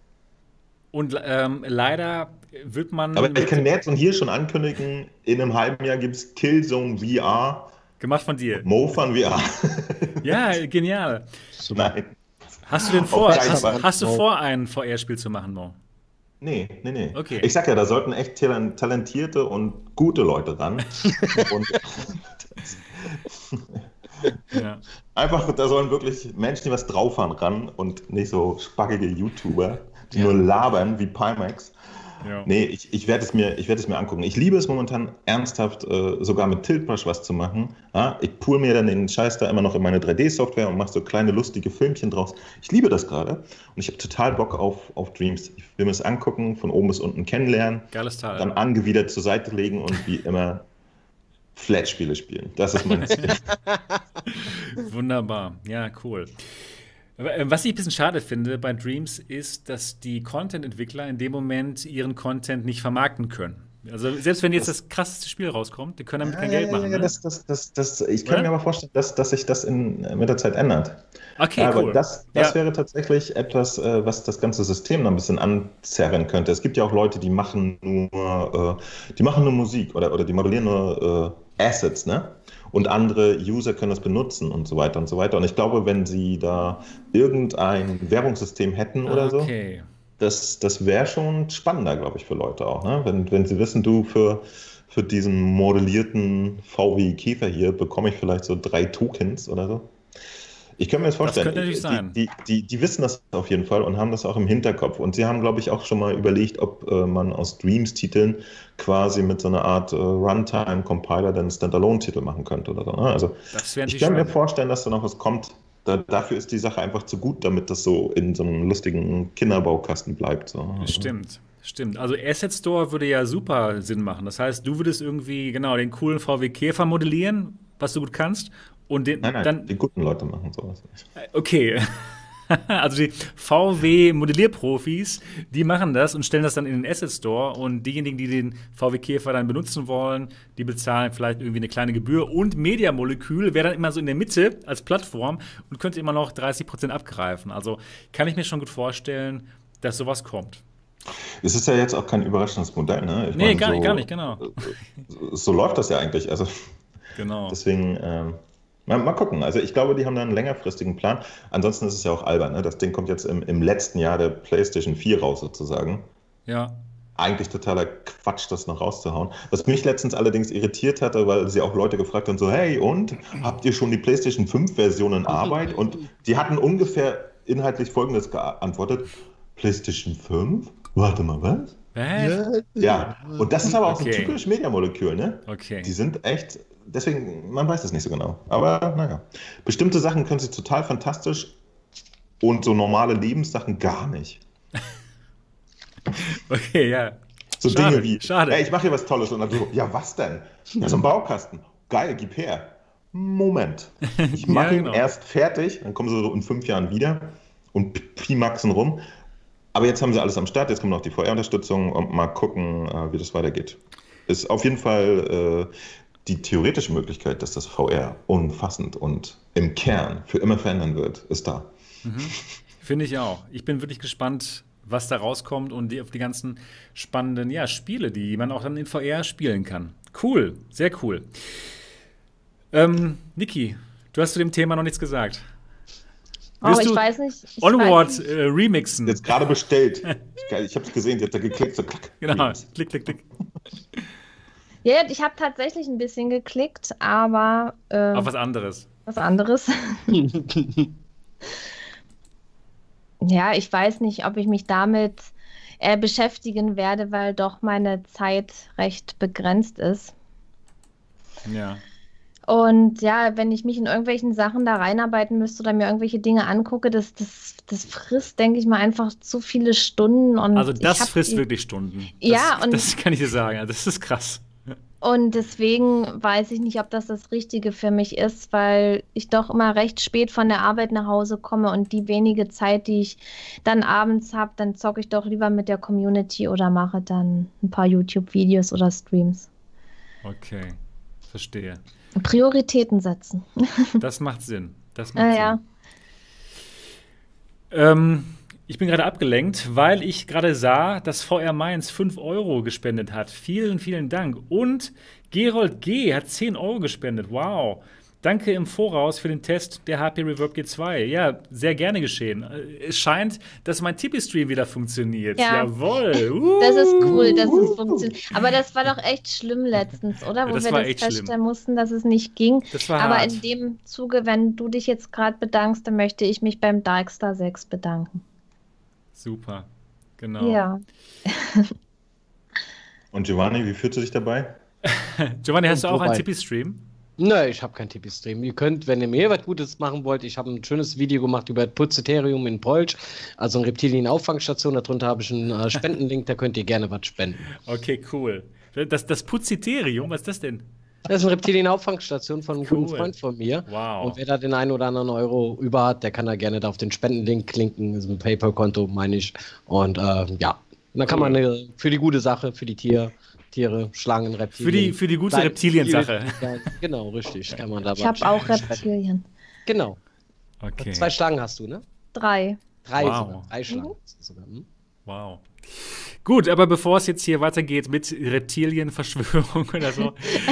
Und ähm, leider wird man. Aber ich kann jetzt und hier schon ankündigen: in einem halben Jahr gibt es Killzone VR Gemacht von dir. Mo von VR. ja, genial. Nein. Hast du denn vor, hast, hast, du vor, ein VR-Spiel zu machen, Mo? Nee, nee, nee. Okay. Ich sag ja, da sollten echt talentierte und gute Leute ran. und ja. Einfach, da sollen wirklich Menschen, die was drauf haben, ran und nicht so spackige YouTuber, die ja. nur labern wie Pimax. Ja. Nee, ich, ich werde es, mir, werd es mir angucken. Ich liebe es momentan ernsthaft, äh, sogar mit Tiltbrush was zu machen. Ja, ich pool mir dann den Scheiß da immer noch in meine 3D-Software und mache so kleine lustige Filmchen draus. Ich liebe das gerade und ich habe total Bock auf, auf Dreams. Ich will mir das angucken, von oben bis unten kennenlernen. Geiles Teil. Dann angewidert zur Seite legen und wie immer Flat-Spiele spielen. Das ist mein Ziel. Wunderbar. Ja, cool. Äh, was ich ein bisschen schade finde bei Dreams ist, dass die Content-Entwickler in dem Moment ihren Content nicht vermarkten können. Also selbst wenn jetzt das, das krasseste Spiel rauskommt, die können damit ja, kein Geld machen. Ja, ne? das, das, das, ich kann Oder? mir aber vorstellen, dass, dass sich das in, mit der Zeit ändert. Okay, aber cool. Das, das wäre tatsächlich etwas, äh, was das ganze System noch ein bisschen anzerren könnte. Es gibt ja auch Leute, die machen nur, äh, die machen nur Musik oder, oder die modellieren nur Assets, ne? Und andere User können das benutzen und so weiter und so weiter. Und ich glaube, wenn sie da irgendein Werbungssystem hätten oder okay. so, das, das wäre schon spannender, glaube ich, für Leute auch. Ne? Wenn, wenn sie wissen, du für, für diesen modellierten VW Käfer hier bekomme ich vielleicht so drei Tokens oder so. Ich kann mir das vorstellen. Das könnte natürlich sein. Die, die, die, wissen das auf jeden Fall und haben das auch im Hinterkopf. Und sie haben, glaube ich, auch schon mal überlegt, ob äh, man aus Dreams-Titeln quasi mit so einer Art äh, Runtime-Compiler dann Standalone-Titel machen könnte oder so. Ne? Also ich kann mir vorstellen, dass da noch was kommt. da, dafür ist die Sache einfach zu gut, damit das so in so einem lustigen Kinderbaukasten bleibt. So. Stimmt. Stimmt, also Asset Store würde ja super Sinn machen. Das heißt, du würdest irgendwie genau den coolen VW Käfer modellieren, was du gut kannst, und den nein, nein, dann die guten Leute machen sowas nicht. Okay. also die VW-Modellierprofis, die machen das und stellen das dann in den Asset Store und diejenigen, die den VW Käfer dann benutzen wollen, die bezahlen vielleicht irgendwie eine kleine Gebühr und Media Molekül wäre dann immer so in der Mitte als Plattform und könnte immer noch 30% abgreifen. Also kann ich mir schon gut vorstellen, dass sowas kommt. Es ist ja jetzt auch kein überraschendes Modell, ne? Ich nee, meine, gar, so, nicht, gar nicht, genau. So, so, läuft das ja eigentlich. Also, genau. Deswegen, ähm, mal, mal, gucken. Also ich glaube, die haben da einen längerfristigen Plan. Ansonsten ist es ja auch albern, ne? Das Ding kommt jetzt im, im letzten Jahr der PlayStation 4 raus, sozusagen. Ja. Eigentlich totaler Quatsch, das noch rauszuhauen. Was mich letztens allerdings irritiert hatte, weil sie auch Leute gefragt haben, so, hey, und habt ihr schon die PlayStation 5-Version in Arbeit? Und die hatten ungefähr inhaltlich Folgendes geantwortet. PlayStation 5? Warte mal, was? Was? Ja, und das ist aber auch okay. so typisch Mediamolekül, ne? Okay. Die sind echt, deswegen, man weiß es nicht so genau. Aber naja, bestimmte Sachen können sie total fantastisch und so normale Lebenssachen gar nicht. okay, ja. So schade, Dinge wie, schade. Ey, ich mache hier was Tolles und dann so, ja, was denn? Ja, so ein Baukasten. Geil, gib her. Moment. Ich mache ja, genau. ihn erst fertig, dann kommen sie so in fünf Jahren wieder und pimaxen rum. Aber jetzt haben sie alles am Start, jetzt kommt noch die VR-Unterstützung und mal gucken, äh, wie das weitergeht. Ist auf jeden Fall äh, die theoretische Möglichkeit, dass das VR umfassend und im Kern für immer verändern wird, ist da. Mhm. Finde ich auch. Ich bin wirklich gespannt, was da rauskommt und die, auf die ganzen spannenden ja, Spiele, die man auch dann in VR spielen kann. Cool, sehr cool. Ähm, Niki, du hast zu dem Thema noch nichts gesagt. Oh, ich weiß nicht. Ich Onward weiß nicht. Äh, remixen. Jetzt gerade bestellt. ich habe es gesehen, die hat da geklickt. So, klack, genau, klick, klick, klick. Ja, ich habe tatsächlich ein bisschen geklickt, aber. Äh, Auf was anderes. Was anderes. ja, ich weiß nicht, ob ich mich damit äh, beschäftigen werde, weil doch meine Zeit recht begrenzt ist. Ja. Und ja, wenn ich mich in irgendwelchen Sachen da reinarbeiten müsste oder mir irgendwelche Dinge angucke, das, das, das frisst, denke ich mal, einfach zu viele Stunden. Und also das frisst wirklich Stunden. Das, ja, und das kann ich dir sagen. Das ist krass. Und deswegen weiß ich nicht, ob das das Richtige für mich ist, weil ich doch immer recht spät von der Arbeit nach Hause komme und die wenige Zeit, die ich dann abends habe, dann zocke ich doch lieber mit der Community oder mache dann ein paar YouTube-Videos oder Streams. Okay, verstehe. Prioritäten setzen. das macht Sinn. Das macht ja, Sinn. Ja. Ähm, ich bin gerade abgelenkt, weil ich gerade sah, dass VR Mainz 5 Euro gespendet hat. Vielen, vielen Dank. Und Gerold G. hat 10 Euro gespendet. Wow. Danke im Voraus für den Test der HP Reverb G2. Ja, sehr gerne geschehen. Es scheint, dass mein Tippy-Stream wieder funktioniert. Ja. Jawohl. Uh. Das ist cool, dass es funktioniert. Aber das war doch echt schlimm letztens, oder? Wo das wir das feststellen schlimm. mussten, dass es nicht ging. Das war Aber hart. in dem Zuge, wenn du dich jetzt gerade bedankst, dann möchte ich mich beim Darkstar 6 bedanken. Super. Genau. Ja. Und Giovanni, wie fühlst du dich dabei? Giovanni, hast du auch einen Tippy-Stream? Nein, ich habe kein Tipi-Stream. Ihr könnt, wenn ihr mir was Gutes machen wollt, ich habe ein schönes Video gemacht über Putzeterium in Polsch, also eine Reptilien-Auffangstation. Darunter habe ich einen äh, Spendenlink, da könnt ihr gerne was spenden. Okay, cool. Das, das Putzeterium, was ist das denn? Das ist eine Reptilien-Auffangstation von einem cool. guten Freund von mir. Wow. Und wer da den einen oder anderen Euro über hat, der kann da gerne da auf den Spendenlink klinken. Das ist ein PayPal-Konto, meine ich. Und äh, ja, und dann kann man eine, für die gute Sache, für die Tiere Tiere, Schlangen, Reptilien. Für die, für die gute Reptilien-Sache. Ja, genau, richtig. Kann man da ich habe auch Reptilien. Genau. Okay. Zwei Schlangen hast du, ne? Drei. Drei, wow. sogar. Drei Schlangen. Mhm. Sogar. Hm? Wow. Gut, aber bevor es jetzt hier weitergeht mit Reptilienverschwörung oder so.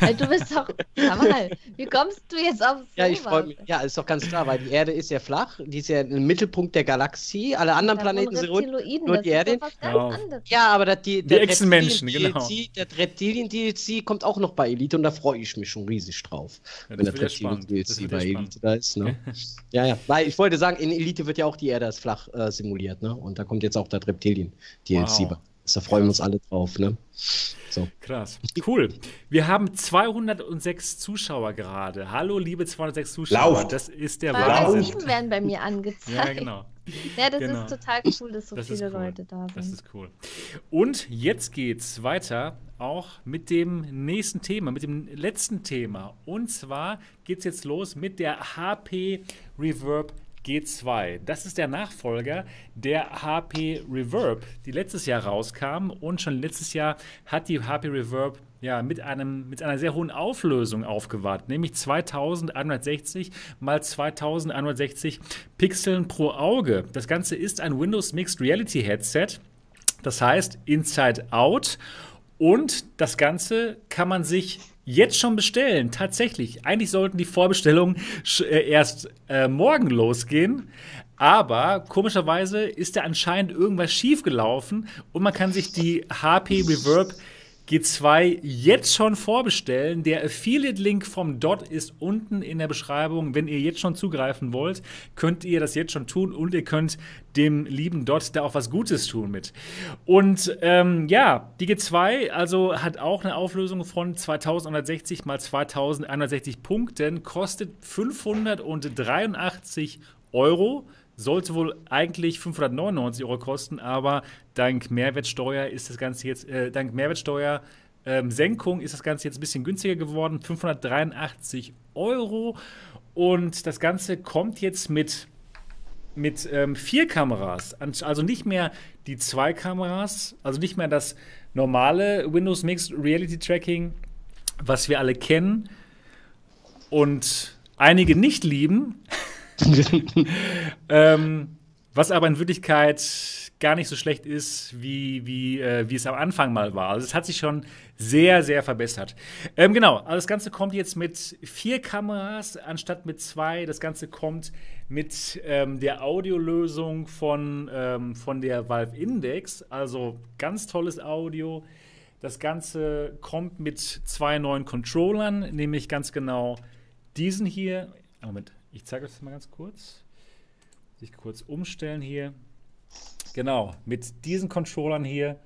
äh, du bist doch. Mal, wie kommst du jetzt auf Ja, ich freue mich. Ja, ist doch ganz klar, weil die Erde ist ja flach, die ist ja im Mittelpunkt der Galaxie. Alle anderen ja, Planeten sind rund, nur die Erde. Genau. Ja, aber das, die, die Echsenmenschen, genau. Der Reptilien-DLC kommt auch noch bei Elite und da freue ich mich schon riesig drauf. Ja, wenn der Reptilien-DLC bei Elite da ist. Ne? ja, ja. Weil ich wollte sagen, in Elite wird ja auch die Erde als flach äh, simuliert, ne? Und da kommt jetzt auch das Reptilien. DLC wow. Da freuen wir uns alle drauf. Ne? So. Krass. Cool. Wir haben 206 Zuschauer gerade. Hallo, liebe 206 Zuschauer. Lauf. Das ist der Wahnsinn. Lauft. werden bei mir angezeigt. Ja, genau. Ja, das genau. ist total cool, dass so das viele cool. Leute da sind. Das ist cool. Und jetzt geht's weiter auch mit dem nächsten Thema, mit dem letzten Thema. Und zwar geht's jetzt los mit der HP Reverb G2. Das ist der Nachfolger der HP Reverb, die letztes Jahr rauskam. Und schon letztes Jahr hat die HP Reverb ja, mit, einem, mit einer sehr hohen Auflösung aufgewartet, nämlich 2160 mal 2160 Pixeln pro Auge. Das Ganze ist ein Windows Mixed Reality Headset, das heißt Inside Out. Und das Ganze kann man sich jetzt schon bestellen. Tatsächlich. Eigentlich sollten die Vorbestellungen äh, erst äh, morgen losgehen. Aber komischerweise ist da anscheinend irgendwas schiefgelaufen und man kann sich die HP Reverb G2 jetzt schon vorbestellen. Der Affiliate-Link vom Dot ist unten in der Beschreibung. Wenn ihr jetzt schon zugreifen wollt, könnt ihr das jetzt schon tun und ihr könnt dem lieben Dot da auch was Gutes tun mit. Und ähm, ja, die G2 also hat auch eine Auflösung von 2160 mal 2160 Punkten, kostet 583 Euro sollte wohl eigentlich 599 Euro kosten, aber dank Mehrwertsteuer ist das Ganze jetzt, äh, dank Mehrwertsteuer ähm, Senkung ist das Ganze jetzt ein bisschen günstiger geworden, 583 Euro. Und das Ganze kommt jetzt mit, mit ähm, vier Kameras, also nicht mehr die zwei Kameras, also nicht mehr das normale Windows Mixed Reality Tracking, was wir alle kennen und einige nicht lieben. ähm, was aber in Wirklichkeit gar nicht so schlecht ist, wie, wie, äh, wie es am Anfang mal war. Also es hat sich schon sehr, sehr verbessert. Ähm, genau, also das Ganze kommt jetzt mit vier Kameras anstatt mit zwei. Das Ganze kommt mit ähm, der Audiolösung von, ähm, von der Valve Index. Also ganz tolles Audio. Das Ganze kommt mit zwei neuen Controllern, nämlich ganz genau diesen hier. Moment, ich zeige euch das mal ganz kurz. Sich kurz umstellen hier. Genau, mit diesen Controllern hier.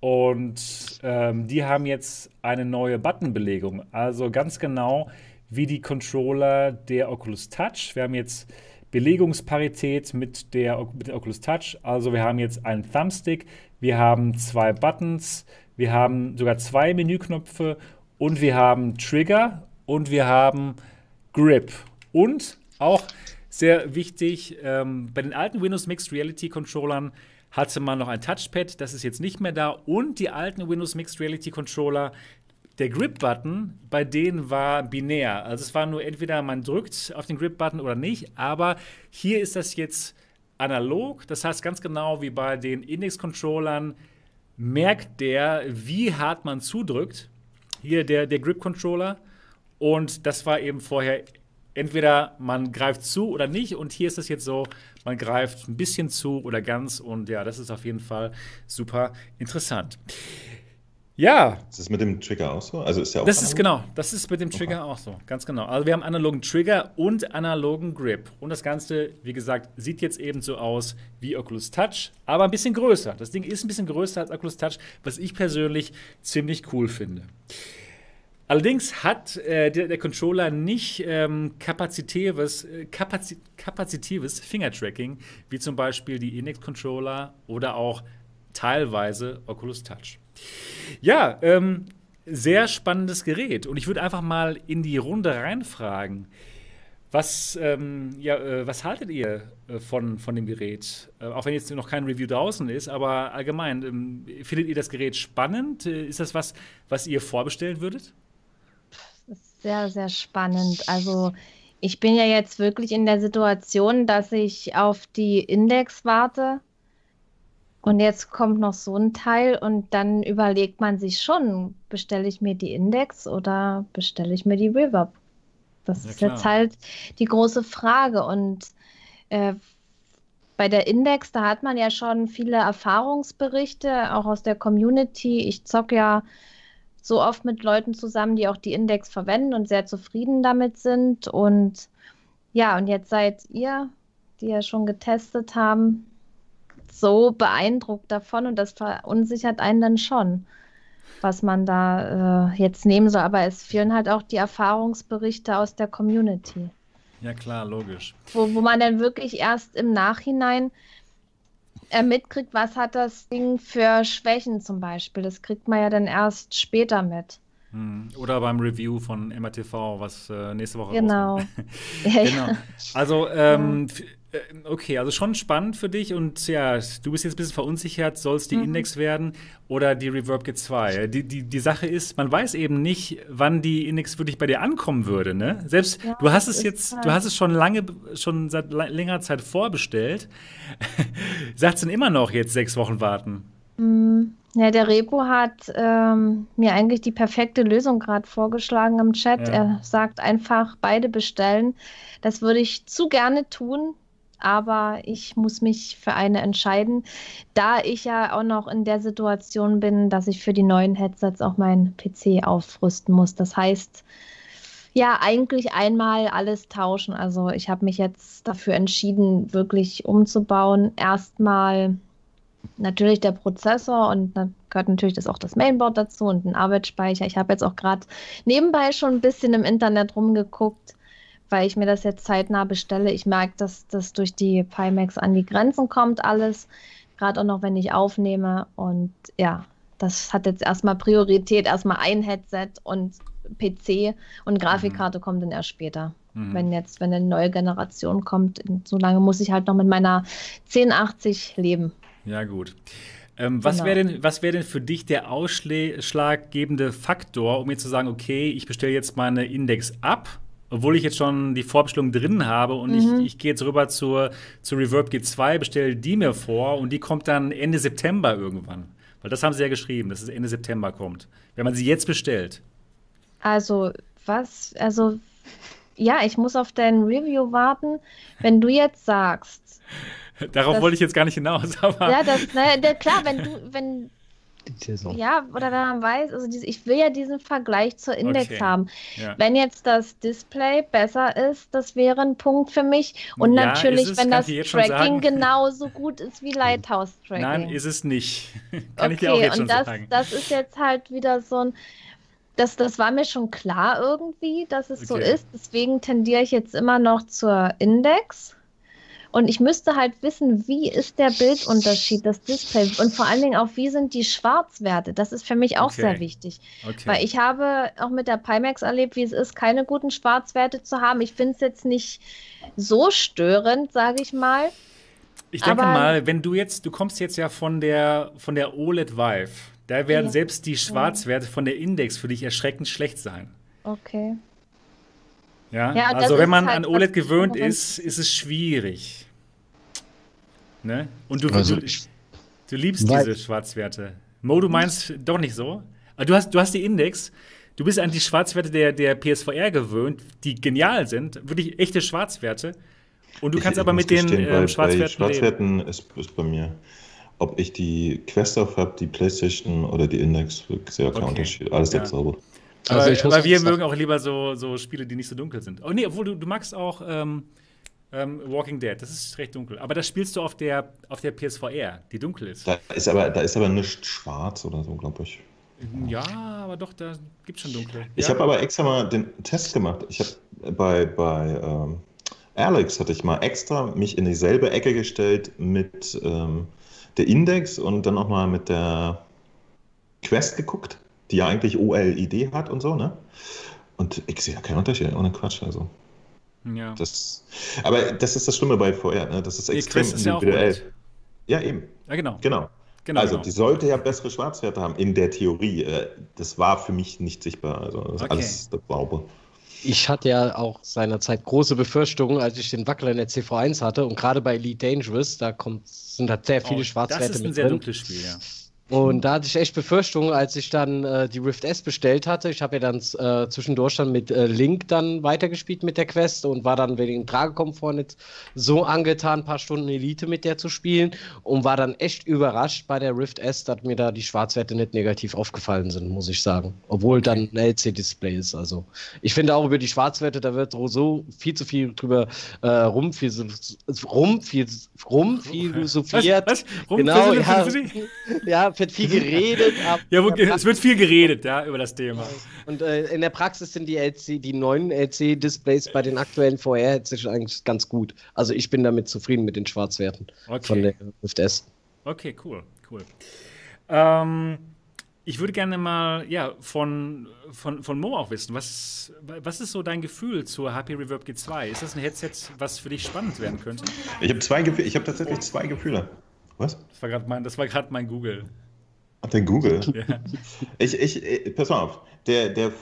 Und ähm, die haben jetzt eine neue Buttonbelegung. Also ganz genau wie die Controller der Oculus Touch. Wir haben jetzt Belegungsparität mit der, mit der Oculus Touch. Also wir haben jetzt einen Thumbstick, wir haben zwei Buttons, wir haben sogar zwei Menüknöpfe und wir haben Trigger und wir haben Grip. Und auch sehr wichtig, ähm, bei den alten Windows Mixed Reality Controllern hatte man noch ein Touchpad, das ist jetzt nicht mehr da. Und die alten Windows Mixed Reality Controller, der Grip-Button, bei denen war binär. Also es war nur entweder man drückt auf den Grip-Button oder nicht. Aber hier ist das jetzt analog. Das heißt ganz genau wie bei den Index-Controllern merkt der, wie hart man zudrückt. Hier der, der Grip-Controller. Und das war eben vorher entweder man greift zu oder nicht. Und hier ist es jetzt so, man greift ein bisschen zu oder ganz. Und ja, das ist auf jeden Fall super interessant. Ja. Ist das mit dem Trigger auch so? Also ist ja auch das analog? ist genau, das ist mit dem Trigger okay. auch so, ganz genau. Also wir haben analogen Trigger und analogen Grip. Und das Ganze, wie gesagt, sieht jetzt eben so aus wie Oculus Touch, aber ein bisschen größer. Das Ding ist ein bisschen größer als Oculus Touch, was ich persönlich ziemlich cool finde. Allerdings hat äh, der, der, Controller nicht ähm, kapazitives, äh, kapazit Finger-Tracking, wie zum Beispiel die Index-Controller oder auch teilweise Oculus Touch. Ja, ähm, sehr spannendes Gerät. Und ich würde einfach mal in die Runde reinfragen. Was, ähm, ja, äh, was haltet ihr äh, von, von dem Gerät? Äh, auch wenn jetzt noch kein Review draußen ist, aber allgemein, ähm, findet ihr das Gerät spannend? Äh, ist das was, was ihr vorbestellen würdet? Sehr, sehr spannend. Also ich bin ja jetzt wirklich in der Situation, dass ich auf die Index warte. Und jetzt kommt noch so ein Teil und dann überlegt man sich schon, bestelle ich mir die Index oder bestelle ich mir die Reverb? Das ja, ist jetzt halt die große Frage. Und äh, bei der Index, da hat man ja schon viele Erfahrungsberichte, auch aus der Community. Ich zocke ja so oft mit Leuten zusammen, die auch die Index verwenden und sehr zufrieden damit sind. Und ja, und jetzt seid ihr, die ja schon getestet haben, so beeindruckt davon und das verunsichert einen dann schon, was man da äh, jetzt nehmen soll. Aber es fehlen halt auch die Erfahrungsberichte aus der Community. Ja, klar, logisch. Wo, wo man dann wirklich erst im Nachhinein äh, mitkriegt, was hat das Ding für Schwächen zum Beispiel. Das kriegt man ja dann erst später mit. Hm. Oder beim Review von MRTV, was äh, nächste Woche Genau. genau. Also, ähm. Äh, okay, also schon spannend für dich und ja, du bist jetzt ein bisschen verunsichert, soll es die mhm. Index werden oder die Reverb G2? Die, die, die Sache ist, man weiß eben nicht, wann die Index wirklich bei dir ankommen würde, ne? Selbst ja, du hast es jetzt, du hast es schon lange, schon seit längerer Zeit vorbestellt. Sagst du denn immer noch jetzt sechs Wochen warten? Mhm. Ja, der Repo hat ähm, mir eigentlich die perfekte Lösung gerade vorgeschlagen im Chat. Ja. Er sagt einfach beide bestellen. Das würde ich zu gerne tun, aber ich muss mich für eine entscheiden, da ich ja auch noch in der Situation bin, dass ich für die neuen Headsets auch meinen PC aufrüsten muss. Das heißt, ja, eigentlich einmal alles tauschen. Also ich habe mich jetzt dafür entschieden, wirklich umzubauen. Erstmal natürlich der Prozessor und dann gehört natürlich das auch das Mainboard dazu und ein Arbeitsspeicher. Ich habe jetzt auch gerade nebenbei schon ein bisschen im Internet rumgeguckt, weil ich mir das jetzt zeitnah bestelle. Ich merke, dass das durch die Pimax an die Grenzen kommt alles, gerade auch noch, wenn ich aufnehme und ja, das hat jetzt erstmal Priorität, erstmal ein Headset und PC und Grafikkarte mhm. kommt dann erst später. Mhm. Wenn jetzt, wenn eine neue Generation kommt, so lange muss ich halt noch mit meiner 1080 leben. Ja, gut. Ähm, was genau. wäre denn, wär denn für dich der ausschlaggebende Faktor, um mir zu sagen, okay, ich bestelle jetzt meine Index ab, obwohl ich jetzt schon die Vorbestellung drin habe und mhm. ich, ich gehe jetzt rüber zur, zur Reverb G2, bestelle die mir vor und die kommt dann Ende September irgendwann. Weil das haben sie ja geschrieben, dass es Ende September kommt, wenn man sie jetzt bestellt. Also, was, also, ja, ich muss auf dein Review warten. Wenn du jetzt sagst, Darauf das, wollte ich jetzt gar nicht hinaus. Aber ja, das, ne, klar, wenn du, wenn ja, oder wenn man weiß, also diese, ich will ja diesen Vergleich zur Index okay. haben. Ja. Wenn jetzt das Display besser ist, das wäre ein Punkt für mich. Und ja, natürlich, es, wenn das Tracking genauso gut ist wie Lighthouse Tracking. Nein, ist es nicht. Kann okay, ich dir auch jetzt schon das, sagen. Das ist jetzt halt wieder so ein. Das, das war mir schon klar irgendwie, dass es okay. so ist. Deswegen tendiere ich jetzt immer noch zur Index. Und ich müsste halt wissen, wie ist der Bildunterschied, das Display und vor allen Dingen auch, wie sind die Schwarzwerte. Das ist für mich auch okay. sehr wichtig. Okay. Weil ich habe auch mit der Pimax erlebt, wie es ist, keine guten Schwarzwerte zu haben. Ich finde es jetzt nicht so störend, sage ich mal. Ich denke Aber, mal, wenn du jetzt, du kommst jetzt ja von der, von der OLED Vive, da werden ja. selbst die Schwarzwerte von der Index für dich erschreckend schlecht sein. Okay. Ja, ja also wenn man halt an OLED gewöhnt ist, ist es schwierig. Ne? Und du, also, du, du liebst diese Schwarzwerte. Mo, du meinst doch nicht so? Ah, du hast, du hast die Index, du bist an die Schwarzwerte der, der PSVR gewöhnt, die genial sind, wirklich echte Schwarzwerte. Und du kannst ich, aber mit den äh, bei, Schwarzwerten. Bei Schwarzwerten ist, ist bei mir ob ich die Quest auf habe, die Playstation oder die Index, sehr kein okay. Unterschied. Alles ja. sauber. Aber, also aber wir mögen auch lieber so, so Spiele, die nicht so dunkel sind. Oh nee, obwohl du, du magst auch ähm, ähm, Walking Dead, das ist recht dunkel. Aber das spielst du auf der, auf der PSVR, die dunkel ist. Da ist aber, da ist aber nicht schwarz oder so, glaube ich. Ja, aber doch, da gibt es schon dunkle. Ich ja. habe aber extra mal den Test gemacht. Ich habe bei, bei ähm, Alex hatte ich mal extra mich in dieselbe Ecke gestellt mit ähm, der Index und dann auch mal mit der Quest geguckt die ja eigentlich OLED hat und so, ne? Und ich sehe ja keinen Unterschied, ohne Quatsch, also. Ja. Das, aber das ist das Schlimme bei VR, ne? Das ist extrem ist individuell. Ja, ja, eben. Ja, genau. Genau. Genau, also genau. die sollte ja bessere Schwarzwerte haben, in der Theorie. Äh, das war für mich nicht sichtbar. Also das okay. alles der Glaube. Ich hatte ja auch seinerzeit große Befürchtungen, als ich den Wackler in der CV1 hatte. Und gerade bei Elite Dangerous, da kommt, sind halt sehr viele oh, Schwarzwerte mit drin. Das ist ein sehr dunkles Spiel, ja Und da hatte ich echt Befürchtungen, als ich dann äh, die Rift S bestellt hatte. Ich habe ja dann äh, zwischendurch dann mit äh, Link dann weitergespielt mit der Quest und war dann wegen Tragekomfort nicht so angetan, ein paar Stunden Elite mit der zu spielen und war dann echt überrascht bei der Rift S, dass mir da die Schwarzwerte nicht negativ aufgefallen sind, muss ich sagen. Obwohl dann ein LC-Display ist. Also ich finde auch über die Schwarzwerte, da wird so viel zu viel drüber äh, rumphilosophiert. Was? Was? Rum genau, ja, ja, wird viel geredet. ja, wo, es wird viel geredet, ja, über das Thema. Und äh, in der Praxis sind die LC, die neuen LC-Displays bei den aktuellen VR-Headsets eigentlich ganz gut. Also ich bin damit zufrieden mit den Schwarzwerten okay. von der Rift S. Okay, cool, cool. Ähm, ich würde gerne mal ja, von, von, von Mo auch wissen, was, was ist so dein Gefühl zur HP Reverb G2? Ist das ein Headset, was für dich spannend werden könnte? Ich habe zwei Gefühle, ich habe tatsächlich zwei Gefühle. Was? Das war gerade mein, mein Google. Der Google? Ja. Ich, ich, ich, pass mal auf, der, der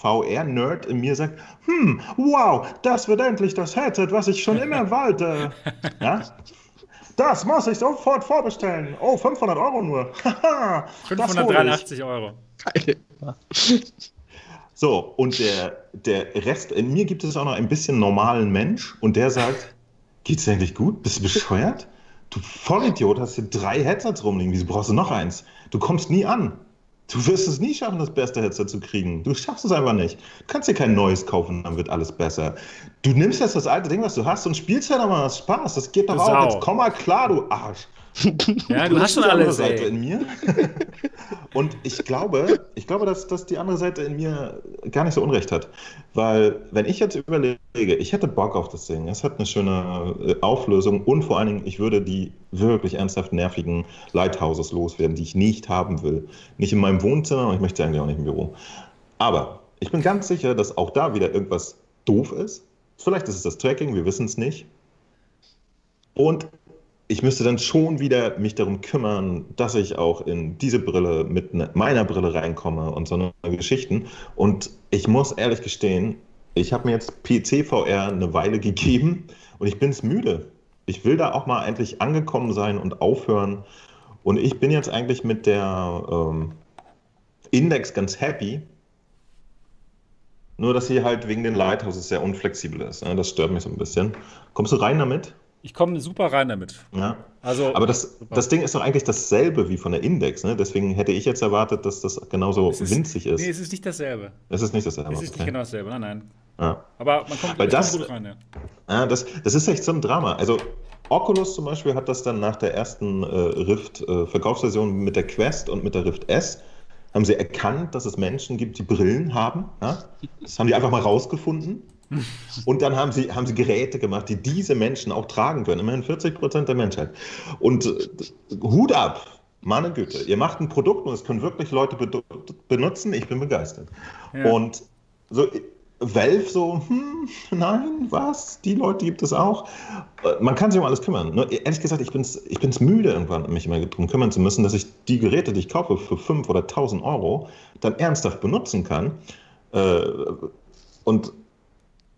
VR-Nerd in mir sagt, hm, wow, das wird endlich das Headset, was ich schon immer wollte. ja? Das muss ich sofort vorbestellen. Oh, 500 Euro nur. 583 Euro. So, und der, der Rest, in mir gibt es auch noch ein bisschen normalen Mensch und der sagt, geht's eigentlich gut? Bist du bescheuert? Du Vollidiot, hast hier drei Headsets rumliegen. Wieso brauchst du noch eins? Du kommst nie an. Du wirst es nie schaffen, das beste Headset zu kriegen. Du schaffst es einfach nicht. Du kannst dir kein neues kaufen, dann wird alles besser. Du nimmst jetzt das alte Ding, was du hast, und spielst ja nochmal was Spaß. Das geht doch auch. Jetzt komm mal klar, du Arsch. Ja, du, hast schon alles. Seite ey. in mir. Und ich glaube, ich glaube, dass, dass die andere Seite in mir gar nicht so Unrecht hat. Weil, wenn ich jetzt überlege, ich hätte Bock auf das Ding, es hat eine schöne äh, Auflösung und vor allen Dingen, ich würde die wirklich ernsthaft nervigen Lighthouses loswerden, die ich nicht haben will. Nicht in meinem Wohnzimmer und ich möchte eigentlich auch nicht im Büro. Aber ich bin ganz sicher, dass auch da wieder irgendwas doof ist. Vielleicht ist es das Tracking, wir wissen es nicht. Und ich müsste dann schon wieder mich darum kümmern, dass ich auch in diese Brille mit ne, meiner Brille reinkomme und so eine Geschichten. Und ich muss ehrlich gestehen, ich habe mir jetzt PC-VR eine Weile gegeben und ich bin es müde. Ich will da auch mal endlich angekommen sein und aufhören. Und ich bin jetzt eigentlich mit der ähm, Index ganz happy. Nur, dass sie halt wegen den Lighthouses sehr unflexibel ist. Ne? Das stört mich so ein bisschen. Kommst du rein damit? Ich komme super rein damit. Ja. Also, Aber das, das Ding ist doch eigentlich dasselbe wie von der Index. Ne? Deswegen hätte ich jetzt erwartet, dass das genauso ist, winzig ist. Nee, es ist nicht dasselbe. Es ist nicht dasselbe. Es ist okay. nicht genau dasselbe, nein, nein. Ja. Aber man kommt, Weil das, gut rein, ja. ja. das, das ist echt so ein Drama. Also Oculus zum Beispiel hat das dann nach der ersten äh, Rift-Verkaufsversion äh, mit der Quest und mit der Rift S haben sie erkannt, dass es Menschen gibt, die Brillen haben. Ja? Das haben die einfach mal rausgefunden und dann haben sie, haben sie Geräte gemacht, die diese Menschen auch tragen können. Immerhin 40 Prozent der Menschheit. Und äh, Hut ab, meine Güte. Ihr macht ein Produkt und es können wirklich Leute be benutzen. Ich bin begeistert. Ja. Und so, Valve so, hm, nein, was? Die Leute gibt es auch. Äh, man kann sich um alles kümmern. Nur, ehrlich gesagt, ich bin es ich bin's müde, irgendwann mich immer darum kümmern zu müssen, dass ich die Geräte, die ich kaufe für 5 oder 1000 Euro, dann ernsthaft benutzen kann. Äh, und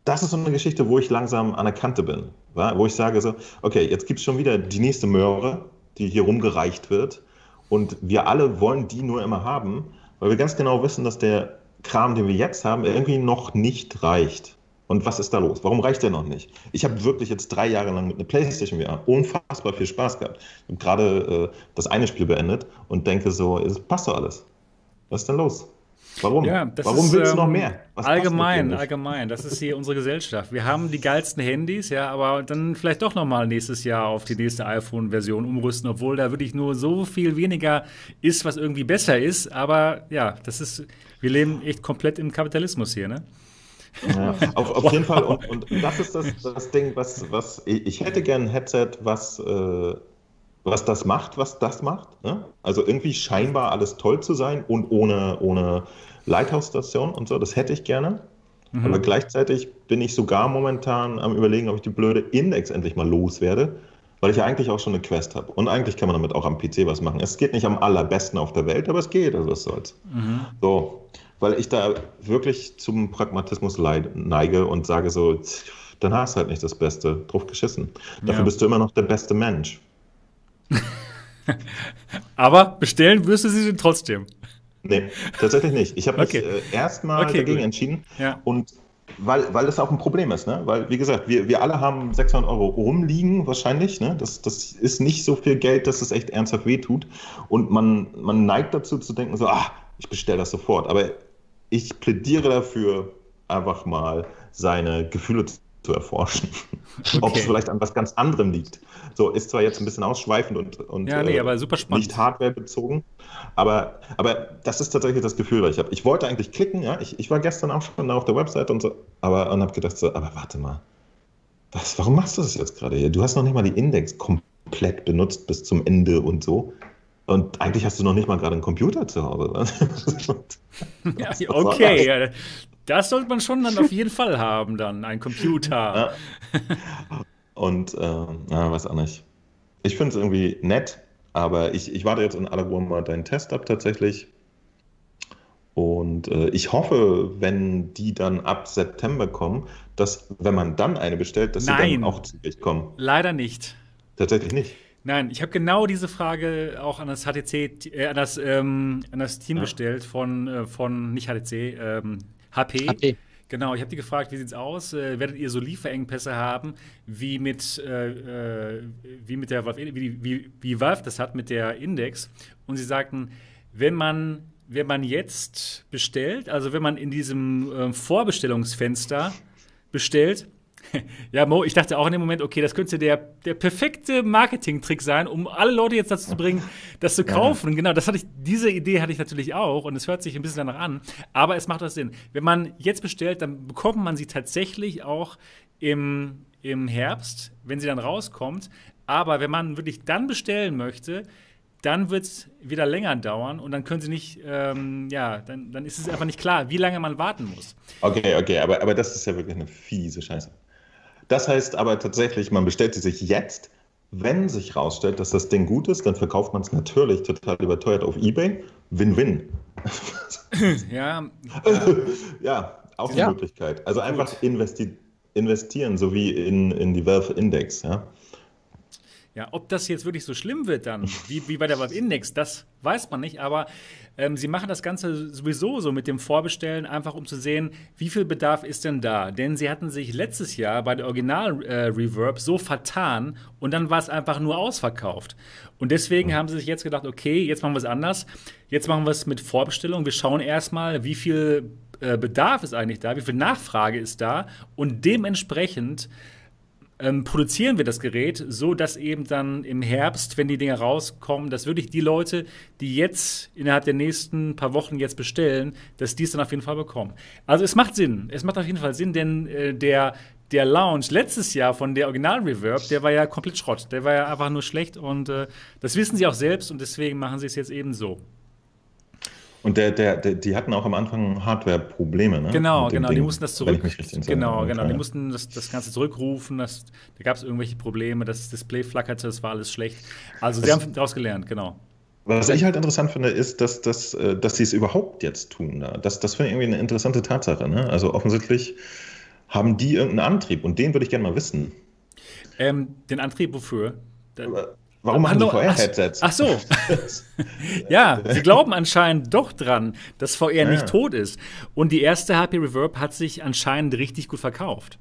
das ist so eine Geschichte, wo ich langsam an der Kante bin. Wo ich sage so, okay, jetzt gibt es schon wieder die nächste Möhre, die hier rumgereicht wird. Und wir alle wollen die nur immer haben, weil wir ganz genau wissen, dass der Kram, den wir jetzt haben, irgendwie noch nicht reicht. Und was ist da los? Warum reicht der noch nicht? Ich habe wirklich jetzt drei Jahre lang mit einer PlayStation VR unfassbar viel Spaß gehabt. Ich habe gerade äh, das eine Spiel beendet und denke so, es passt doch alles. Was ist denn los? Warum? Ja, Warum ist, willst du noch ähm, mehr? Was allgemein, allgemein. Das ist hier unsere Gesellschaft. Wir haben die geilsten Handys, ja, aber dann vielleicht doch noch mal nächstes Jahr auf die nächste iPhone-Version umrüsten, obwohl da wirklich nur so viel weniger ist, was irgendwie besser ist. Aber ja, das ist, wir leben echt komplett im Kapitalismus hier, ne? Ja, auf, auf jeden Fall. Und, und, das ist das, das Ding, was, was ich hätte gern ein Headset, was äh, was das macht, was das macht. Ne? Also irgendwie scheinbar alles toll zu sein und ohne, ohne Lighthouse-Station und so, das hätte ich gerne. Mhm. Aber gleichzeitig bin ich sogar momentan am überlegen, ob ich die blöde Index endlich mal loswerde, weil ich ja eigentlich auch schon eine Quest habe. Und eigentlich kann man damit auch am PC was machen. Es geht nicht am allerbesten auf der Welt, aber es geht, also was soll's. Mhm. So, weil ich da wirklich zum Pragmatismus neige und sage so, dann hast du halt nicht das Beste, drauf geschissen. Dafür ja. bist du immer noch der beste Mensch. Aber bestellen wirst du sie trotzdem. Nee, tatsächlich nicht. Ich habe okay. mich äh, erstmal okay, dagegen gut. entschieden. Ja. Und weil, weil das auch ein Problem ist, ne? Weil, wie gesagt, wir, wir alle haben 600 Euro rumliegen, wahrscheinlich. Ne? Das, das ist nicht so viel Geld, dass es echt ernsthaft wehtut. Und man, man neigt dazu zu denken, so, ah, ich bestelle das sofort. Aber ich plädiere dafür, einfach mal seine Gefühle zu erforschen. Okay. Ob es vielleicht an was ganz anderem liegt. So, ist zwar jetzt ein bisschen ausschweifend und, und ja, nee, aber super spannend. nicht hardwarebezogen, aber, aber das ist tatsächlich das Gefühl, was ich habe. Ich wollte eigentlich klicken, ja, ich, ich war gestern auch schon auf der Website und so, aber und habe gedacht so, aber warte mal, was, warum machst du das jetzt gerade hier? Du hast noch nicht mal die Index komplett benutzt bis zum Ende und so. Und eigentlich hast du noch nicht mal gerade einen Computer zu Hause. ja, okay, ja, das sollte man schon dann auf jeden Fall haben, dann, ein Computer. Ja. Und äh, na, weiß auch nicht. Ich finde es irgendwie nett, aber ich, ich warte jetzt in aller Ruhe mal deinen Test ab tatsächlich. Und äh, ich hoffe, wenn die dann ab September kommen, dass, wenn man dann eine bestellt, dass Nein, sie dann auch zügig kommen. Leider nicht. Tatsächlich nicht. Nein, ich habe genau diese Frage auch an das HTC, äh, an, das, ähm, an das Team ja. gestellt von, äh, von nicht HTC, ähm, HP. HP. Genau, ich habe die gefragt, wie sieht's aus? Äh, werdet ihr so Lieferengpässe haben, wie mit, äh, äh wie mit der Valve, wie, wie, wie Valve das hat mit der Index? Und sie sagten, wenn man, wenn man jetzt bestellt, also wenn man in diesem äh, Vorbestellungsfenster bestellt, ja, Mo, ich dachte auch in dem Moment, okay, das könnte der, der perfekte Marketing-Trick sein, um alle Leute jetzt dazu zu bringen, das zu kaufen. Ja. Genau, das hatte ich, diese Idee hatte ich natürlich auch und es hört sich ein bisschen danach an. Aber es macht auch Sinn. Wenn man jetzt bestellt, dann bekommt man sie tatsächlich auch im, im Herbst, wenn sie dann rauskommt. Aber wenn man wirklich dann bestellen möchte, dann wird es wieder länger dauern und dann können sie nicht, ähm, ja, dann, dann ist es einfach nicht klar, wie lange man warten muss. Okay, okay, aber, aber das ist ja wirklich eine fiese Scheiße. Das heißt aber tatsächlich, man bestellt sie sich jetzt. Wenn sich herausstellt, dass das Ding gut ist, dann verkauft man es natürlich total überteuert auf Ebay. Win-win. ja. ja, auch eine ja. Möglichkeit. Also einfach investi investieren, so wie in, in die Valve Index. Ja. Ja, ob das jetzt wirklich so schlimm wird dann, wie, wie bei der Valve Index, das weiß man nicht, aber ähm, sie machen das Ganze sowieso so mit dem Vorbestellen, einfach um zu sehen, wie viel Bedarf ist denn da. Denn sie hatten sich letztes Jahr bei der Original-Reverb äh, so vertan und dann war es einfach nur ausverkauft. Und deswegen haben sie sich jetzt gedacht, okay, jetzt machen wir es anders. Jetzt machen wir es mit Vorbestellung. Wir schauen erstmal, wie viel äh, Bedarf ist eigentlich da, wie viel Nachfrage ist da und dementsprechend ähm, produzieren wir das Gerät, so dass eben dann im Herbst, wenn die Dinge rauskommen, dass wirklich die Leute, die jetzt innerhalb der nächsten paar Wochen jetzt bestellen, dass die es dann auf jeden Fall bekommen. Also es macht Sinn. Es macht auf jeden Fall Sinn, denn äh, der der Launch letztes Jahr von der Original Reverb, der war ja komplett Schrott. Der war ja einfach nur schlecht und äh, das wissen sie auch selbst und deswegen machen sie es jetzt eben so. Und der, der, der, die hatten auch am Anfang Hardware-Probleme, ne? Genau, genau, Ding, die mussten das zurück. Genau, genau, die mussten das, das Ganze zurückrufen, das, da gab es irgendwelche Probleme, das Display flackerte, das war alles schlecht. Also sie haben daraus gelernt, genau. Was ich halt interessant finde, ist, dass, dass, äh, dass sie es überhaupt jetzt tun. Ne? Das, das finde ich irgendwie eine interessante Tatsache. Ne? Also offensichtlich haben die irgendeinen Antrieb und den würde ich gerne mal wissen. Ähm, den Antrieb wofür? Aber Warum machen die VR-Headsets? Ach, ach, so. ja, sie glauben anscheinend doch dran, dass VR ja. nicht tot ist. Und die erste HP Reverb hat sich anscheinend richtig gut verkauft.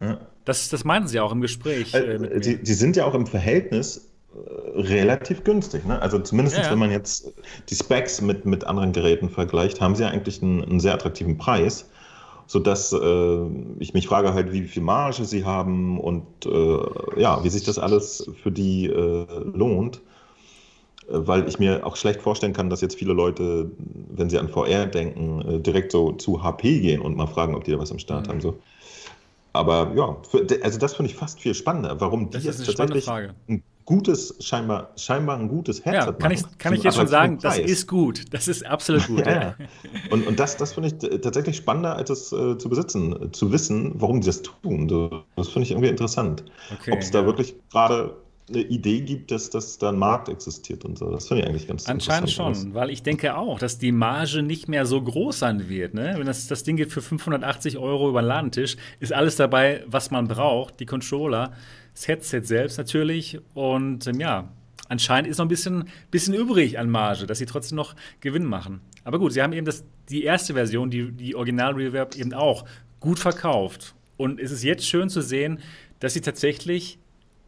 Ja. Das, das meinten sie auch im Gespräch. Äh, äh die, die, sind ja auch im Verhältnis äh, relativ günstig. Ne? Also zumindest, ja, wenn man jetzt die Specs mit, mit anderen Geräten vergleicht, haben sie ja eigentlich einen, einen sehr attraktiven Preis sodass äh, ich mich frage halt, wie viel Marge sie haben und äh, ja, wie sich das alles für die äh, lohnt. Äh, weil ich mir auch schlecht vorstellen kann, dass jetzt viele Leute, wenn sie an VR denken, äh, direkt so zu HP gehen und mal fragen, ob die da was am Start mhm. haben. So. Aber ja, für, also das finde ich fast viel spannender, warum die jetzt tatsächlich ein gutes, scheinbar, scheinbar ein gutes Headset ja, kann Ich, kann ich jetzt schon sagen, Preis. das ist gut. Das ist absolut gut. ja, ja. Und, und das, das finde ich tatsächlich spannender, als es äh, zu besitzen, zu wissen, warum die das tun. Das finde ich irgendwie interessant. Okay, Ob es da wirklich gerade eine Idee gibt, dass, dass da ein Markt existiert und so. Das finde ich eigentlich ganz Anscheinend schon, weil ich denke auch, dass die Marge nicht mehr so groß sein wird. Ne? Wenn das, das Ding geht für 580 Euro über den Ladentisch, ist alles dabei, was man braucht. Die Controller, das Headset selbst natürlich und ähm, ja, anscheinend ist noch ein bisschen, bisschen übrig an Marge, dass sie trotzdem noch Gewinn machen. Aber gut, sie haben eben das, die erste Version, die, die Original-Reverb eben auch gut verkauft. Und es ist jetzt schön zu sehen, dass sie tatsächlich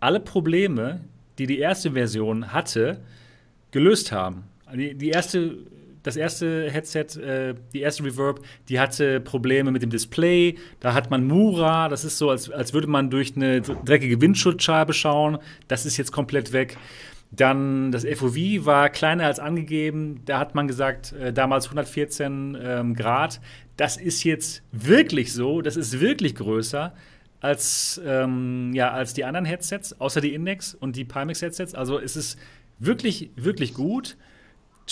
alle Probleme, die die erste Version hatte, gelöst haben. Die, die erste das erste Headset, äh, die erste Reverb, die hatte Probleme mit dem Display. Da hat man Mura, das ist so, als, als würde man durch eine dreckige Windschutzscheibe schauen. Das ist jetzt komplett weg. Dann das FOV war kleiner als angegeben. Da hat man gesagt, äh, damals 114 ähm, Grad. Das ist jetzt wirklich so. Das ist wirklich größer als, ähm, ja, als die anderen Headsets, außer die Index und die Pimax-Headsets. Also es ist wirklich, wirklich gut.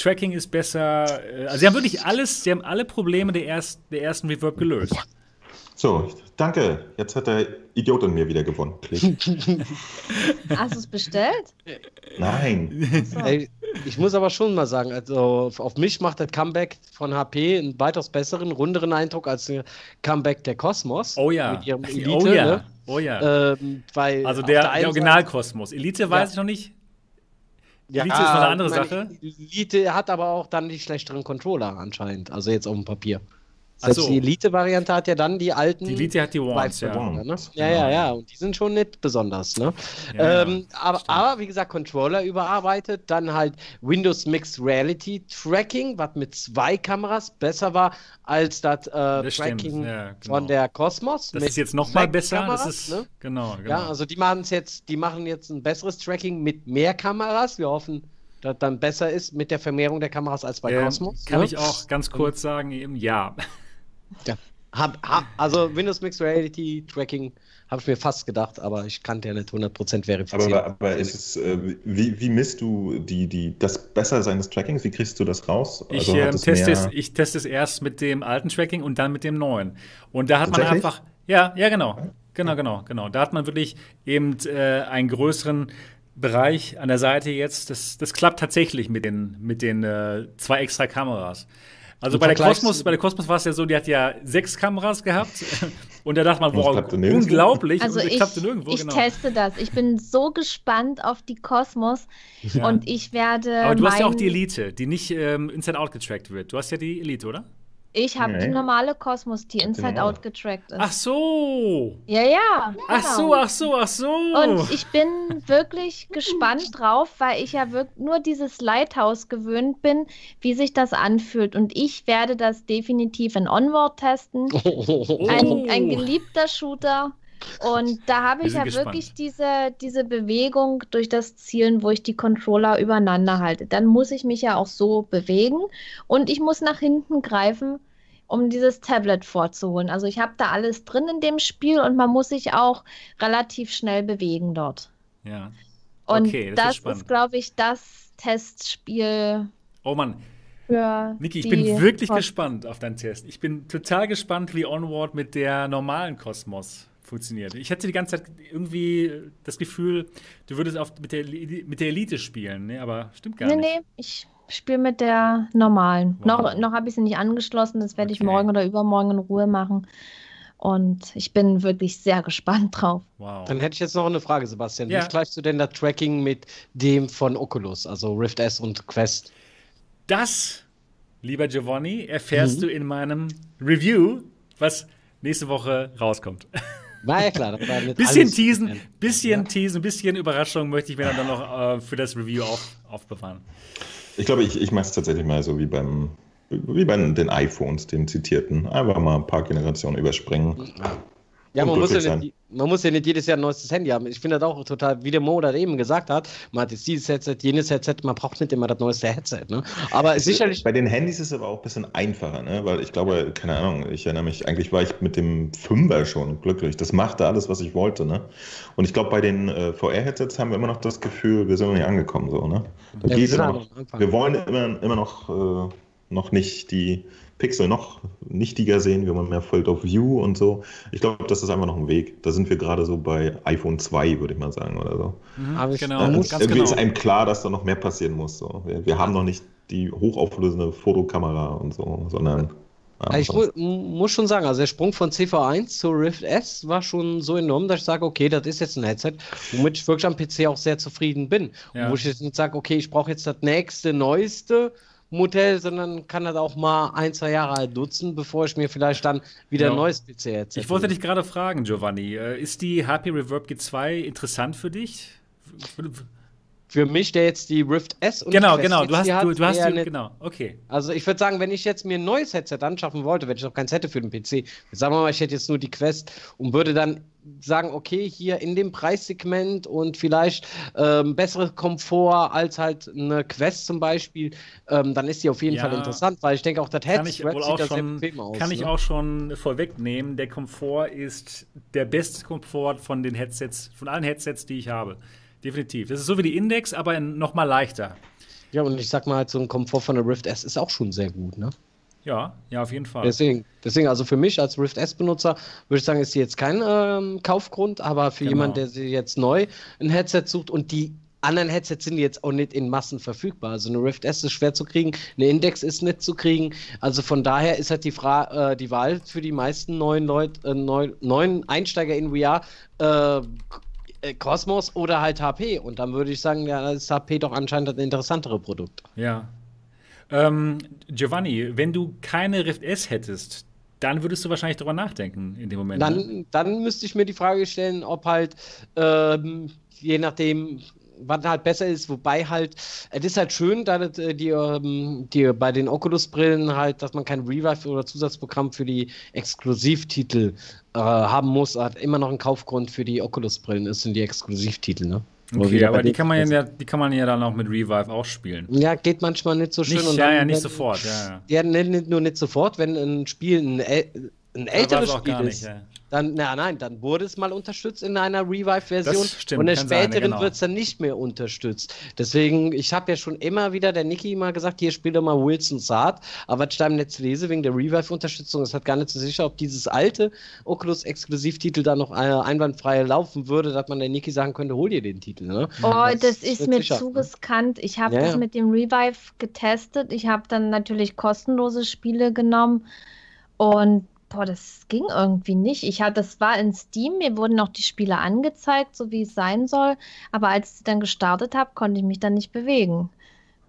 Tracking ist besser. Äh, also sie haben wirklich alles, sie haben alle Probleme der, erst, der ersten Reverb gelöst. So, danke. Jetzt hat der Idiot in mir wieder gewonnen. Hast du es bestellt? Nein. So. Ey, ich muss aber schon mal sagen, also auf mich macht das Comeback von HP einen weitaus besseren, runderen Eindruck als ein Comeback der Cosmos. Oh ja. Mit ihrem Elite, oh ja. Ne? Oh ja. Ähm, weil also der, der Original-Kosmos. Elite weiß ja. ich noch nicht. Ja, Elite ist noch eine andere Sache. Elite hat aber auch dann die schlechteren Controller anscheinend, also jetzt auf dem Papier. Selbst so. die Elite-Variante hat ja dann die alten. Die Elite hat die Wands, ja. Ne? Ja, ja, genau. ja. Und die sind schon nicht besonders, ne? Ja, ähm, aber, aber, wie gesagt, Controller überarbeitet. Dann halt Windows Mixed Reality Tracking, was mit zwei Kameras besser war als das, äh, das Tracking ja, genau. von der Cosmos. Das ist jetzt nochmal besser. Kameras, das ist, ne? genau, genau. Ja, also die machen jetzt, die machen jetzt ein besseres Tracking mit mehr Kameras. Wir hoffen, dass dann besser ist mit der Vermehrung der Kameras als bei Cosmos. Kann ne? ich auch ganz kurz sagen, eben ja. Ja. Hab, hab, also Windows Mixed Reality Tracking habe ich mir fast gedacht, aber ich kannte ja nicht 100% verifizieren. Aber, aber ist es, äh, wie, wie misst du die, die, das Bessersein des Trackings? Wie kriegst du das raus? Also ich, äh, teste es, ich teste es erst mit dem alten Tracking und dann mit dem neuen. Und da hat man einfach, ja, ja, genau. Genau, genau, genau. Da hat man wirklich eben äh, einen größeren Bereich an der Seite jetzt. Das, das klappt tatsächlich mit den, mit den äh, zwei extra Kameras. Also bei der, Cosmos, bei der Cosmos war es ja so, die hat ja sechs Kameras gehabt. Und da dachte man, wow, unglaublich. Also ich, nirgendwo, ich genau. teste das. Ich bin so gespannt auf die Cosmos. Ja. Und ich werde. Aber du hast ja auch die Elite, die nicht ähm, Inside-Out getrackt wird. Du hast ja die Elite, oder? Ich habe nee. die normale Kosmos, die Inside Out getrackt ist. Ach so. Ja, ja. Genau. Ach so, ach so, ach so. Und ich bin wirklich gespannt drauf, weil ich ja wirklich nur dieses Lighthouse gewöhnt bin, wie sich das anfühlt. Und ich werde das definitiv in Onward testen. Oh. Ein, ein geliebter Shooter. Und da habe ich ja gespannt. wirklich diese, diese Bewegung durch das Zielen, wo ich die Controller übereinander halte. Dann muss ich mich ja auch so bewegen und ich muss nach hinten greifen, um dieses Tablet vorzuholen. Also ich habe da alles drin in dem Spiel und man muss sich auch relativ schnell bewegen dort. Ja. Okay, und das, das ist, ist glaube ich, das Testspiel. Oh Mann. Niki, ich bin wirklich Post gespannt auf deinen Test. Ich bin total gespannt, wie Onward mit der normalen Kosmos funktioniert. Ich hatte die ganze Zeit irgendwie das Gefühl, du würdest auf, mit, der, mit der Elite spielen, ne? aber stimmt gar nee, nicht. Nee, nee, ich spiele mit der normalen. Wow. Noch, noch habe ich sie nicht angeschlossen, das werde okay. ich morgen oder übermorgen in Ruhe machen. Und ich bin wirklich sehr gespannt drauf. Wow. Dann hätte ich jetzt noch eine Frage, Sebastian. Ja. Wie vergleichst du denn das Tracking mit dem von Oculus, also Rift S und Quest? Das, lieber Giovanni, erfährst mhm. du in meinem Review, was nächste Woche rauskommt. War ja klar. Das war bisschen teasen, bisschen ja. teasen, bisschen Überraschung möchte ich mir dann noch äh, für das Review auf, aufbewahren. Ich glaube, ich, ich mache es tatsächlich mal so wie beim wie bei den iPhones, den zitierten. Einfach mal ein paar Generationen überspringen. Ja, man muss ja, nicht, man muss ja nicht jedes Jahr ein neues Handy haben. Ich finde das auch total, wie der Mo da eben gesagt hat, man hat jetzt dieses Headset, jenes Headset, man braucht nicht immer das neueste Headset. Ne? Aber es sicherlich. Bei den Handys ist es aber auch ein bisschen einfacher, ne? weil ich glaube, keine Ahnung, ich erinnere mich, eigentlich war ich mit dem Fünfer schon glücklich. Das machte alles, was ich wollte. Ne? Und ich glaube, bei den äh, VR-Headsets haben wir immer noch das Gefühl, wir sind noch nicht angekommen. So, ne? Da ja, geht immer noch, wir wollen immer, immer noch, äh, noch nicht die Pixel noch nichtiger sehen, wir wollen mehr Field of View und so. Ich glaube, das ist einfach noch ein Weg. Da sind wir gerade so bei iPhone 2, würde ich mal sagen, oder so. Mhm, genau, ja, ganz irgendwie genau. ist einem klar, dass da noch mehr passieren muss. So. Wir, wir haben noch nicht die hochauflösende Fotokamera und so, sondern Also ich mu muss schon sagen, also der Sprung von CV1 zu Rift S war schon so enorm, dass ich sage, okay, das ist jetzt ein Headset, womit ich wirklich am PC auch sehr zufrieden bin. Ja. wo ich jetzt nicht sage, okay, ich brauche jetzt das nächste, neueste Modell, sondern kann das auch mal ein, zwei Jahre alt nutzen, bevor ich mir vielleicht dann wieder ja. ein neues PC-Headset Ich wollte dich gerade fragen, Giovanni, äh, ist die HP Reverb G2 interessant für dich? Für mich, der jetzt die Rift S und Genau, genau, du hast, hat, du, du hast die, genau, okay. Also ich würde sagen, wenn ich jetzt mir ein neues Headset anschaffen wollte, wenn ich noch keins hätte für den PC, sagen wir mal, ich hätte jetzt nur die Quest und würde dann sagen, okay, hier in dem Preissegment und vielleicht ähm, bessere Komfort als halt eine Quest zum Beispiel, ähm, dann ist die auf jeden ja, Fall interessant, weil ich denke auch, das Headset sieht da sehr bequem aus. Kann ich ne? auch schon vorwegnehmen, der Komfort ist der beste Komfort von den Headsets, von allen Headsets, die ich habe definitiv. Das ist so wie die Index, aber noch mal leichter. Ja, und ich sag mal, halt, so ein Komfort von der Rift S ist auch schon sehr gut, ne? Ja, ja, auf jeden Fall. Deswegen, deswegen also für mich als Rift S-Benutzer würde ich sagen, ist sie jetzt kein ähm, Kaufgrund, aber für genau. jemanden, der sie jetzt neu ein Headset sucht und die anderen Headsets sind jetzt auch nicht in Massen verfügbar. Also eine Rift S ist schwer zu kriegen, eine Index ist nicht zu kriegen. Also von daher ist halt die, Fra äh, die Wahl für die meisten neuen Leute, äh, neuen, Einsteiger in VR äh, Cosmos oder halt HP. Und dann würde ich sagen, ja, ist HP doch anscheinend das interessantere Produkt. Ja. Ähm, Giovanni, wenn du keine Rift S hättest, dann würdest du wahrscheinlich darüber nachdenken in dem Moment. Dann, ne? dann müsste ich mir die Frage stellen, ob halt, ähm, je nachdem, was halt besser ist, wobei halt, es ist halt schön, da äh, die, ähm, die bei den Oculus-Brillen halt, dass man kein Revive oder Zusatzprogramm für die Exklusivtitel äh, haben muss, hat immer noch ein Kaufgrund für die Oculus-Brillen ist, sind die Exklusivtitel, ne? Okay, aber die kann, man ja, die kann man ja dann auch mit Revive auch spielen. Ja, geht manchmal nicht so schön. Nicht, ja, ja, nicht sofort. Ja, ja. ja nur nicht sofort, wenn ein Spiel ein, ein älteres Spiel ist. Nicht, ja. Dann, na nein, dann wurde es mal unterstützt in einer Revive-Version und in der späteren genau. wird es dann nicht mehr unterstützt. Deswegen, ich habe ja schon immer wieder der Niki mal gesagt, hier spiel doch mal Wilson Saat, aber was ich da im Netz lese, wegen der Revive-Unterstützung, es hat gar nicht so sicher, ob dieses alte Oculus-Exklusivtitel da noch äh, einwandfrei laufen würde, dass man der Niki sagen könnte, hol dir den Titel. Ne? Oh, das, das ist mir sicher. zu riskant. Ich habe ja, das mit dem Revive getestet. Ich habe dann natürlich kostenlose Spiele genommen und boah, das ging irgendwie nicht. Ich hatte, das war in Steam, mir wurden auch die Spiele angezeigt, so wie es sein soll. Aber als ich dann gestartet habe, konnte ich mich dann nicht bewegen.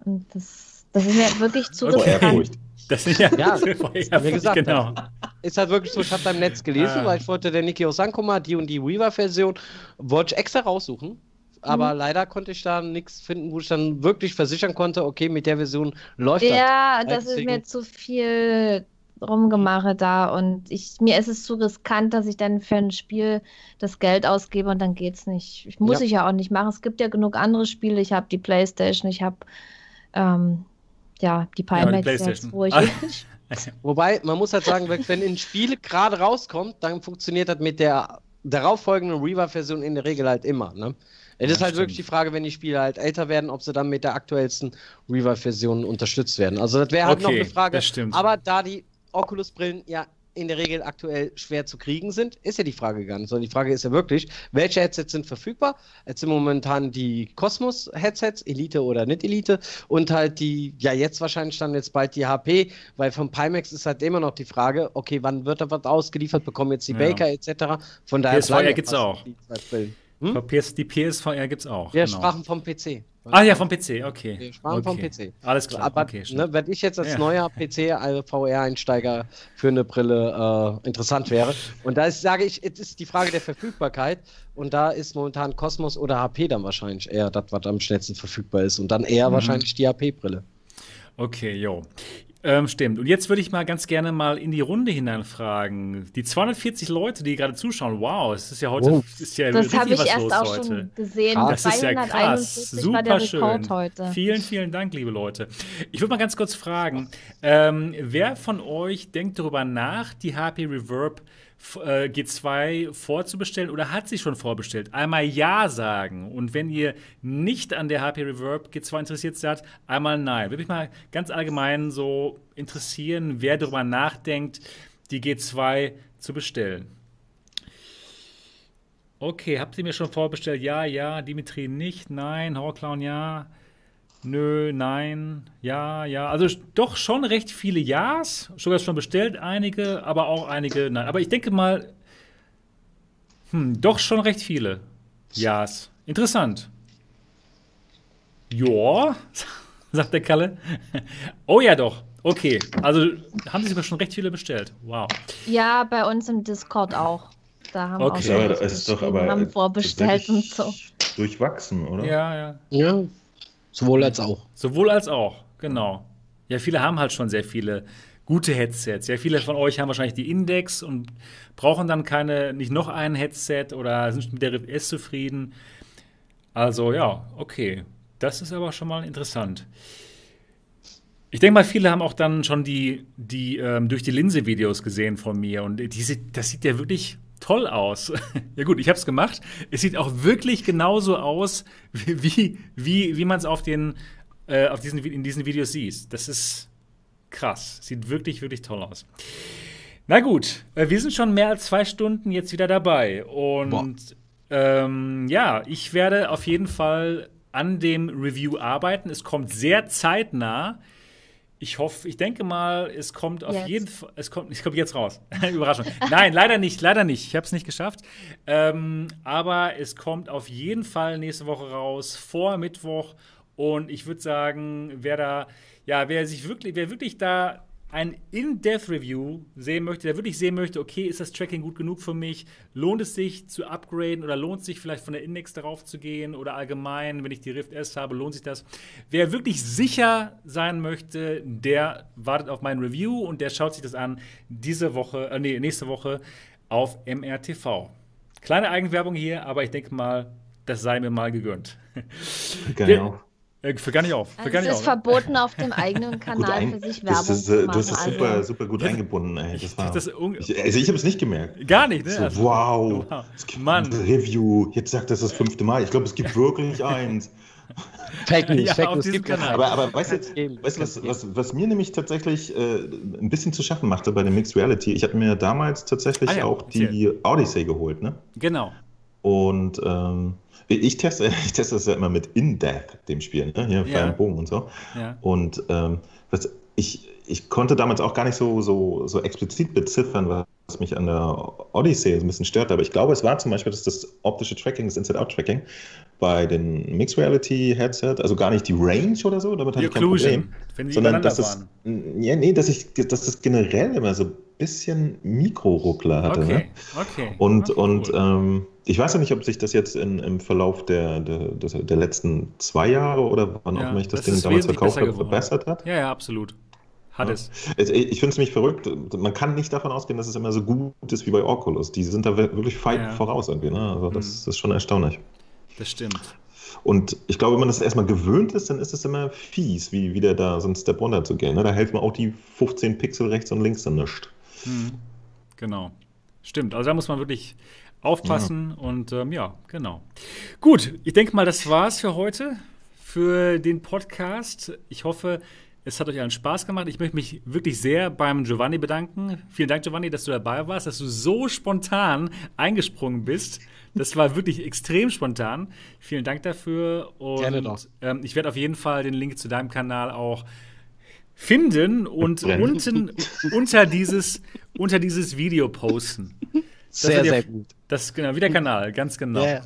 Und das, das ist mir wirklich zu riskant. Das ist ja, ja wie gesagt, genau. ist halt wirklich so, ich habe da im Netz gelesen, ah. weil ich wollte der Niki mal, die und die Weaver-Version wollte ich extra raussuchen. Aber mhm. leider konnte ich da nichts finden, wo ich dann wirklich versichern konnte, okay, mit der Version läuft ja, das. Ja, das ist mir zu viel rumgemache da und ich, mir ist es zu riskant, dass ich dann für ein Spiel das Geld ausgebe und dann geht's nicht. Ich muss ja. ich ja auch nicht machen. Es gibt ja genug andere Spiele. Ich habe die Playstation, ich habe ähm, ja die Pimax ja, jetzt, wo ich. Wobei, man muss halt sagen, wenn ein Spiel gerade rauskommt, dann funktioniert das mit der darauffolgenden Reaver-Version in der Regel halt immer. Ne? Es ja, ist halt stimmt. wirklich die Frage, wenn die Spiele halt älter werden, ob sie dann mit der aktuellsten Reaver-Version unterstützt werden. Also das wäre halt okay, noch eine Frage. Aber da die Oculus-Brillen ja in der Regel aktuell schwer zu kriegen sind, ist ja die Frage gar nicht, sondern die Frage ist ja wirklich, welche Headsets sind verfügbar? Jetzt sind momentan die Cosmos-Headsets, Elite oder nicht Elite, und halt die, ja jetzt wahrscheinlich dann jetzt bald die HP, weil vom Pimax ist halt immer noch die Frage, okay, wann wird da was ausgeliefert, bekommen jetzt die ja. Baker etc. Von daher PSVR gibt es auch. Die, hm? die PSVR gibt es auch. Wir genau. sprachen vom PC. Ah ja, vom PC, okay. Wir sparen okay. vom PC. Alles klar. Aber okay, ne, wenn ich jetzt als ja. neuer PC-VR-Einsteiger für eine Brille äh, interessant wäre, und da ist, sage ich, es ist die Frage der Verfügbarkeit, und da ist momentan Cosmos oder HP dann wahrscheinlich eher das, was am schnellsten verfügbar ist, und dann eher mhm. wahrscheinlich die HP-Brille. Okay, jo. Ähm, stimmt. Und jetzt würde ich mal ganz gerne mal in die Runde hineinfragen. Die 240 Leute, die gerade zuschauen, wow, es ist ja heute oh. ist ja das habe ich erst auch heute. schon gesehen. Das ist ja krass. Super schön. Heute. Vielen, vielen Dank, liebe Leute. Ich würde mal ganz kurz fragen, ähm, wer von euch denkt darüber nach, die HP Reverb äh, G2 vorzubestellen oder hat sie schon vorbestellt? Einmal Ja sagen. Und wenn ihr nicht an der HP Reverb G2 interessiert seid, einmal Nein. Würde mich mal ganz allgemein so interessieren, wer darüber nachdenkt, die G2 zu bestellen. Okay, habt ihr mir schon vorbestellt? Ja, ja. Dimitri nicht, nein. Horrorclown ja. Nö, nein, ja, ja. Also doch schon recht viele Ja's. Sogar schon bestellt, einige, aber auch einige nein. Aber ich denke mal, hm, doch schon recht viele Ja's. Interessant. Ja, sagt der Kalle. Oh ja, doch. Okay, also haben sich sogar schon recht viele bestellt. Wow. Ja, bei uns im Discord auch. Da haben okay. auch ja, das ist doch aber haben vorbestellt und so. Durchwachsen, oder? Ja, ja. Ja, sowohl als auch. Sowohl als auch, genau. Ja, viele haben halt schon sehr viele gute Headsets. Ja, viele von euch haben wahrscheinlich die Index und brauchen dann keine, nicht noch ein Headset oder sind mit der Rift S zufrieden. Also ja, okay. Das ist aber schon mal interessant. Ich denke mal, viele haben auch dann schon die, die ähm, durch die Linse-Videos gesehen von mir und diese, das sieht ja wirklich toll aus. ja gut, ich habe es gemacht. Es sieht auch wirklich genauso aus, wie, wie, wie man es auf, den, äh, auf diesen, in diesen Videos sieht. Das ist krass. Sieht wirklich, wirklich toll aus. Na gut, äh, wir sind schon mehr als zwei Stunden jetzt wieder dabei. Und ähm, ja, ich werde auf jeden Fall an dem Review arbeiten. Es kommt sehr zeitnah. Ich hoffe, ich denke mal, es kommt auf jetzt. jeden Fall, es kommt, es kommt jetzt raus. Überraschung. Nein, leider nicht, leider nicht. Ich habe es nicht geschafft. Ähm, aber es kommt auf jeden Fall nächste Woche raus, vor Mittwoch. Und ich würde sagen, wer da, ja, wer sich wirklich, wer wirklich da ein In-Depth-Review sehen möchte, der wirklich sehen möchte, okay, ist das Tracking gut genug für mich? Lohnt es sich zu upgraden oder lohnt es sich vielleicht von der Index darauf zu gehen oder allgemein, wenn ich die Rift S habe, lohnt sich das? Wer wirklich sicher sein möchte, der wartet auf mein Review und der schaut sich das an diese Woche, äh, nee, nächste Woche auf MRTV. Kleine Eigenwerbung hier, aber ich denke mal, das sei mir mal gegönnt. Genau. Äh, für gar nicht auf. Für also gar nicht es ist auf. verboten, auf dem eigenen Kanal für sich Werbung das ist, zu äh, machen. Du hast das super, also. super gut eingebunden. Ey. Das war, das ich, also ich habe es nicht gemerkt. Gar nicht, ne? So, Also, wow, wow. es gibt Mann. ein Review. Jetzt sagt das das fünfte Mal. Ich glaube, es gibt wirklich eins. Fake News, Ja, Fake News gibt es. Kanal. Aber, aber weißt du, weißt, was, was, was mir nämlich tatsächlich äh, ein bisschen zu schaffen machte bei der Mixed Reality, ich hatte mir damals tatsächlich Ah ja, auch die Odyssey geholt. Ne? Genau. Und ähm, ich teste, ich teste das ja immer mit In-Depth, dem Spiel, ne? hier Ja. beim Bogen und so. Ja. Und ähm, was, ich, ich konnte damals auch gar nicht so, so, so explizit beziffern, was mich an der Odyssey ein bisschen stört. Aber ich glaube, es war zum Beispiel dass das optische Tracking, das Inside-Out-Tracking bei den Mixed Reality Headset, also gar nicht die Range oder so, damit hatte Die ich kein Problem. wenn die Sondern dass das, ja, nee, dass ich, dass das generell immer so ein bisschen Mikroruckler hatte. Ne? Okay, okay. Und, okay, und cool. ähm, ich weiß ja nicht, ob sich das jetzt in, im Verlauf der, der, der letzten zwei Jahre oder wann Ja, auch immer ich das, das Ding damals verkauft habe, verbessert hat. Ja, ja, absolut. Hat Ja. es. Ich finde es nämlich verrückt. Man kann nicht davon ausgehen, dass es immer so gut ist wie bei Oculus. Die sind da wirklich weit Ja. voraus irgendwie. Ne? Also das, das ist schon erstaunlich. Das stimmt. Und ich glaube, wenn man das erstmal gewöhnt ist, dann ist es immer fies, wie wieder da so ein Step runter zu gehen. Ne? Da hält man auch die 15 Pixel rechts und links dann nicht. Hm. Genau. Stimmt. Also da muss man wirklich aufpassen und ähm, ja, genau. Gut, ich denke mal, das war's für heute, für den Podcast. Ich hoffe, es hat euch allen Spaß gemacht. Ich möchte mich wirklich sehr beim Giovanni bedanken. Vielen Dank, Giovanni, dass du dabei warst, dass du so spontan eingesprungen bist. Das war wirklich extrem spontan. Vielen Dank dafür. Und Gerne doch. Ähm, ich werde auf jeden Fall den Link zu deinem Kanal auch finden und Brennen. unten unter dieses, unter dieses Video posten. Sehr, ja- sehr gut. Das ist genau, wie der Kanal, ganz genau. Ja,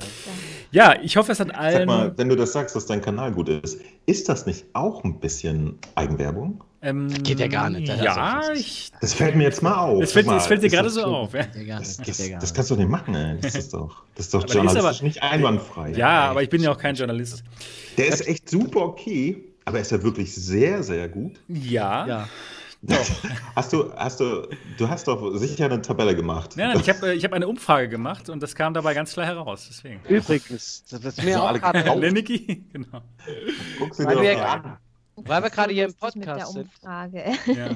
Ja, ich hoffe, es hat Sag allen. mal, wenn du das sagst, dass dein Kanal gut ist, ist das nicht auch ein bisschen Eigenwerbung? ähm, geht ja gar nicht, das Ja, ich. Das fällt mir jetzt mal auf. Es fällt, Sag mal, es fällt dir gerade das- so auf. Ja, ja Das, das, ja das kannst du doch nicht machen, ey. Das ist doch, das ist doch Aber die ist journalistisch aber- nicht einwandfrei. ja, aber ich bin ja auch kein Journalist. Der ist echt super okay, aber ist er wirklich sehr, sehr gut? Ja. Ja. Hast du, hast du, du hast doch sicher eine Tabelle gemacht. Nein, nein, ich habe äh, ich hab eine Umfrage gemacht und das kam dabei ganz klar heraus. Deswegen. Übrigens, das ist mir auch alle gerade. Leniki, genau. Guck sie weil dir wir, doch an. weil wir gerade hier im Lustig mit der Podcast sind, Umfrage. Ja.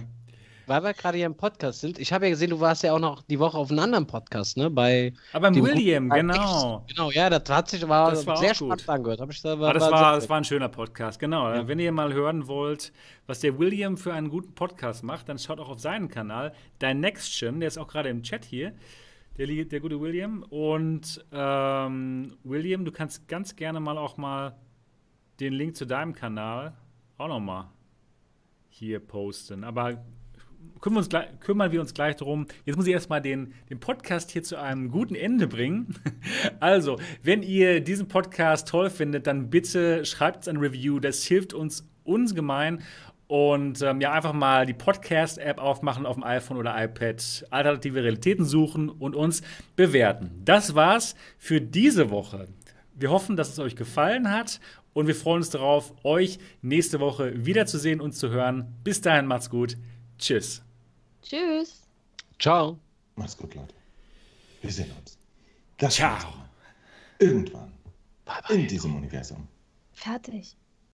Weil wir gerade hier im Podcast sind, ich habe ja gesehen, du warst ja auch noch die Woche auf einem anderen Podcast, ne? Bei Aber im dem William, guten- genau. Genau, ja, das hat sich war, war sehr spannend gut. angehört. Hab ich da, Aber das war, das war ein schöner Podcast, genau. Ja. Wenn ihr mal hören wollt, was der William für einen guten Podcast macht, dann schaut auch auf seinen Kanal. Dein Nextchen, der ist auch gerade im Chat hier, der, der gute William. Und ähm, William, du kannst ganz gerne mal auch mal den Link zu deinem Kanal auch nochmal hier posten. Aber kümmern wir, uns gleich, kümmern wir uns gleich darum. Jetzt muss ich erstmal den, den Podcast hier zu einem guten Ende bringen. Also, wenn ihr diesen Podcast toll findet, dann bitte schreibt uns ein Review. Das hilft uns ungemein. Und ähm, ja, einfach mal die Podcast-App aufmachen auf dem iPhone oder iPad, alternative Realitäten suchen und uns bewerten. Das war's für diese Woche. Wir hoffen, dass es euch gefallen hat und wir freuen uns darauf, euch nächste Woche wiederzusehen und zu hören. Bis dahin, macht's gut. Tschüss. Tschüss. Ciao. Macht's gut, Leute. Wir sehen uns. Das Ciao. Irgendwann. Bye bye. In diesem Universum. Fertig.